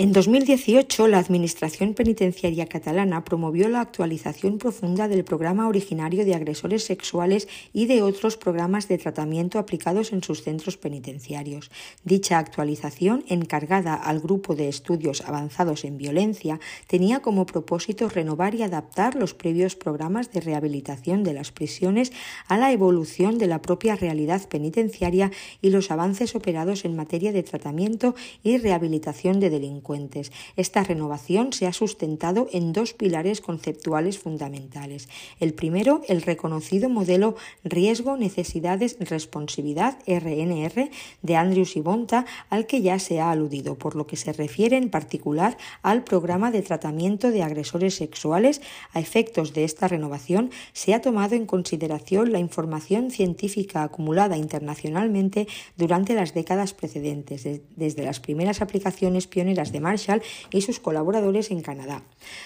S1: En 2018, la Administración Penitenciaria catalana promovió la actualización profunda del programa originario de agresores sexuales y de otros programas de tratamiento aplicados en sus centros penitenciarios. Dicha actualización, encargada al Grupo de Estudios Avanzados en Violencia, tenía como propósito renovar y adaptar los previos programas de rehabilitación de las prisiones a la evolución de la propia realidad penitenciaria y los avances operados en materia de tratamiento y rehabilitación de delincuentes esta renovación se ha sustentado en dos pilares conceptuales fundamentales. El primero, el reconocido modelo Riesgo, Necesidades, Responsividad, RNR, de Andrews y Bonta, al que ya se ha aludido, por lo que se refiere en particular al programa de tratamiento de agresores sexuales. A efectos de esta renovación, se ha tomado en consideración la información científica acumulada internacionalmente durante las décadas precedentes, desde las primeras aplicaciones pioneras de Marshall y sus colaboradores en Canadá.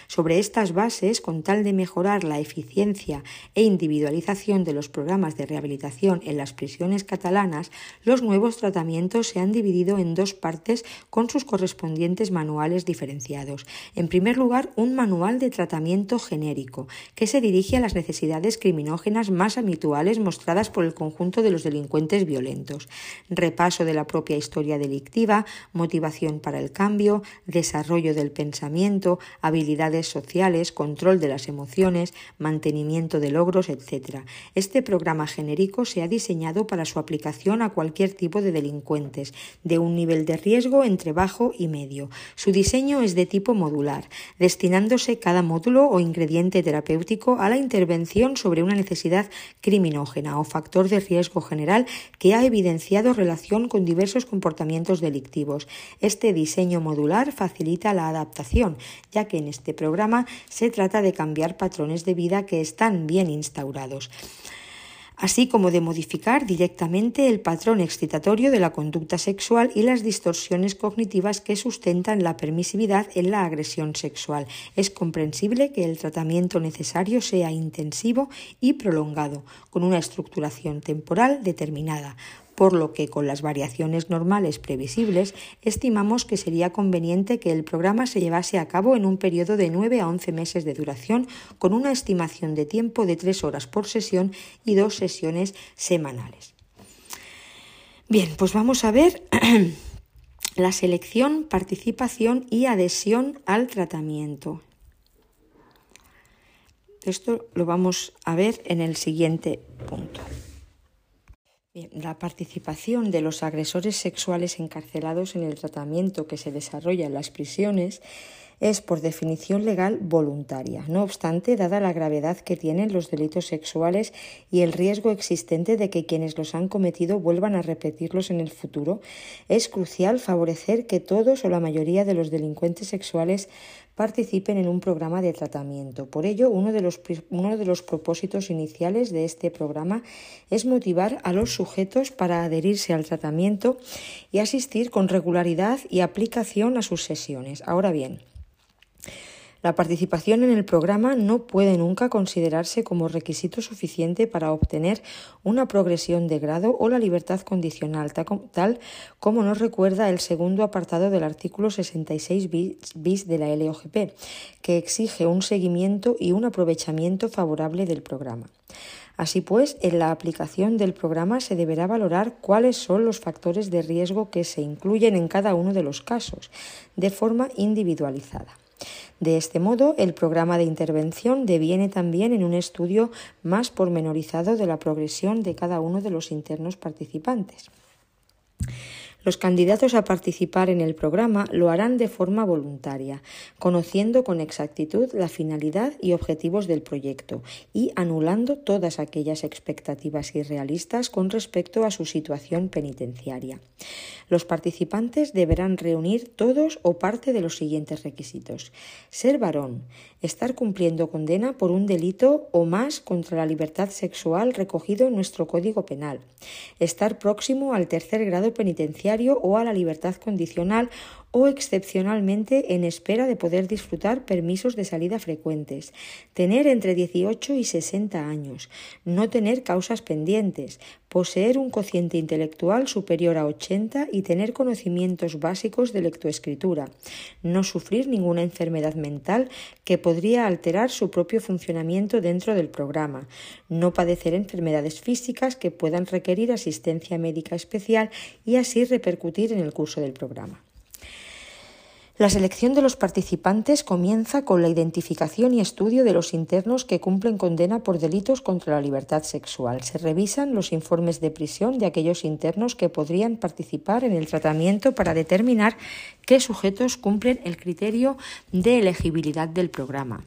S1: Sobre estas bases, con tal de mejorar la eficiencia e individualización de los programas de rehabilitación en las prisiones catalanas, los nuevos tratamientos se han dividido en dos partes con sus correspondientes manuales diferenciados. En primer lugar, un manual de tratamiento genérico, que se dirige a las necesidades criminógenas más habituales mostradas por el conjunto de los delincuentes violentos. Repaso de la propia historia delictiva, motivación para el cambio, desarrollo del pensamiento, habilidades sociales, control de las emociones, mantenimiento de logros, etc. Este programa genérico se ha diseñado para su aplicación a cualquier tipo de delincuentes, de un nivel de riesgo entre bajo y medio. Su diseño es de tipo modular, destinándose cada módulo o ingrediente terapéutico a la intervención sobre una necesidad criminógena o factor de riesgo general que ha evidenciado relación con diversos comportamientos delictivos. Este diseño modular facilita la adaptación, ya que en este programa se trata de cambiar patrones de vida que están bien instaurados así como de modificar directamente el patrón excitatorio de la conducta sexual y las distorsiones cognitivas que sustentan la permisividad en la agresión sexual. Es comprensible que el tratamiento necesario sea intensivo y prolongado, con una estructuración temporal determinada, por lo que con las variaciones normales previsibles estimamos que sería conveniente que el programa se llevase a cabo en un periodo de 9 a 11 meses de duración con una estimación de tiempo de 3 horas por sesión y dos sesiones semanales. Bien, pues vamos a ver la selección, participación y adhesión al tratamiento. Esto lo vamos a ver en el siguiente punto la participación de los agresores sexuales encarcelados en el tratamiento que se desarrolla en las prisiones es por definición legal voluntaria. No obstante, dada la gravedad que tienen los delitos sexuales y el riesgo existente de que quienes los han cometido vuelvan a repetirlos en el futuro, es crucial favorecer que todos o la mayoría de los delincuentes sexuales participen en un programa de tratamiento. Por ello, uno de, los, uno de los propósitos iniciales de este programa es motivar a los sujetos para adherirse al tratamiento y asistir con regularidad y aplicación a sus sesiones. Ahora bien, la participación en el programa no puede nunca considerarse como requisito suficiente para obtener una progresión de grado o la libertad condicional, tal como nos recuerda el segundo apartado del artículo 66 bis de la LOGP, que exige un seguimiento y un aprovechamiento favorable del programa. Así pues, en la aplicación del programa se deberá valorar cuáles son los factores de riesgo que se incluyen en cada uno de los casos, de forma individualizada. De este modo, el programa de intervención deviene también en un estudio más pormenorizado de la progresión de cada uno de los internos participantes. Los candidatos a participar en el programa lo harán de forma voluntaria, conociendo con exactitud la finalidad y objetivos del proyecto y anulando todas aquellas expectativas irrealistas con respecto a su situación penitenciaria. Los participantes deberán reunir todos o parte de los siguientes requisitos. Ser varón, estar cumpliendo condena por un delito o más contra la libertad sexual recogido en nuestro Código Penal, estar próximo al tercer grado penitenciario o a la libertad condicional o excepcionalmente en espera de poder disfrutar permisos de salida frecuentes, tener entre 18 y 60 años, no tener causas pendientes, poseer un cociente intelectual superior a 80 y tener conocimientos básicos de lectoescritura, no sufrir ninguna enfermedad mental que podría alterar su propio funcionamiento dentro del programa, no padecer enfermedades físicas que puedan requerir asistencia médica especial y así repercutir en el curso del programa. La selección de los participantes comienza con la identificación y estudio de los internos que cumplen condena por delitos contra la libertad sexual. Se revisan los informes de prisión de aquellos internos que podrían participar en el tratamiento para determinar qué sujetos cumplen el criterio de elegibilidad del programa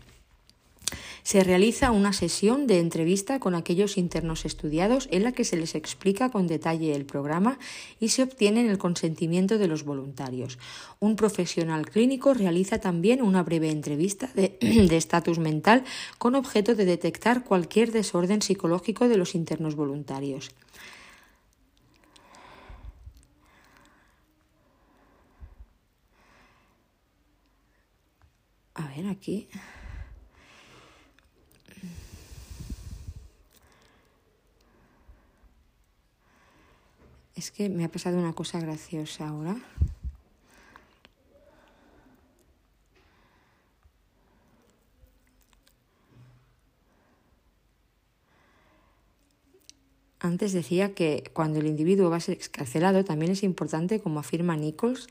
S1: se realiza una sesión de entrevista con aquellos internos estudiados en la que se les explica con detalle el programa y se obtiene el consentimiento de los voluntarios. Un profesional clínico realiza también una breve entrevista de estatus mental con objeto de detectar cualquier desorden psicológico de los internos voluntarios. A ver, aquí. Es que me ha pasado una cosa graciosa ahora. Antes decía que cuando el individuo va a ser excarcelado también es importante, como afirma Nichols,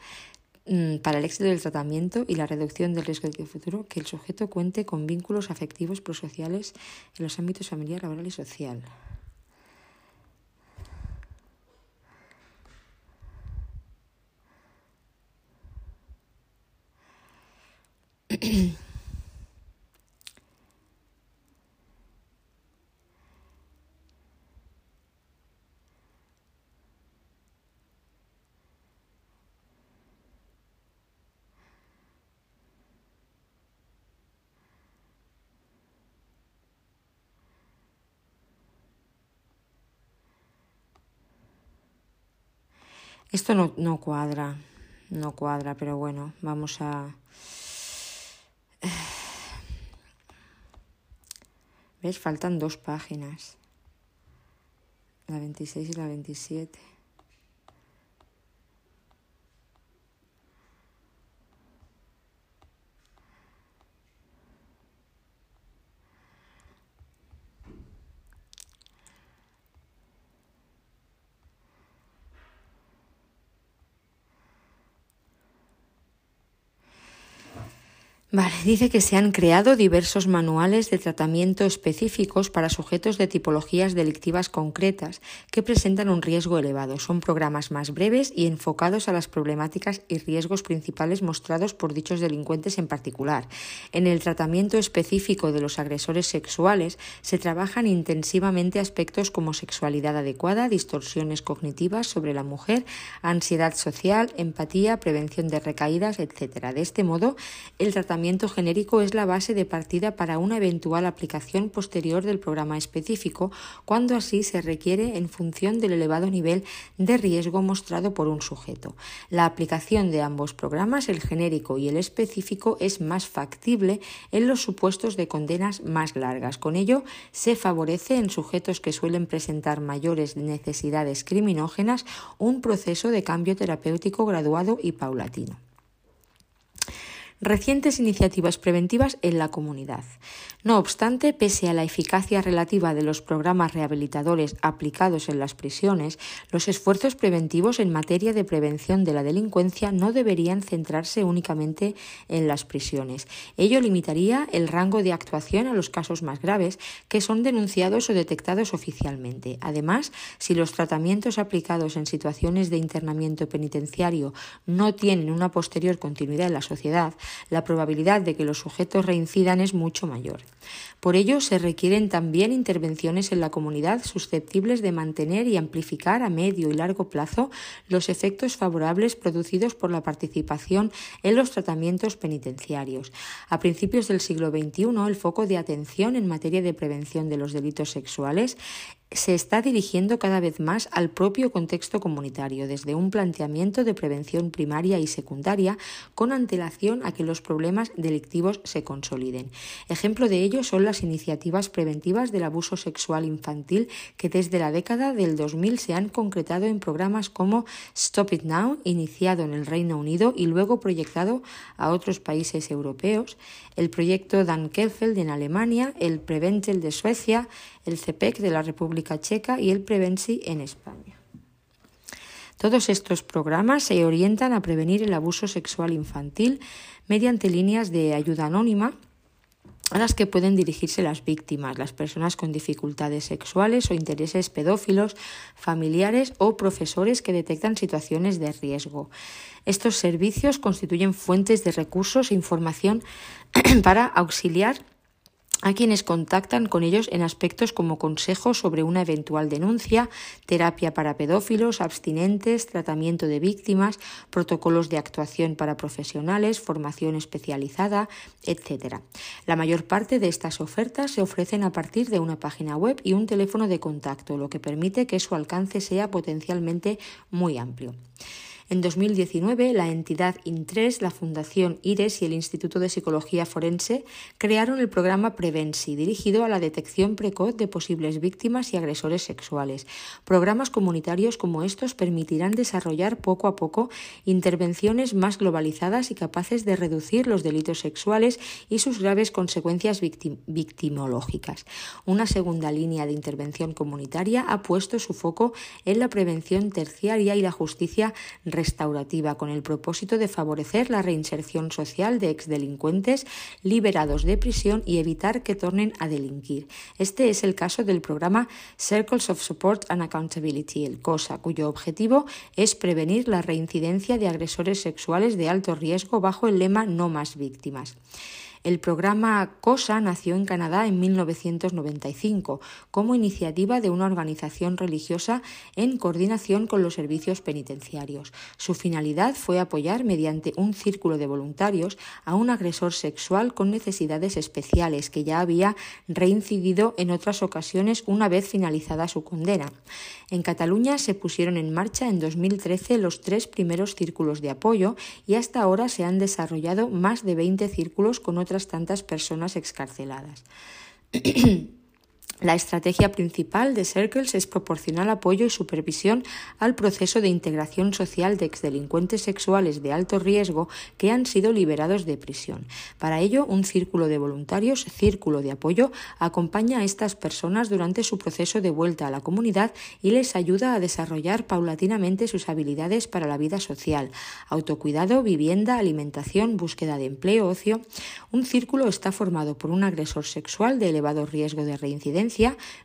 S1: mm, para el éxito del tratamiento y la reducción del riesgo de futuro, que el sujeto cuente con vínculos afectivos prosociales en los ámbitos familiar, laboral y social. Esto no, no cuadra, no cuadra, pero bueno, vamos a... ¿Ves? Faltan dos páginas. La 26 y la 27. Vale, dice que se han creado diversos manuales de tratamiento específicos para sujetos de tipologías delictivas concretas que presentan un riesgo elevado. Son programas más breves y enfocados a las problemáticas y riesgos principales mostrados por dichos delincuentes en particular. En el tratamiento específico de los agresores sexuales se trabajan intensivamente aspectos como sexualidad adecuada, distorsiones cognitivas sobre la mujer, ansiedad social, empatía, prevención de recaídas, etc. De este modo, el tratamiento genérico es la base de partida para una eventual aplicación posterior del programa específico, cuando así se requiere en función del elevado nivel de riesgo mostrado por un sujeto. La aplicación de ambos programas, el genérico y el específico, es más factible en los supuestos de condenas más largas. Con ello, se favorece en sujetos que suelen presentar mayores necesidades criminógenas un proceso de cambio terapéutico graduado y paulatino recientes iniciativas preventivas en la comunidad. No obstante, pese a la eficacia relativa de los programas rehabilitadores aplicados en las prisiones, los esfuerzos preventivos en materia de prevención de la delincuencia no deberían centrarse únicamente en las prisiones. Ello limitaría el rango de actuación a los casos más graves que son denunciados o detectados oficialmente. Además, si los tratamientos aplicados en situaciones de internamiento penitenciario no tienen una posterior continuidad en la sociedad, la probabilidad de que los sujetos reincidan es mucho mayor. Por ello, se requieren también intervenciones en la comunidad susceptibles de mantener y amplificar a medio y largo plazo los efectos favorables producidos por la participación en los tratamientos penitenciarios. A principios del siglo XXI, el foco de atención en materia de prevención de los delitos sexuales se está dirigiendo cada vez más al propio contexto comunitario, desde un planteamiento de prevención primaria y secundaria con antelación a que los problemas delictivos se consoliden. Ejemplo de ello son las iniciativas preventivas del abuso sexual infantil que desde la década del 2000 se han concretado en programas como Stop It Now, iniciado en el Reino Unido y luego proyectado a otros países europeos, el proyecto Dan Kelfeld en Alemania, el Preventel de Suecia, el CEPEC de la República Checa y el Prevenci en España. Todos estos programas se orientan a prevenir el abuso sexual infantil mediante líneas de ayuda anónima a las que pueden dirigirse las víctimas, las personas con dificultades sexuales o intereses pedófilos, familiares o profesores que detectan situaciones de riesgo. Estos servicios constituyen fuentes de recursos e información para auxiliar a quienes contactan con ellos en aspectos como consejos sobre una eventual denuncia, terapia para pedófilos, abstinentes, tratamiento de víctimas, protocolos de actuación para profesionales, formación especializada, etc. La mayor parte de estas ofertas se ofrecen a partir de una página web y un teléfono de contacto, lo que permite que su alcance sea potencialmente muy amplio. En 2019, la entidad Intres, la Fundación IRES y el Instituto de Psicología Forense crearon el programa Prevensi, dirigido a la detección precoz de posibles víctimas y agresores sexuales. Programas comunitarios como estos permitirán desarrollar poco a poco intervenciones más globalizadas y capaces de reducir los delitos sexuales y sus graves consecuencias victimológicas. Una segunda línea de intervención comunitaria ha puesto su foco en la prevención terciaria y la justicia restaurativa con el propósito de favorecer la reinserción social de exdelincuentes liberados de prisión y evitar que tornen a delinquir. Este es el caso del programa Circles of Support and Accountability, el COSA, cuyo objetivo es prevenir la reincidencia de agresores sexuales de alto riesgo bajo el lema No más víctimas. El programa COSA nació en Canadá en 1995 como iniciativa de una organización religiosa en coordinación con los servicios penitenciarios. Su finalidad fue apoyar mediante un círculo de voluntarios a un agresor sexual con necesidades especiales que ya había reincidido en otras ocasiones una vez finalizada su condena. En Cataluña se pusieron en marcha en 2013 los tres primeros círculos de apoyo y hasta ahora se han desarrollado más de 20 círculos con otras tantas personas excarceladas. La estrategia principal de Circles es proporcionar apoyo y supervisión al proceso de integración social de exdelincuentes sexuales de alto riesgo que han sido liberados de prisión. Para ello, un círculo de voluntarios, círculo de apoyo, acompaña a estas personas durante su proceso de vuelta a la comunidad y les ayuda a desarrollar paulatinamente sus habilidades para la vida social, autocuidado, vivienda, alimentación, búsqueda de empleo, ocio. Un círculo está formado por un agresor sexual de elevado riesgo de reincidencia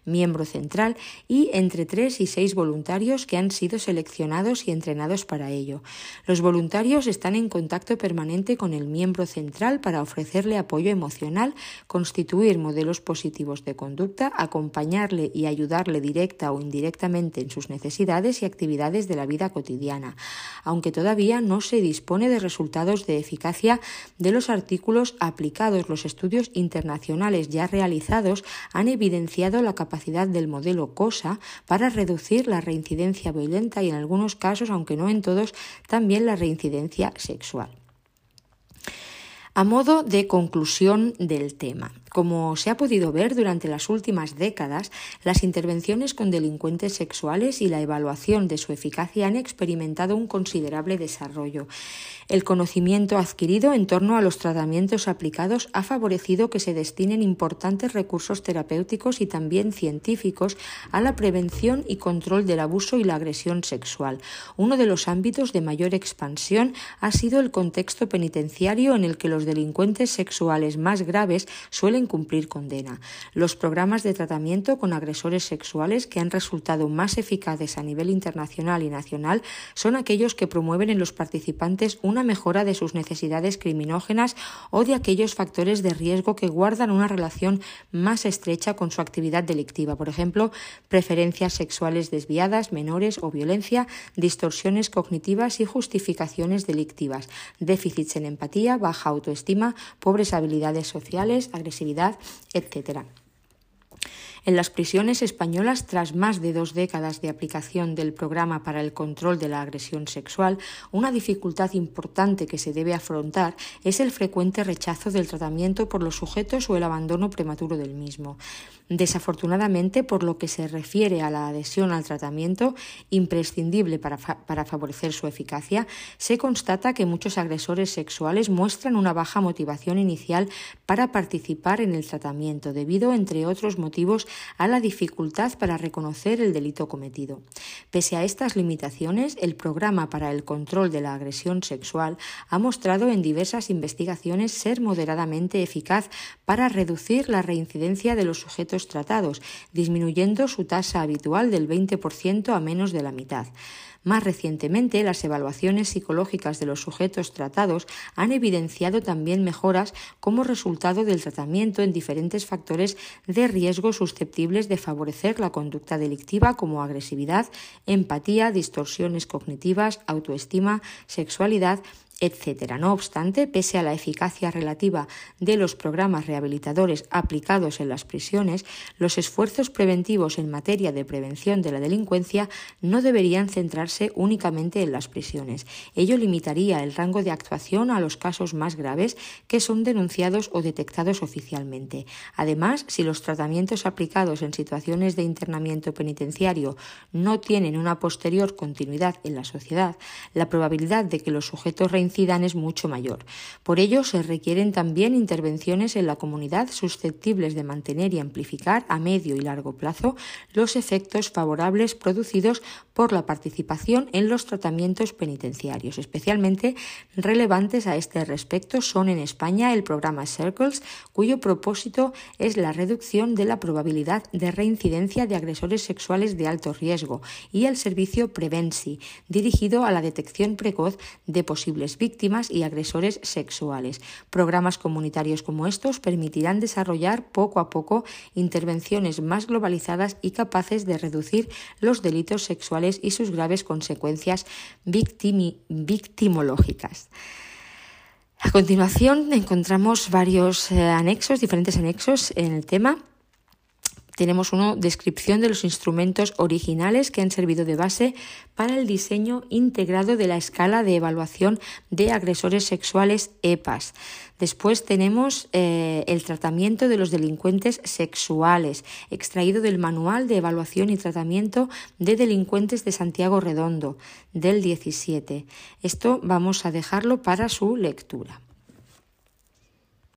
S1: miembro central, y entre tres y seis voluntarios que han sido seleccionados y entrenados para ello. Los voluntarios están en contacto permanente con el miembro central para ofrecerle apoyo emocional, constituir modelos positivos de conducta, acompañarle y ayudarle directa o indirectamente en sus necesidades y actividades de la vida cotidiana, aunque todavía no se dispone de resultados de eficacia de los artículos aplicados. Los estudios internacionales ya realizados han evidenciado la capacidad del modelo COSA para reducir la reincidencia violenta y en algunos casos, aunque no en todos, también la reincidencia sexual. A modo de conclusión del tema, como se ha podido ver durante las últimas décadas, las intervenciones con delincuentes sexuales y la evaluación de su eficacia han experimentado un considerable desarrollo. El conocimiento adquirido en torno a los tratamientos aplicados ha favorecido que se destinen importantes recursos terapéuticos y también científicos a la prevención y control del abuso y la agresión sexual. Uno de los ámbitos de mayor expansión ha sido el contexto penitenciario en el que los delincuentes sexuales más graves suelen cumplir condena. Los programas de tratamiento con agresores sexuales que han resultado más eficaces a nivel internacional y nacional son aquellos que promueven en los participantes una mejora de sus necesidades criminógenas o de aquellos factores de riesgo que guardan una relación más estrecha con su actividad delictiva, por ejemplo, preferencias sexuales desviadas, menores o violencia, distorsiones cognitivas y justificaciones delictivas, déficits en empatía, baja autoestima, pobres habilidades sociales, agresividad, etc.
S2: En las prisiones españolas, tras más de dos décadas de aplicación del programa para el control de la agresión sexual, una dificultad importante que se debe afrontar es el frecuente rechazo del tratamiento por los sujetos o el abandono prematuro del mismo. Desafortunadamente, por lo que se refiere a la adhesión al tratamiento, imprescindible para, para, favorecer su eficacia, se constata que muchos agresores sexuales muestran una baja motivación inicial para participar en el tratamiento, debido, entre otros motivos, a la dificultad para reconocer el delito cometido. Pese a estas limitaciones, el programa para el control de la agresión sexual ha mostrado en diversas investigaciones ser moderadamente eficaz para reducir la reincidencia de los sujetos tratados, disminuyendo su tasa habitual del 20% a menos de la mitad. Más recientemente, las evaluaciones psicológicas de los sujetos tratados han evidenciado también mejoras como resultado del tratamiento en diferentes factores de riesgo susceptibles de favorecer la conducta delictiva como agresividad, empatía, distorsiones cognitivas, autoestima, sexualidad etc. No obstante, pese a la eficacia relativa de los programas rehabilitadores aplicados en las prisiones, los esfuerzos preventivos en materia de prevención de la delincuencia no deberían centrarse únicamente en las prisiones. Ello limitaría el rango de actuación a los casos más graves que son denunciados o detectados oficialmente. Además, si los tratamientos aplicados en situaciones de internamiento penitenciario no tienen una posterior continuidad en la sociedad, la probabilidad de que los sujetos es mucho mayor. Por ello, se requieren también intervenciones en la comunidad susceptibles de mantener y amplificar a medio y largo plazo los efectos favorables producidos por la participación en los tratamientos penitenciarios. Especialmente relevantes a este respecto son en España el programa Circles, cuyo propósito es la reducción de la probabilidad de reincidencia de agresores sexuales de alto riesgo, y el servicio Prevensi, dirigido a la detección precoz de posibles víctimas y agresores sexuales. Programas comunitarios como estos permitirán desarrollar poco a poco intervenciones más globalizadas y capaces de reducir los delitos sexuales y sus graves consecuencias victimológicas. A continuación encontramos varios eh, anexos, diferentes anexos en el tema tenemos una descripción de los instrumentos originales que han servido de base para el diseño integrado de la escala de evaluación de agresores sexuales EPAS. Después tenemos eh, el tratamiento de los delincuentes sexuales, extraído del Manual de Evaluación y Tratamiento de Delincuentes de Santiago Redondo, del 17. Esto vamos a dejarlo para su lectura.